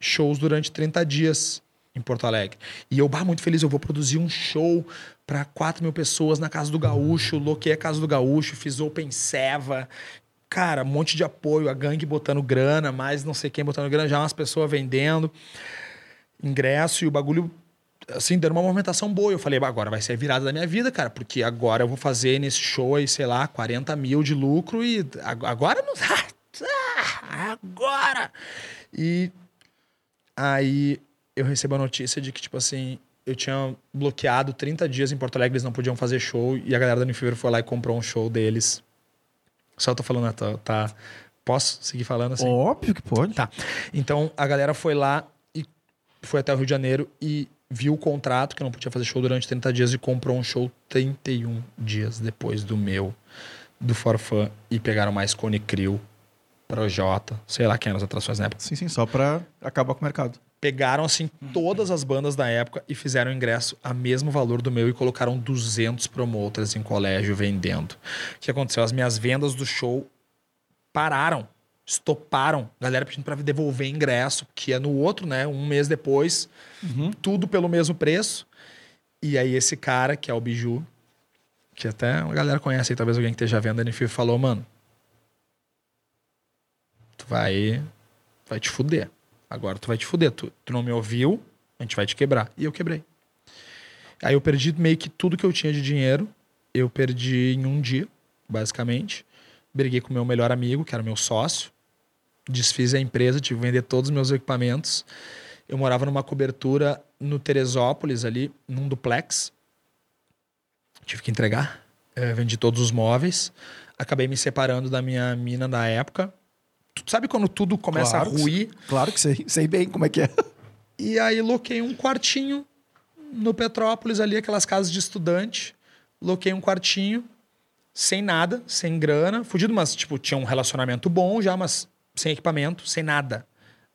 shows durante 30 dias em Porto Alegre. E eu, bah, muito feliz, eu vou produzir um show para 4 mil pessoas na Casa do Gaúcho, loquei a Casa do Gaúcho, fiz Open Seva. Cara, um monte de apoio, a gangue botando grana, mais não sei quem botando grana, já umas pessoas vendendo ingresso e o bagulho, assim, dando uma movimentação boa. Eu falei, "Bah, agora vai ser a virada da minha vida, cara, porque agora eu vou fazer nesse show aí, sei lá, 40 mil de lucro e ag- agora não. Ah, agora! E aí eu recebo a notícia de que, tipo assim, eu tinha bloqueado 30 dias em Porto Alegre, eles não podiam fazer show e a galera da New Fever foi lá e comprou um show deles. Só tô falando, tá? tá posso seguir falando assim? Óbvio que pode. Tá. Então a galera foi lá foi até o Rio de Janeiro e viu o contrato que eu não podia fazer show durante 30 dias e comprou um show 31 dias depois do meu, do Forfã. E pegaram mais Cone Crew, Projota, sei lá quem eram as atrações na época. Sim, sim, só pra acabar com o mercado. Pegaram, assim, todas as bandas da época e fizeram ingresso a mesmo valor do meu e colocaram 200 promoters em colégio vendendo. O que aconteceu? As minhas vendas do show pararam, estoparam. Galera pedindo para devolver ingresso, que é no outro, né? Um mês depois, tudo pelo mesmo preço. E aí esse cara, que é o Biju, que até a galera conhece aí, talvez alguém que esteja vendo a NFI, falou, mano, tu vai, vai te fuder. Agora tu vai te fuder. Tu, tu não me ouviu, a gente vai te quebrar. E eu quebrei. Aí eu perdi meio que tudo que eu tinha de dinheiro. Eu perdi em um dia, basicamente. Briguei com o meu melhor amigo, que era meu sócio. Desfiz a empresa, tive que vender todos os meus equipamentos. Eu morava numa cobertura no Teresópolis, ali, num duplex. Tive que entregar. Eh, vendi todos os móveis. Acabei me separando da minha mina da época. Tu sabe quando tudo começa Claro a que ruir? Claro que sei. Sei bem como é que é. E aí loquei um quartinho no Petrópolis ali, aquelas casas de estudante. Loquei um quartinho, sem nada, sem grana. Fudido, mas tipo, tinha um relacionamento bom já, mas sem equipamento, sem nada.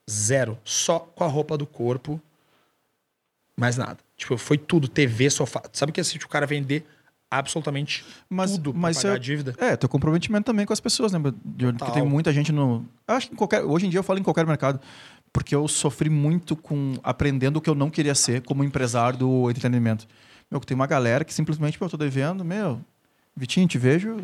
Zero. Só com a roupa do corpo. Mais nada. Tipo, foi tudo. TV, sofá. Sabe que assim, o cara vender absolutamente Mas, tudo mas pagar é, a dívida? É, teu comprometimento também com as pessoas, né? De onde que Total. tem muita gente no. Acho que em qualquer. Hoje em dia eu falo em qualquer mercado. Porque eu sofri muito com aprendendo o que eu não queria ser como empresário do entretenimento. Meu, tem uma galera que simplesmente, pô, eu tô devendo, meu, Vitinho, te vejo,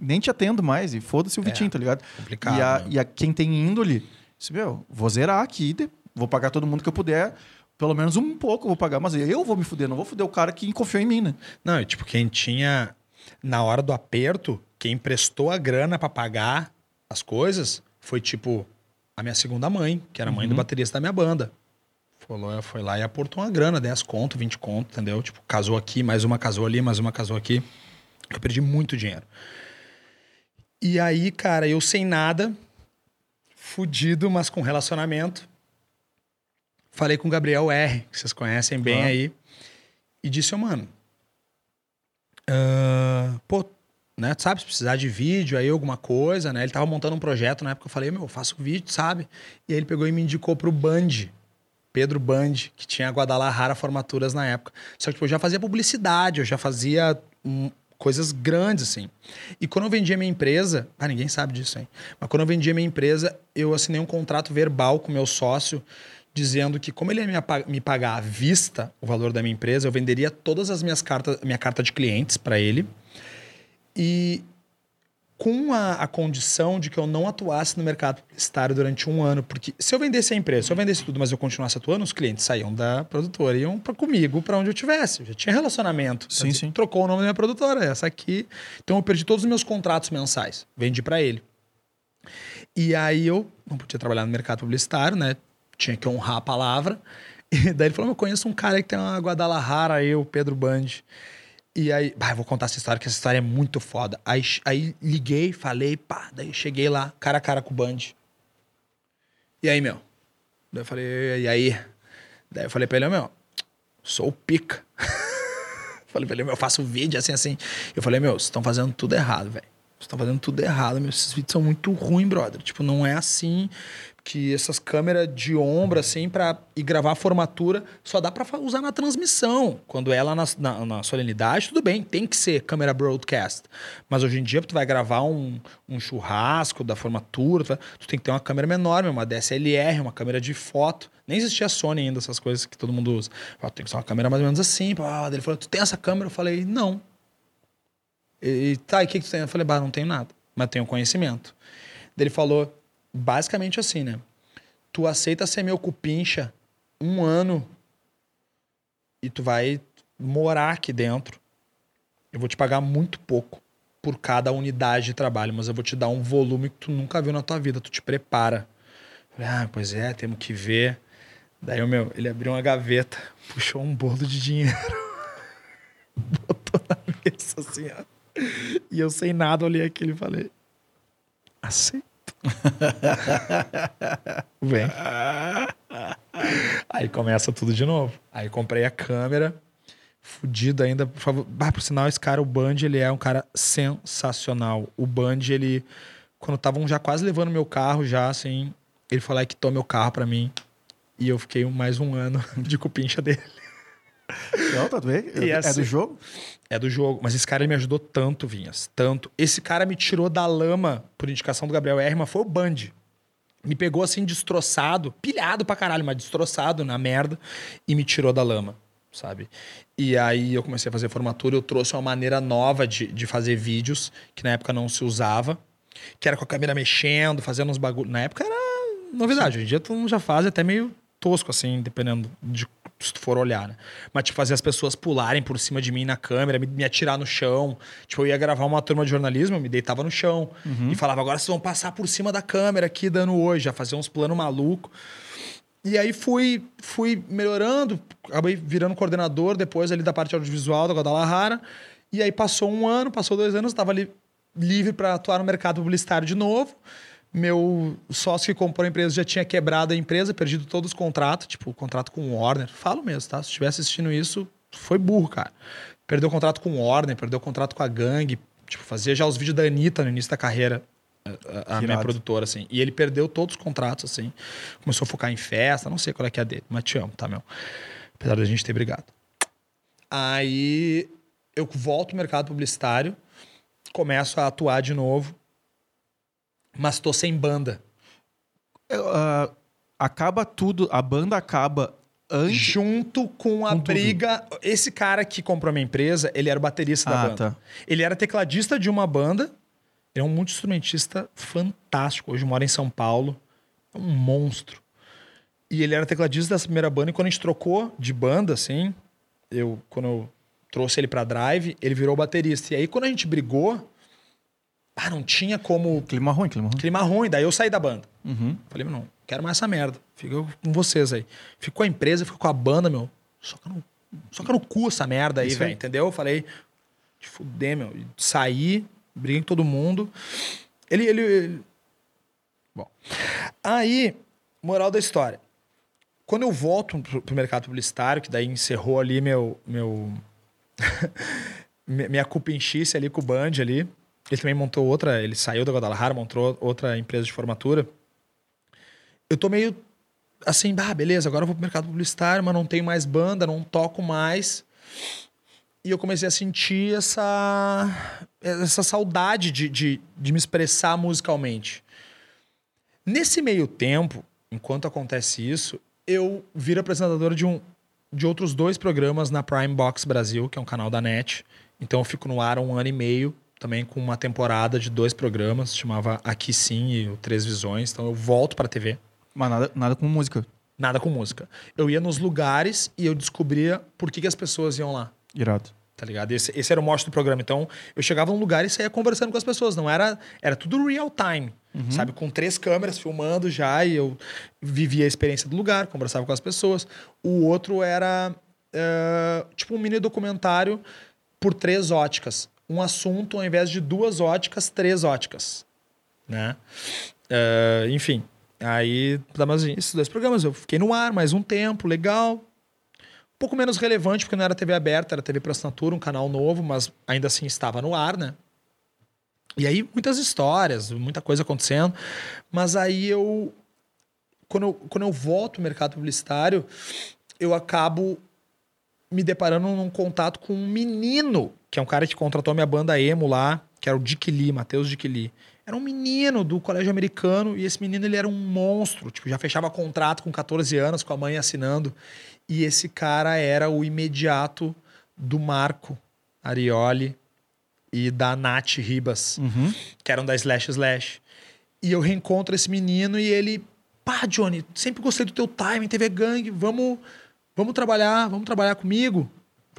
nem te atendo mais. E foda-se o É, Vitinho, tá ligado? complicado, E a, né? e a quem tem índole, disse, meu, vou zerar aqui, vou pagar todo mundo que eu puder. Pelo menos um pouco eu vou pagar, mas eu vou me fuder, não vou fuder o cara que confiou em mim, né? Não, e, tipo, quem tinha. Na hora do aperto, quem emprestou a grana pra pagar as coisas foi, tipo, a minha segunda mãe, que era a mãe do baterista da minha banda. Lá, foi lá e aportou uma grana, 10 conto, 20 conto, entendeu? Tipo, casou aqui, mais uma casou ali, mais uma casou aqui. Eu perdi muito dinheiro. E aí, cara, eu sem nada, fudido, mas com relacionamento. Falei com o Gabriel R, que vocês conhecem bem aí. E disse, ô, mano, ah, pô, né, tu sabe, se precisar de vídeo aí, alguma coisa, né? Ele tava montando um projeto na época, eu falei, meu, eu faço vídeo, sabe? E aí ele pegou e me indicou pro Band, Pedro Band, que tinha Guadalajara Formaturas na época. Só que tipo, eu já fazia publicidade, eu já fazia hum, coisas grandes, assim. E quando eu vendia minha empresa, ah, ninguém sabe disso, hein? Mas quando eu vendia minha empresa, eu assinei um contrato verbal com meu sócio dizendo que como ele ia me pagar à vista o valor da minha empresa, eu venderia todas as minhas cartas, minha carta de clientes para ele e com a, a condição de que eu não atuasse no mercado publicitário durante um ano, porque se eu vendesse a empresa, se eu vendesse tudo, mas eu continuasse atuando, os clientes saíam da produtora e iam pra, comigo para onde eu tivesse. Eu já tinha relacionamento. Sim, dizer, sim. Trocou o nome da minha produtora, essa aqui. Então eu perdi todos os meus contratos mensais. Vendi para ele. E aí eu não podia trabalhar no mercado publicitário, né? Tinha que honrar a palavra. E daí ele falou: Eu conheço um cara que tem uma Guadalajara, aí, o Pedro Band. E aí, bah, vou contar essa história, que essa história é muito foda. Aí, aí liguei, falei, pá, daí cheguei lá, cara a cara com o Band. E aí, meu? Daí eu falei, e aí? Daí eu falei pra ele, meu, sou o pica. falei pra ele, meu, eu faço vídeo assim, assim. Eu falei, meu, vocês estão fazendo tudo errado, velho. Vocês estão fazendo tudo errado, meu. Esses vídeos são muito ruins, brother. Tipo, não é assim que essas câmeras de ombro, assim, pra ir gravar a formatura, só dá pra fa- usar na transmissão. Quando é na, na, na solenidade, tudo bem, tem que ser câmera broadcast. Mas hoje em dia, tu vai gravar um, um churrasco da formatura, tu, vai- tu tem que ter uma câmera menor, uma DSLR, uma câmera de foto. Nem existia Sony ainda, essas coisas que todo mundo usa. Tem que ser uma câmera mais ou menos assim. Ele falou, tu tem essa câmera? Eu falei, não. E, tá, e o que, que tu tem? Eu falei, bah, não tenho nada, mas tenho conhecimento. Daí ele falou, basicamente assim, né? Tu aceita ser meu cupincha um ano e tu vai morar aqui dentro. Eu vou te pagar muito pouco por cada unidade de trabalho, mas eu vou te dar um volume que tu nunca viu na tua vida, tu te prepara. Falei, ah, pois é, temos que ver. Daí o meu, ele abriu uma gaveta, puxou um bolo de dinheiro, botou na mesa assim, ó. E eu sem nada olhei aquilo e falei: aceito. Vem. Aí começa tudo de novo. Aí comprei a câmera, fudido ainda. Por favor, bah, por sinal, esse cara, o Band, ele é um cara sensacional. O Band, ele, quando estavam já quase levando meu carro, já assim, ele foi lá e quitou meu carro pra mim. E eu fiquei mais um ano de cupincha dele. Não, tá bem? É assim- do jogo? É do jogo. Mas esse cara me ajudou tanto, Vinhas. Tanto. Esse cara me tirou da lama, por indicação do Gabriel Herman, foi o Band. Me pegou assim, destroçado, pilhado pra caralho, mas destroçado na merda, e me tirou da lama, sabe? E aí eu comecei a fazer formatura, eu trouxe uma maneira nova de, de fazer vídeos, que na época não se usava, que era com a câmera mexendo, fazendo uns bagulho. Na época era novidade, hoje em dia todo mundo já faz, é até meio tosco, assim, dependendo de se tu for olhar, né? Mas, tipo, fazer as pessoas pularem por cima de mim na câmera, me, me atirar no chão. Tipo, eu ia gravar uma turma de jornalismo, eu me deitava no chão e falava, agora vocês vão passar por cima da câmera aqui, dando hoje, já fazer uns planos malucos. E aí fui, fui melhorando, acabei virando coordenador depois ali da parte audiovisual da Guadalajara. E aí passou um ano, passou dois anos, estava ali livre para atuar no mercado publicitário de novo. Meu sócio que comprou a empresa já tinha quebrado a empresa, perdido todos os contratos, tipo, o contrato com o Warner. Falo mesmo, tá? Se estiver assistindo isso, foi burro, cara. Perdeu o contrato com o Warner, perdeu o contrato com a gangue. Tipo, fazia já os vídeos da Anitta no início da carreira, a, a- minha produtora, assim. E ele perdeu todos os contratos, assim. Começou a focar em festa, não sei qual é que é a dele, mas te amo, tá, meu? Apesar da gente ter brigado. Aí eu volto ao mercado publicitário, começo a atuar de novo, mas tô sem banda. Ah, acaba tudo, a banda acaba antes. Junto com a Com tudo. briga. Esse cara que comprou a minha empresa, ele era o baterista da Ah, banda. tá. Ele era tecladista de uma banda. Ele é um multi-instrumentista fantástico. Hoje mora em São Paulo. É um monstro. E ele era tecladista dessa primeira banda. E quando a gente trocou de banda, assim, eu, quando eu trouxe ele pra drive, ele virou baterista. E aí, quando a gente brigou, ah, não tinha como. Clima ruim, clima ruim. Clima ruim. Daí eu saí da banda. Uhum. Falei, meu, não, quero mais essa merda. Fica com vocês aí. Fico com a empresa, fico com a banda, meu. Soca no, soca no cu essa merda aí, velho. Entendeu? Eu falei, te fuder, meu. Saí, briguei com todo mundo. Ele, ele, ele- Bom. Aí, moral da história. Quando eu volto pro, pro mercado publicitário, que daí encerrou ali meu. meu mi- minha cupinchice ali com o Band ali. Ele também montou outra, ele saiu da Guadalajara, montou outra empresa de formatura. Eu tô meio assim, ah, beleza, agora eu vou pro mercado publicitário, mas não tenho mais banda, não toco mais. E eu comecei a sentir essa, essa saudade de, de, de me expressar musicalmente. Nesse meio tempo, enquanto acontece isso, eu viro apresentador de, um, de outros dois programas na Prime Box Brasil, que é um canal da NET. Então eu fico no ar um ano e meio, também com uma temporada de dois programas, chamava Aqui Sim e o Três Visões. Então eu volto pra TV. Mas nada, nada com música. Nada com música. Eu ia nos lugares e eu descobria por que, que as pessoas iam lá. Irado. Tá ligado? Esse, esse era o mote do programa. Então, eu chegava num lugar e saía conversando com as pessoas. Não era. Era tudo real time. Sabe? Com três câmeras filmando já. E eu vivia a experiência do lugar, conversava com as pessoas. O outro era. eh, tipo um mini documentário por três óticas. Um assunto, ao invés de duas óticas, três óticas. Né? Eh, enfim. Aí, tá, esses dois programas, eu fiquei no ar mais um tempo, legal um pouco menos relevante, porque não era TV aberta, era TV por assinatura, um canal novo, mas ainda assim estava no ar, né? E aí, muitas histórias, muita coisa acontecendo. Mas aí eu. Quando eu, quando eu volto ao mercado publicitário, eu acabo me deparando num contato com um menino, que é um cara que contratou a minha banda emo lá, que era o Dick Lee, Matheus Dick Lee. Era um menino do colégio americano e esse menino ele era um monstro, tipo, já fechava contrato com 14 anos, com a mãe assinando. E esse cara era o imediato do Marco Arioli e da Nath Ribas, Uhum. que eram da Slash Slash. E eu reencontro esse menino e ele, pá, Johnny, sempre gostei do teu timing, TV Gang, vamos, vamos trabalhar, vamos trabalhar comigo.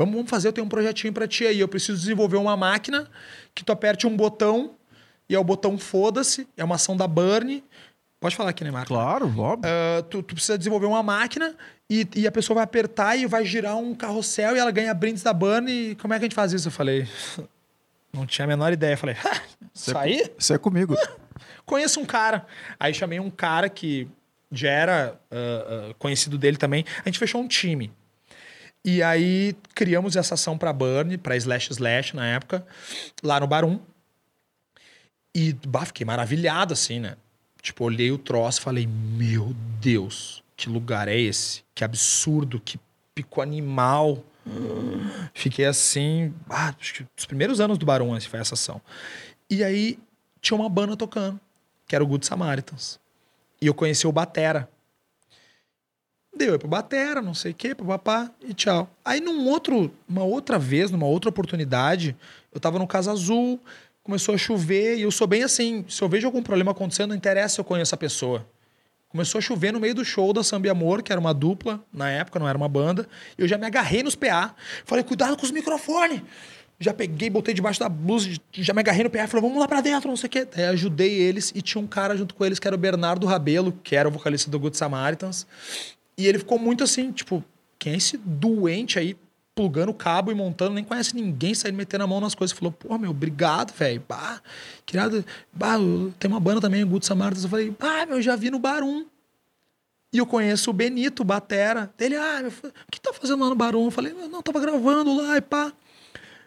Vamos, vamos fazer, eu tenho um projetinho pra ti aí. Eu preciso desenvolver uma máquina que tu aperte um botão e é o botão foda-se, é uma ação da Burn. Pode falar aqui, né, Marco? Claro, óbvio. Ah, tu, tu precisa desenvolver uma máquina e, e a pessoa vai apertar e vai girar um carrossel e ela ganha brindes da Burn. E como é que a gente faz isso? Eu falei, não tinha a menor ideia. Eu falei, "Ha, isso aí? Isso é comigo. Conheço um cara. Aí chamei um cara que já era ah, ah, conhecido dele também. A gente fechou um time. E aí criamos essa ação pra Burn, pra Slash Slash na época, lá no Barum. E bah, fiquei maravilhado, assim, né? Tipo, olhei o troço e falei, meu Deus, que lugar é esse? Que absurdo, que pico animal. Fiquei assim, ah, acho que os primeiros anos do Barão assim, foi essa ação. E aí tinha uma banda tocando, que era o Good Samaritans. E eu conheci o Batera. Deu pro Batera, não sei o quê, papá, e tchau. Aí num outro, uma outra vez, numa outra oportunidade, eu tava no Casa Azul, começou a chover, e eu sou bem assim, se eu vejo algum problema acontecendo, não interessa se eu conheço a pessoa. Começou a chover no meio do show da Samba Amor, que era uma dupla, na época, não era uma banda. Eu já me agarrei nos PA. Falei, cuidado com os microfones. Já peguei, botei debaixo da blusa, já me agarrei no PA. Falei, vamos lá pra dentro, não sei o quê. Aí ajudei eles e tinha um cara junto com eles, que era o Bernardo Rabelo, que era o vocalista do Good Samaritans. E ele ficou muito assim, tipo, quem é esse doente aí plugando cabo e montando, nem conhece ninguém, saindo metendo a mão nas coisas. Falou, pô, meu, obrigado, velho. Bah, criado. Bah, tem uma banda também, o Good Samaritans. Eu falei, ah, meu, já vi no Barum. E eu conheço o Benito, Batera. Ele, ah, meu, o que tá fazendo lá no Barum? Eu falei, não, tava gravando lá e pá.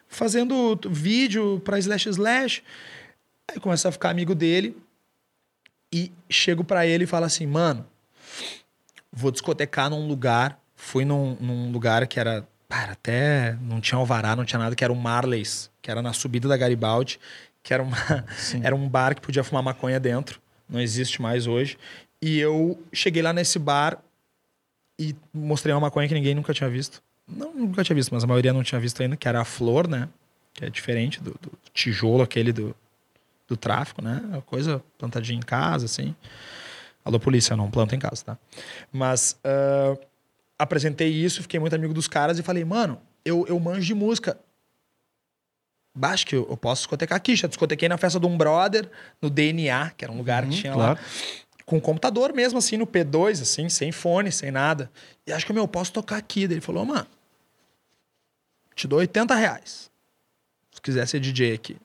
Fazendo vídeo pra Slash Slash. Aí começa a ficar amigo dele. E chego pra ele e falo assim, mano, vou discotecar num lugar. Fui num, num lugar que era. Cara, até não tinha alvará, não tinha nada, que era o Marleys, que era na subida da Garibaldi, que era, uma, era um bar que podia fumar maconha dentro. Não existe mais hoje. E eu cheguei lá nesse bar e mostrei uma maconha que ninguém nunca tinha visto. Não, nunca tinha visto, mas a maioria não tinha visto ainda, que era a flor, né? Que é diferente do, do tijolo aquele do, do tráfico, né? Uma coisa plantadinha em casa, assim. Alô, polícia, não planta em casa, tá? Mas ah, apresentei isso, fiquei muito amigo dos caras e falei, mano, eu, eu manjo de música. Baixo que eu, eu posso discotecar aqui. Já discotequei na festa de um brother, no DNA, que era um lugar que tinha claro. lá. Com computador mesmo, assim, no P2, assim, sem fone, sem nada. E acho que, meu, eu posso tocar aqui. Daí ele falou, mano, te dou 80 reais. Se quiser ser DJ aqui.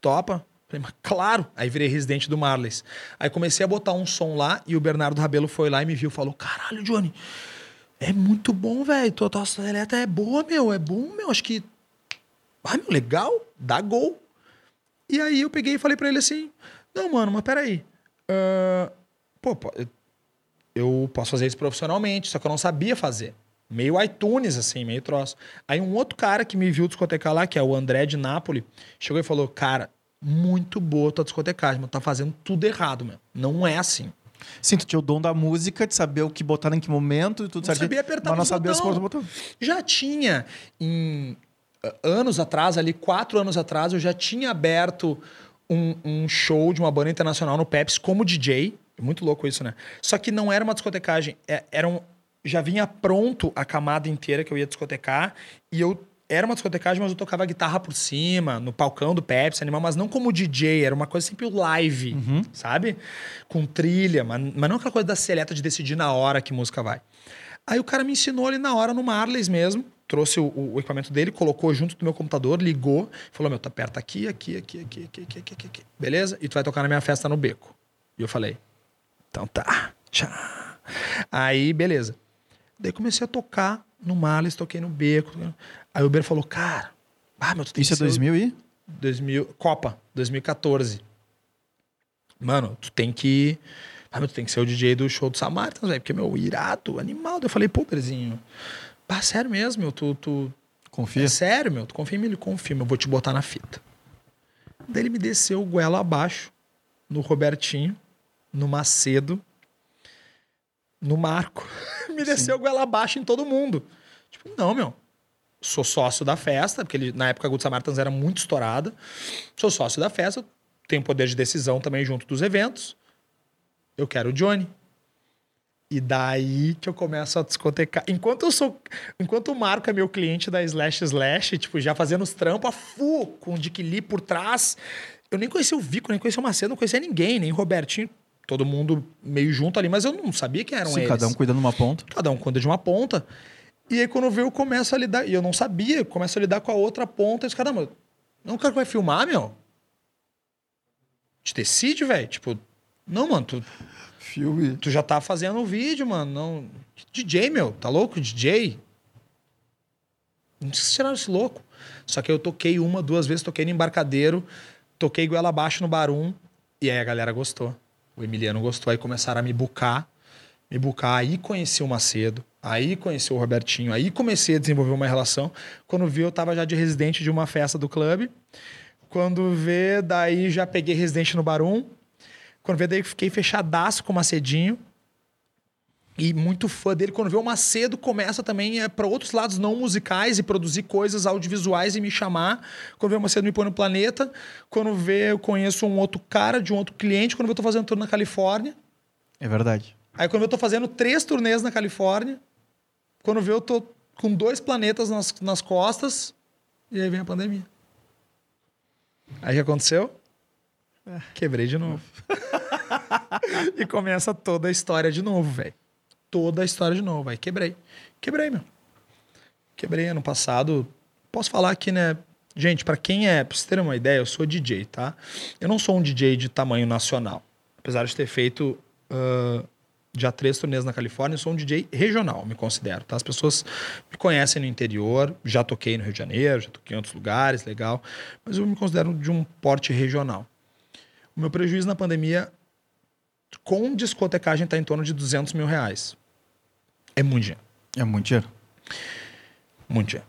Topa? Falei, mas claro. Aí virei residente do Marleys. Aí comecei a botar um som lá e o Bernardo Rabelo foi lá e me viu. Falou, caralho, Johnny, é muito bom, velho. Tua, tua seleta é boa, meu. É bom, meu. Acho que... Ah, meu, legal. Dá gol. E aí eu peguei e falei pra ele assim, não, mano, mas peraí. Ah, pô, eu posso fazer isso profissionalmente, só que eu não sabia fazer. Meio iTunes, assim, meio troço. Aí um outro cara que me viu discotecar lá, que é o André de Nápoles, chegou e falou: Cara, muito boa tua discotecagem, mas tá fazendo tudo errado, meu. Não é assim. Sim, tu tinha o dom da música, de saber o que botar em que momento e tudo certo. sabia apertar mas não sabia as botão. do botão. Já tinha, em uh, anos atrás, ali quatro anos atrás, eu já tinha aberto um, um show de uma banda internacional no Pepsi como DJ. É Muito louco isso, né? Só que não era uma discotecagem. é- Era um, já vinha pronto a camada inteira que eu ia discotecar. E eu era uma discotecagem, mas eu tocava guitarra por cima, no palcão do Pepsi, animal, mas não como DJ. Era uma coisa sempre live, sabe? Com trilha, mas, mas não aquela coisa da seleta de decidir na hora que música vai. Aí o cara me ensinou ali na hora no Marleys mesmo. Trouxe o, o equipamento dele, colocou junto do meu computador, ligou, falou: Meu, tu aperta aqui, aqui, aqui, aqui, aqui, aqui, aqui, aqui, aqui. Beleza? E tu vai tocar na minha festa no beco. E eu falei: Então tá. Tchau. Aí, beleza. Daí comecei a tocar no Marleys, toquei no beco. Aí o Uber falou: Cara, ah, meu, tu tem Isso que é ser o- 2000 e? 2000, Copa, 2014. Mano, tu tem que. Ah, meu, tu tem que ser o DJ do show do Samaritans, velho. Porque, meu, irado, animal. Eu falei, pô, Berezinho. Pá, sério mesmo, meu. Tu, tu. Confia? É sério, meu. Tu confia em mim? Ele confia, eu vou te botar na fita. Daí ele me desceu o goela abaixo, no Robertinho, no Macedo, no Marco. me desceu o goela abaixo em todo mundo. Tipo, não, meu sou sócio da festa, porque ele, na época a Good Samaritans era muito estourada. Sou sócio da festa, tenho poder de decisão também junto dos eventos. Eu quero o Johnny. E daí que eu começo a discotecar. Enquanto eu sou. Enquanto o Marco é meu cliente da Slash Slash, tipo, já fazendo os trampos a full, com o Dick Lee por trás. Eu nem conhecia o Vico, nem conhecia o Macedo, não conhecia ninguém, nem o Robertinho. Todo mundo meio junto ali, mas eu não sabia quem eram Sim, eles. cada um cuidando de uma ponta. Cada um cuida de uma ponta. E aí, quando vê, eu começo a lidar. E eu não sabia, eu começo a lidar com a outra ponta. E os caramba, não, o cara que vai filmar, meu? Te decide, velho. Tipo, não, mano, tu, Filme. tu já tá fazendo o vídeo, mano. Não. DJ, meu, tá louco? DJ? Não precisa tirar esse louco. Só que eu toquei uma, duas vezes, toquei no embarcadeiro, toquei goela abaixo no Barum, e aí a galera gostou. O Emiliano gostou, aí começaram a me bucar, me bucar, aí conheci o Macedo, aí conheci o Robertinho, aí comecei a desenvolver uma relação. Quando vi, eu tava já de residente de uma festa do clube. Quando vê, daí já peguei residente no Barum. Quando vê, daí fiquei fechadaço com o Macedinho. E muito fã dele. Quando vê o Macedo, começa também é, para outros lados não musicais e produzir coisas audiovisuais e me chamar. Quando vê o Macedo, me põe no planeta. Quando vê, eu conheço um outro cara de um outro cliente. Quando vê, eu tô fazendo tour na Califórnia. É verdade. Aí quando vê, eu tô fazendo três turnês na Califórnia. Quando vê, eu tô com dois planetas nas, nas costas. E aí vem a pandemia. Aí o que aconteceu? Quebrei de novo. e começa toda a história de novo, velho. Toda a história de novo. Aí quebrei. Quebrei, meu. Quebrei ano passado. Posso falar aqui, né? Gente, pra quem é, pra vocês terem uma ideia, eu sou DJ, tá? Eu não sou um DJ de tamanho nacional. Apesar de ter feito ah, já três turnês na Califórnia, eu sou um DJ regional, me considero, tá? As pessoas me conhecem no interior, já toquei no Rio de Janeiro, já toquei em outros lugares, legal. Mas eu me considero de um porte regional. O meu prejuízo na pandemia com discotecagem está em torno de 200 mil reais. É muito dinheiro. É muito dinheiro. Muito dinheiro.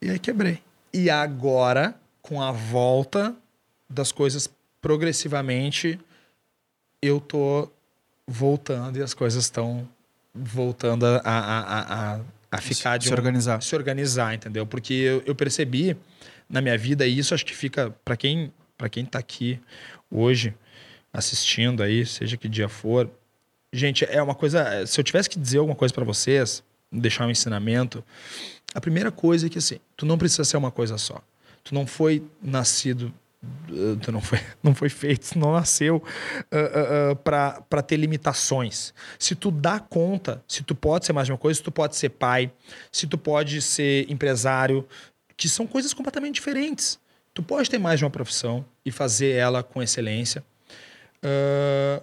E aí quebrei. E agora, com a volta das coisas progressivamente, eu tô voltando e as coisas estão voltando a, a, a, a, ficar de Se um- organizar. se organizar, entendeu? Porque eu, eu percebi na minha vida, e isso acho que fica para quem para quem tá aqui hoje assistindo aí, seja que dia for. Gente, é uma coisa, se eu tivesse que dizer alguma coisa para vocês, deixar um ensinamento, a primeira coisa é que assim, tu não precisa ser uma coisa só. Tu não foi nascido uh, tu não foi, não foi feito, não nasceu uh, para ter limitações. Se tu dá conta, se tu pode ser mais de uma coisa, se tu pode ser pai, se tu pode ser empresário, que são coisas completamente diferentes. Tu pode ter mais de uma profissão e fazer ela com excelência. Uh,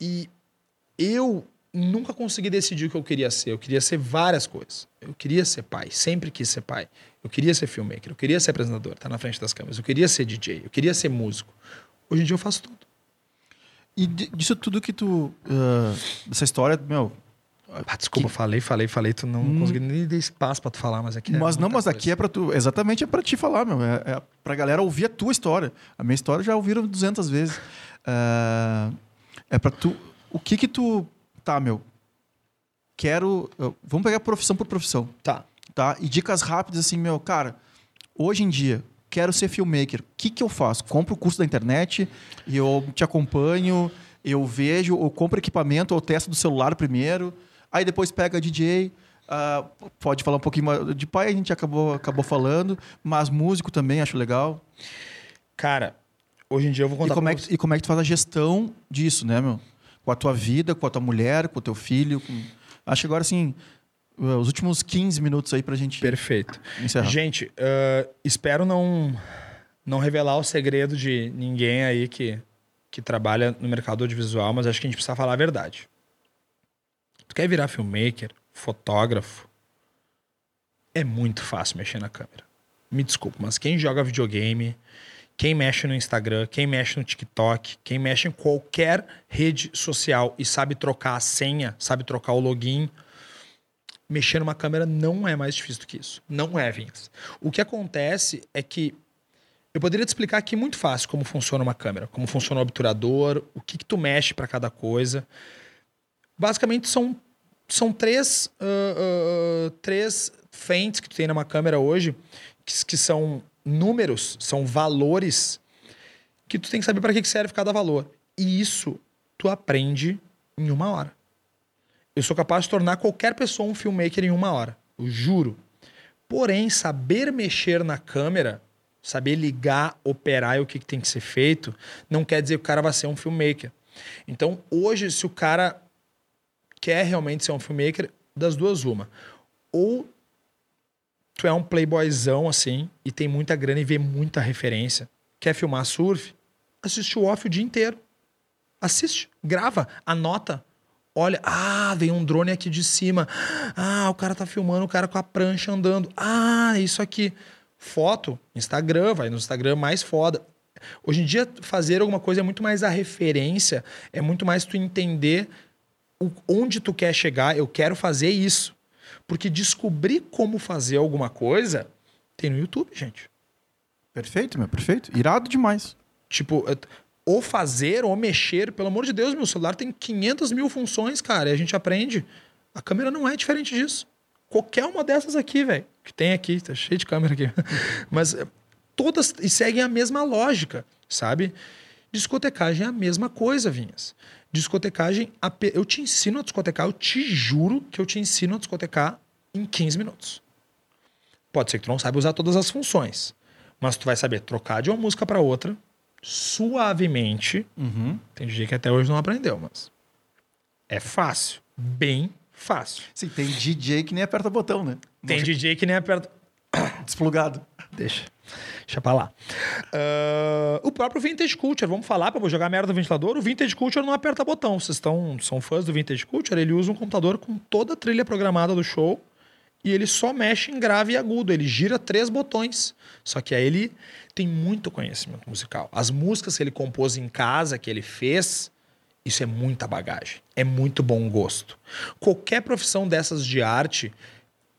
e eu nunca consegui decidir o que eu queria ser. Eu queria ser várias coisas. Eu queria ser pai, sempre quis ser pai. Eu queria ser filmmaker, eu queria ser apresentador, estar na frente das câmeras. Eu queria ser DJ, eu queria ser músico. Hoje em dia eu faço tudo. E di- disso tudo que tu. ah, dessa história, meu. Ah, desculpa, falei, falei, falei. Tu não consegui nem dar espaço pra tu falar, mas aqui é mas não, mas aqui coisa. é pra tu. Exatamente é pra te falar, meu. É, é pra galera ouvir a tua história. A minha história já ouviram 200 vezes. Ah, é pra tu O que que tu... Tá, meu. Quero... Vamos pegar profissão por profissão, Tá. Tá? E dicas rápidas assim, meu. Cara, hoje em dia, quero ser filmmaker. O que que eu faço? Compro o curso da internet e eu te acompanho, eu vejo, ou compro equipamento, ou testo do celular primeiro. Aí depois pega DJ... ah, pode falar um pouquinho mais de pai, a gente acabou, acabou falando, mas músico também acho legal. Cara, hoje em dia eu vou E contar como, pra é que, você. e como é que tu faz a gestão disso, né, meu? Com a tua vida, com a tua mulher, com o teu filho. com- Acho que agora, assim, os últimos 15 minutos aí pra gente Perfeito. encerrar. Gente, ah, espero não, não revelar o segredo de ninguém aí que, que trabalha no mercado audiovisual, mas acho que a gente precisa falar a verdade. Tu quer virar filmmaker, fotógrafo? É muito fácil mexer na câmera. Me desculpa, mas quem joga videogame, quem mexe no Instagram, quem mexe no TikTok, quem mexe em qualquer rede social e sabe trocar a senha, sabe trocar o login, mexer numa câmera não é mais difícil do que isso. Não é, Vinhas. O que acontece é que eu poderia te explicar aqui muito fácil como funciona uma câmera, como funciona o obturador, o que, que tu mexe para cada coisa. Basicamente são, são três, ah, ah, três fentes que tu tem numa câmera hoje, que, que são números, são valores que tu tem que saber para que que serve cada valor. E isso tu aprende em uma hora. Eu sou capaz de tornar qualquer pessoa um filmmaker em uma hora. Eu juro. Porém, saber mexer na câmera, saber ligar, operar e o que, que tem que ser feito, não quer dizer que o cara vai ser um filmmaker. Então, hoje, se o cara quer realmente ser um filmmaker, das duas, uma. Ou tu é um playboyzão assim e tem muita grana e vê muita referência. Quer filmar surf? Assiste o off o dia inteiro. Assiste, grava, anota. Olha, ah, veio um drone aqui de cima. Ah, o cara tá filmando o cara com a prancha andando. Ah, isso aqui. Foto, Instagram, vai no Instagram mais foda. Hoje em dia, fazer alguma coisa é muito mais a referência, é muito mais tu entender o- onde tu quer chegar. Eu quero fazer isso. Porque descobrir como fazer alguma coisa tem no YouTube, gente. Perfeito, meu, perfeito. Irado demais. Tipo, ou fazer ou mexer. Pelo amor de Deus, meu celular tem 500 mil funções, cara, e a gente aprende. A câmera não é diferente disso. Qualquer uma dessas aqui, velho, que tem aqui, tá cheio de câmera aqui. Mas é, todas seguem a mesma lógica, sabe? Discotecagem é a mesma coisa, Vinhas. Discotecagem, eu te ensino a discotecar, eu te juro que eu te ensino a discotecar em 15 minutos. Pode ser que tu não saiba usar todas as funções, mas tu vai saber trocar de uma música para outra suavemente. Uhum. Tem DJ que até hoje não aprendeu, mas é fácil, bem fácil. Sim, tem DJ que nem aperta botão, né? Tem DJ que nem aperta. Desplugado. Deixa. Deixa pra lá. Ah, o próprio Vintage Culture, vamos falar pra jogar merda no ventilador. O Vintage Culture não aperta botão. Vocês estão, são fãs do Vintage Culture? Ele usa um computador com toda a trilha programada do show e ele só mexe em grave e agudo. Ele gira três botões. Só que aí ele tem muito conhecimento musical. As músicas que ele compôs em casa, que ele fez, isso é muita bagagem. É muito bom gosto. Qualquer profissão dessas de arte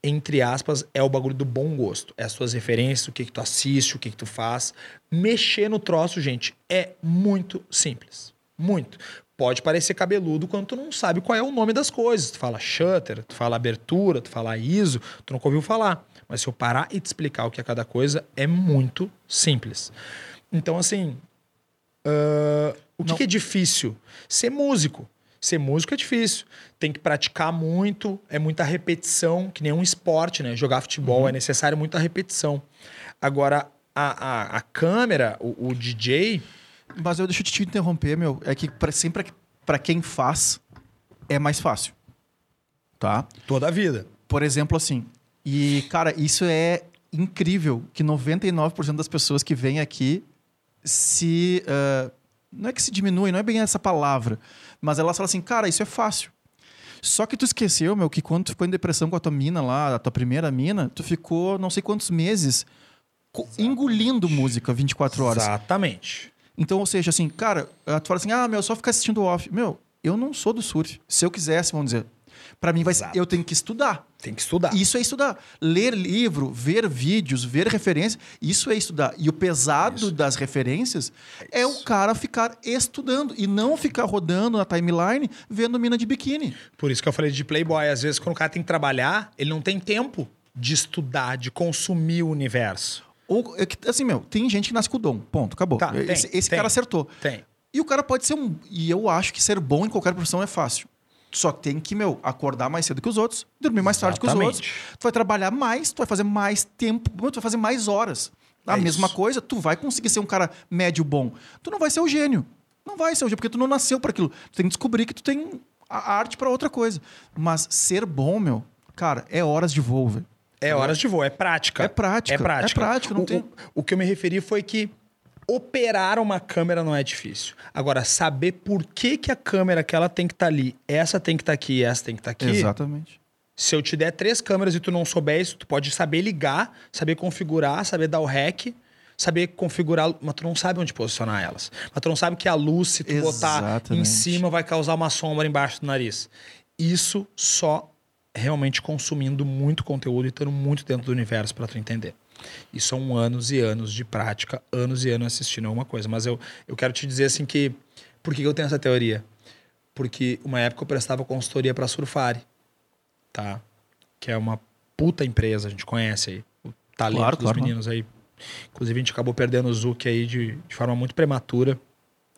entre aspas, é o bagulho do bom gosto. É as tuas referências, o que, que tu assiste, o que, que tu faz. Mexer no troço, gente, é muito simples. Muito. Pode parecer cabeludo quando tu não sabe qual é o nome das coisas. Tu fala shutter, tu fala abertura, tu fala ISO, tu nunca ouviu falar. Mas se eu parar e te explicar o que é cada coisa, é muito simples. Então, assim, ah, o que, que é difícil? Ser músico. Ser músico é difícil. Tem que praticar muito, é muita repetição, que nem um esporte, né? Jogar futebol é necessário muita repetição. Agora, a, a, a câmera, o, o DJ, Mas eu deixo te interromper, meu. É que pra, sempre pra quem faz, é mais fácil. Tá? toda a vida. Por exemplo, assim. E, cara, isso é incrível que 99% das pessoas que vêm aqui se. ah, não é que se diminuem, não é bem essa palavra. Mas elas falam assim, cara, isso é fácil. Só que tu esqueceu, meu, que quando tu ficou em depressão com a tua mina lá, a tua primeira mina, tu ficou não sei quantos meses co- engolindo música 24 horas. Exatamente. Então, ou seja, assim, cara, tu fala assim, ah, meu, só ficar assistindo off. Meu, eu não sou do surf. Se eu quisesse, vamos dizer. Pra mim, vai, Exato. eu tenho que estudar. Tem que estudar. Isso é estudar. Ler livro, ver vídeos, ver referências, isso é estudar. E o pesado das referências é, o cara ficar estudando e não ficar rodando na timeline vendo mina de biquíni. Por isso que eu falei de Playboy. Às vezes, quando o cara tem que trabalhar, ele não tem tempo de estudar, de consumir o universo. Ou, é assim, meu, tem gente que nasce com o dom. Ponto, acabou. Tá, tem, esse esse tem. cara acertou. Tem. E o cara pode ser um. E eu acho que ser bom em qualquer profissão é fácil. Só que tem que, meu, acordar mais cedo que os outros, dormir mais tarde que os outros. Tu vai trabalhar mais, tu vai fazer mais tempo, tu vai fazer mais horas. A É mesma isso. coisa, tu vai conseguir ser um cara médio bom. Tu não vai ser o gênio. Não vai ser o gênio, porque tu não nasceu para aquilo. Tu tem que descobrir que tu tem a arte para outra coisa. Mas ser bom, meu, cara, é horas de voo, velho. É horas de voo, é prática. É prática, É prática. é prática, não o, tem- o, o que eu me referi foi que operar uma câmera não é difícil. Agora, saber por que, que a câmera que ela tem que estar ali, essa tem que estar aqui e essa tem que estar aqui. Exatamente. Se eu te der três câmeras e tu não souber isso, tu pode saber ligar, saber configurar, saber dar o REC, saber configurar, mas tu não sabe onde posicionar elas. Mas tu não sabe que a luz, se tu botar em Exatamente. cima, vai causar uma sombra embaixo do nariz. Isso só realmente consumindo muito conteúdo e estando muito dentro do universo para tu entender. E são anos e anos de prática, anos e anos assistindo alguma coisa. Mas eu, eu quero te dizer assim que. Por que eu tenho essa teoria? Porque uma época eu prestava consultoria para Surfari tá? Que é uma puta empresa, a gente conhece aí. O talento Claro, dos claro, meninos aí. Inclusive, a gente acabou perdendo o Zuki aí de, de forma muito prematura,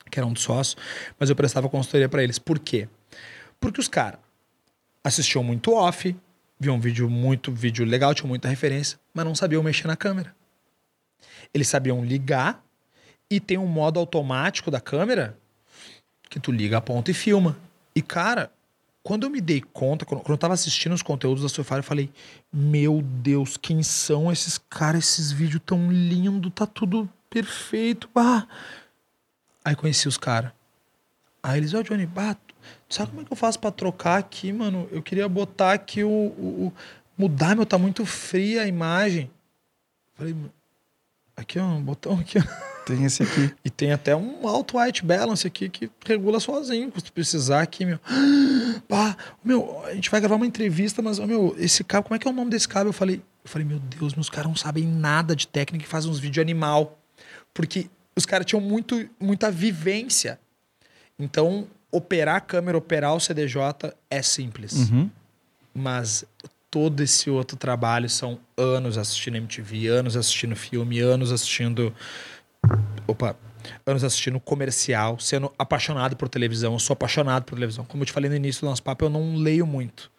que era um dos sócios, mas eu prestava consultoria para eles. Por quê? Porque os caras assistiam muito off, viam um vídeo muito vídeo legal, tinham muita referência, mas não sabiam mexer na câmera. Eles sabiam ligar e tem um modo automático da câmera que tu liga a ponta e filma. E cara, quando eu me dei conta, quando, eu tava assistindo os conteúdos da Surfire, eu falei: Meu Deus, quem são esses caras? Esses vídeos tão lindos, tá tudo perfeito. Ah. Aí conheci os caras. Aí eles, ó, Johnny, bah, tu sabe como é que eu faço pra trocar aqui, mano? Eu queria botar aqui o. o- o- mudar, meu, tá muito fria a imagem. Falei, aqui, ó, um botão aqui, ó. Tem esse aqui. E tem até um alto white balance aqui que regula sozinho, se tu precisar aqui, meu. Pá, meu, a gente vai gravar uma entrevista, mas, meu, esse cabo, como é que é o nome desse cabo? Eu falei, eu falei, meu Deus, meus caras não sabem nada de técnica e fazem uns vídeos animal. Porque os caras tinham muito, muita vivência. Então, operar a câmera, operar o CDJ é simples. Uhum. Mas todo esse outro trabalho são anos assistindo MTV, anos assistindo filme, anos assistindo. Opa! Anos assistindo comercial, sendo apaixonado por televisão. Eu sou apaixonado por televisão. Como eu te falei no início do nosso papo, eu não leio muito.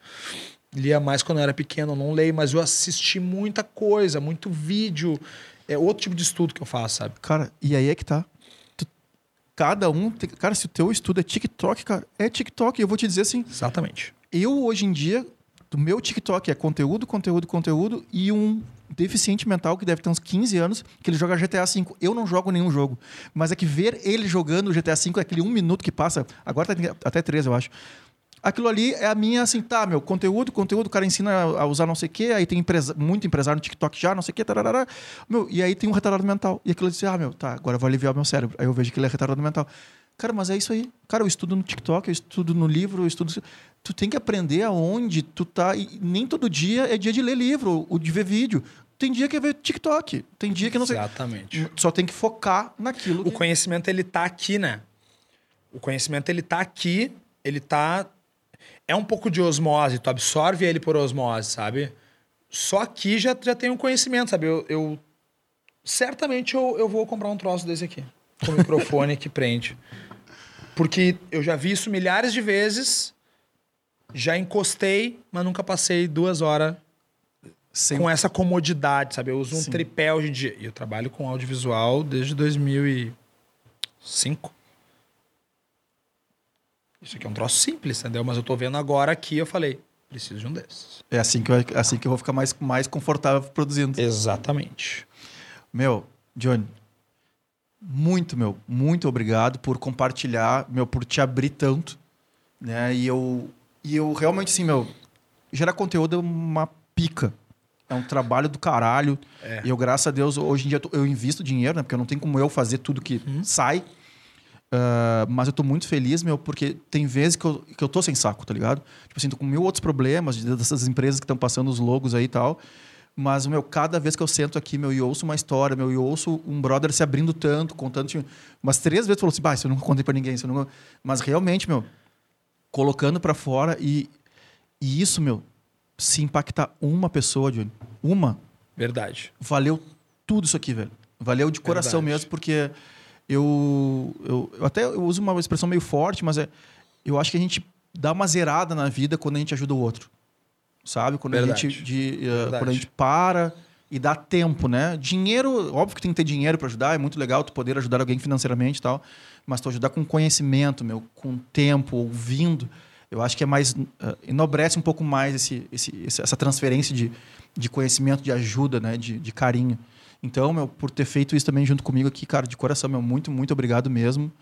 Lia mais quando eu era pequeno, eu não leio, mas eu assisti muita coisa, muito vídeo. É outro tipo de estudo que eu faço, sabe? Cara, e aí é que tá. Cada um. tem- cara, se o teu estudo é TikTok, cara, é TikTok. Eu vou te dizer assim. Exatamente. Eu, hoje em dia, o meu TikTok é conteúdo, conteúdo, conteúdo e um deficiente mental que deve ter uns 15 anos, que ele joga GTA V. Eu não jogo nenhum jogo. Mas é que ver ele jogando o GTA V, aquele um minuto que passa, agora tá até três, eu acho. Aquilo ali é a minha, assim, tá, meu, conteúdo, conteúdo, o cara ensina a usar não sei o quê, aí tem empresa, muito empresário no TikTok já, não sei o quê, tarará. Meu, e aí tem um retardado mental. E aquilo disse, ah, meu, tá, agora eu vou aliviar o meu cérebro. Aí eu vejo que ele é retardado mental. Cara, mas é isso aí. Cara, eu estudo no TikTok, eu estudo no livro, eu estudo. Tu tem que aprender aonde tu tá. E nem todo dia é dia de ler livro ou de ver vídeo. Tem dia que é ver TikTok. Tem dia que não sei. Exatamente. Só tem que focar naquilo. O que- conhecimento ele tá aqui, né? O conhecimento ele tá aqui, ele tá é um pouco de osmose, tu absorve ele por osmose, sabe? Só aqui já, já tem um conhecimento, sabe? Eu, eu- certamente eu, eu vou comprar um troço desse aqui, com o microfone que prende. Porque eu já vi isso milhares de vezes, já encostei, mas nunca passei duas horas Sem- com essa comodidade, sabe? Eu uso um Sim. tripé hoje em dia. E eu trabalho com audiovisual desde 2005. Isso aqui é um troço simples, entendeu? Mas eu tô vendo agora aqui, eu falei, preciso de um desses. É assim que, eu, é assim que eu vou ficar mais, mais confortável produzindo. Exatamente. Meu, Johnny, muito, meu, muito obrigado por compartilhar, meu, por te abrir tanto, né? E eu, e eu realmente, assim, meu, gerar conteúdo é uma pica. É um trabalho do caralho. E eu, graças a Deus, hoje em dia eu invisto dinheiro, né? Porque não tem como eu fazer tudo que sai. Uh, mas eu tô muito feliz, meu, porque tem vezes que eu, que eu tô sem saco, tá ligado? Tipo assim, tô com mil outros problemas dessas empresas que estão passando os logos aí e tal. Mas, meu, cada vez que eu sento aqui, meu, e ouço uma história, meu, e ouço um brother se abrindo tanto, contando. Tipo, umas três vezes falou assim, bah, isso eu nunca contei pra ninguém. Isso eu nunca... Mas realmente, meu, colocando para fora e, e isso, meu, se impactar uma pessoa, Johnny, uma. Verdade. Valeu tudo isso aqui, velho. Valeu de coração Verdade. mesmo, porque eu, eu, eu até eu uso uma expressão meio forte, mas é, eu acho que a gente dá uma zerada na vida quando a gente ajuda o outro. Sabe? Quando, a gente, de, uh, quando a gente para e dá tempo, né? Dinheiro, óbvio que tem que ter dinheiro para ajudar, é muito legal tu poder ajudar alguém financeiramente e tal, mas tu ajudar com conhecimento, meu, com tempo, ouvindo, eu acho que é mais uh, enobrece um pouco mais esse, esse, essa transferência de, de conhecimento, de ajuda, né? De, de carinho. Então, meu, por ter feito isso também junto comigo aqui, cara, de coração, meu, muito, muito obrigado mesmo.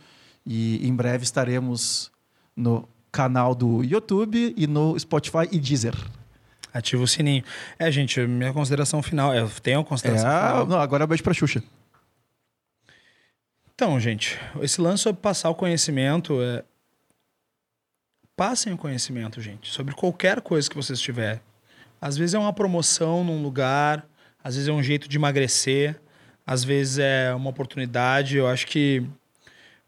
E em breve estaremos no canal do YouTube e no Spotify e Deezer. Ativa o sininho. É, gente, minha consideração final. Eu tenho uma consideração é, final. Não, agora é um beijo pra Xuxa. Então, gente, esse lance sobre passar o conhecimento é. Passem o conhecimento, gente, sobre qualquer coisa que vocês tiverem. Às vezes é uma promoção num lugar, às vezes é um jeito de emagrecer, às vezes é uma oportunidade. Eu acho que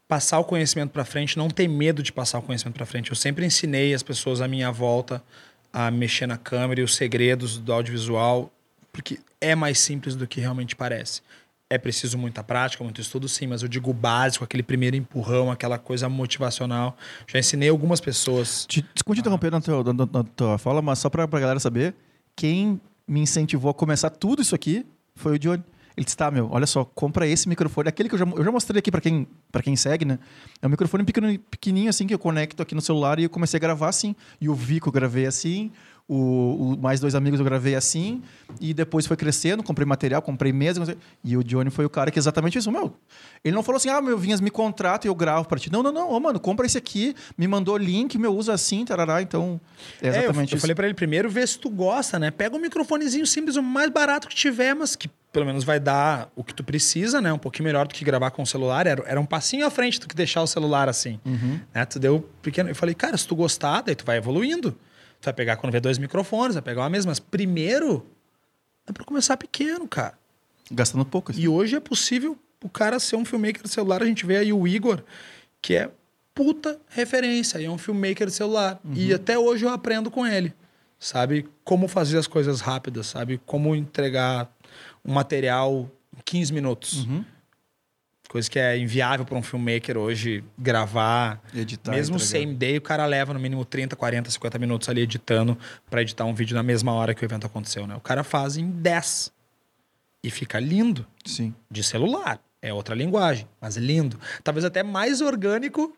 passar o conhecimento para frente, não ter medo de passar o conhecimento para frente. Eu sempre ensinei as pessoas à minha volta a mexer na câmera e os segredos do audiovisual, porque é mais simples do que realmente parece. É preciso muita prática, muito estudo, sim, mas eu digo básico, aquele primeiro empurrão, aquela coisa motivacional. Já ensinei algumas pessoas. Desculpe interromper na tua, na, na tua fala, mas só para a galera saber, quem me incentivou a começar tudo isso aqui foi o Johnny. Ele disse, tá, meu, olha só, compra esse microfone. Aquele que eu já, eu já mostrei aqui para quem, quem segue, né? É um microfone pequeno, pequenininho, assim, que eu conecto aqui no celular e eu comecei a gravar assim. E o Vico eu gravei assim, o, o, mais dois amigos eu gravei assim, e depois foi crescendo, comprei material, comprei mesa, e o Johnny foi o cara que exatamente isso, meu. Ele não falou assim, ah, meu, Vinhas, me contrata e eu gravo para ti. Não, não, não, ô, mano, compra esse aqui, me mandou link, meu, usa assim, tarará, então é exatamente é, eu, isso. Eu falei para ele primeiro, vê se tu gosta, né? Pega um microfonezinho simples, o mais barato que tiver, mas que pelo menos vai dar o que tu precisa, né? Um pouquinho melhor do que gravar com o celular. Era, era um passinho à frente do que deixar o celular assim. Uhum. Né? Tu deu pequeno. Eu falei, cara, se tu gostar, daí tu vai evoluindo. Vai pegar quando vê dois microfones, vai pegar uma mesma. Mas primeiro é para começar pequeno, cara. Gastando pouco. Assim. E hoje é possível o cara ser um filmmaker de celular. A gente vê aí o Igor, que é puta referência. E é um filmmaker de celular. Uhum. E até hoje eu aprendo com ele. Sabe como fazer as coisas rápidas, sabe? Como entregar um material em 15 minutos. Uhum. Coisa que é inviável para um filmmaker hoje gravar. Editar. Mesmo same day, o cara leva no mínimo 30, 40, 50 minutos ali editando para editar um vídeo na mesma hora que o evento aconteceu, né? O cara faz em 10. E fica lindo. Sim. De celular. É outra linguagem, mas lindo. Talvez até mais orgânico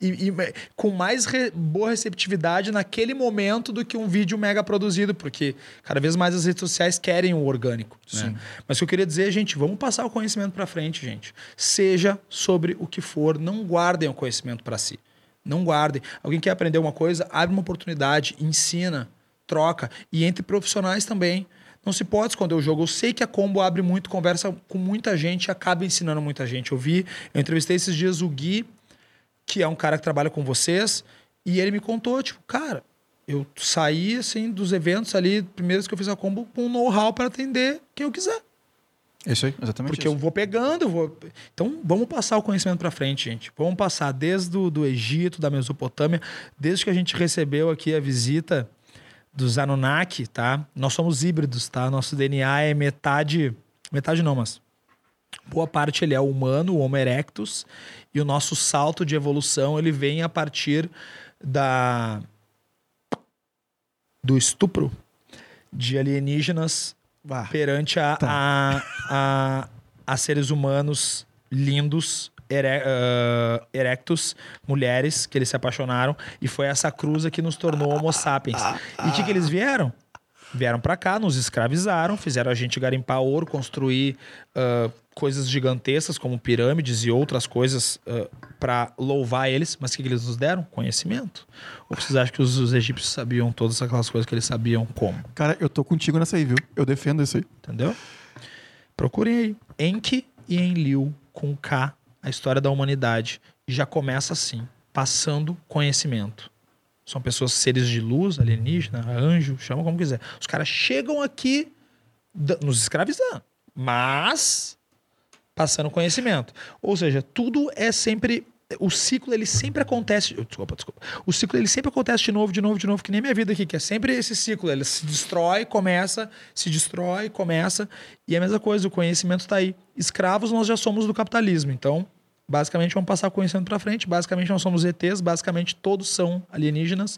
e, e, com mais re, boa receptividade naquele momento do que um vídeo mega produzido, porque cada vez mais as redes sociais querem o orgânico. Né? Mas o que eu queria dizer, gente, vamos passar o conhecimento para frente, gente. Seja sobre o que for, não guardem o conhecimento para si. Não guardem. Alguém quer aprender uma coisa, abre uma oportunidade, ensina, troca. E entre profissionais também. Não se pode esconder o jogo. Eu sei que a Combo abre muito, conversa com muita gente acaba ensinando muita gente. Eu vi, eu entrevistei esses dias o Gui que é um cara que trabalha com vocês, e ele me contou, tipo, cara, eu saí assim dos eventos ali, primeiros que eu fiz a combo, com know-how para atender quem eu quiser. Isso aí, exatamente. Porque isso. eu vou pegando, eu vou. Então, vamos passar o conhecimento para frente, gente. Vamos passar desde do, do Egito, da Mesopotâmia, desde que a gente recebeu aqui a visita dos Anunnaki, tá? Nós somos híbridos, tá? Nosso DNA é metade. Metade não, mas. Boa parte ele é humano, o Homo erectus, e o nosso salto de evolução ele vem a partir da do estupro de alienígenas ah, perante a, tá. a, a, a, seres humanos lindos, ere, uh, erectos, mulheres que eles se apaixonaram e foi essa cruza que nos tornou Homo sapiens. E o que, que eles vieram? Vieram para cá, nos escravizaram, fizeram a gente garimpar ouro, construir uh, coisas gigantescas como pirâmides e outras coisas uh, para louvar eles. Mas o que, que, eles nos deram? Conhecimento. Ou vocês acham que os, os, egípcios sabiam todas aquelas coisas que eles sabiam como? Cara, eu tô contigo nessa aí, viu? Eu defendo isso aí. Entendeu? Procurem aí. Enki e Enlil, com K, a história da humanidade. E já começa assim, passando conhecimento. São pessoas, seres de luz, alienígena, anjo, chama como quiser. Os caras chegam aqui nos escravizando, mas passando conhecimento. Ou seja, tudo é sempre o ciclo ele sempre acontece, desculpa, desculpa. O ciclo ele sempre acontece de novo, de novo, de novo, que nem minha vida aqui, que é sempre esse ciclo, ele se destrói, começa, se destrói, começa, e é a mesma coisa, o conhecimento está aí. Escravos nós já somos do capitalismo, então basicamente vamos passar o conhecimento para frente, basicamente nós somos ETs, basicamente todos são alienígenas.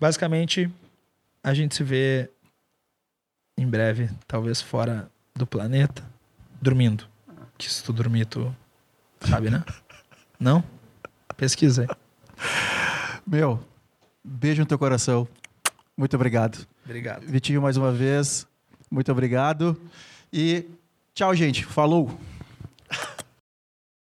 Basicamente a gente se vê em breve, talvez fora do planeta, dormindo. Que se tu dormir, tu sabe, né? Não? Pesquisa aí. Meu, beijo no teu coração. Muito obrigado. Obrigado. Vitinho, mais uma vez, muito obrigado. E tchau, gente. Falou.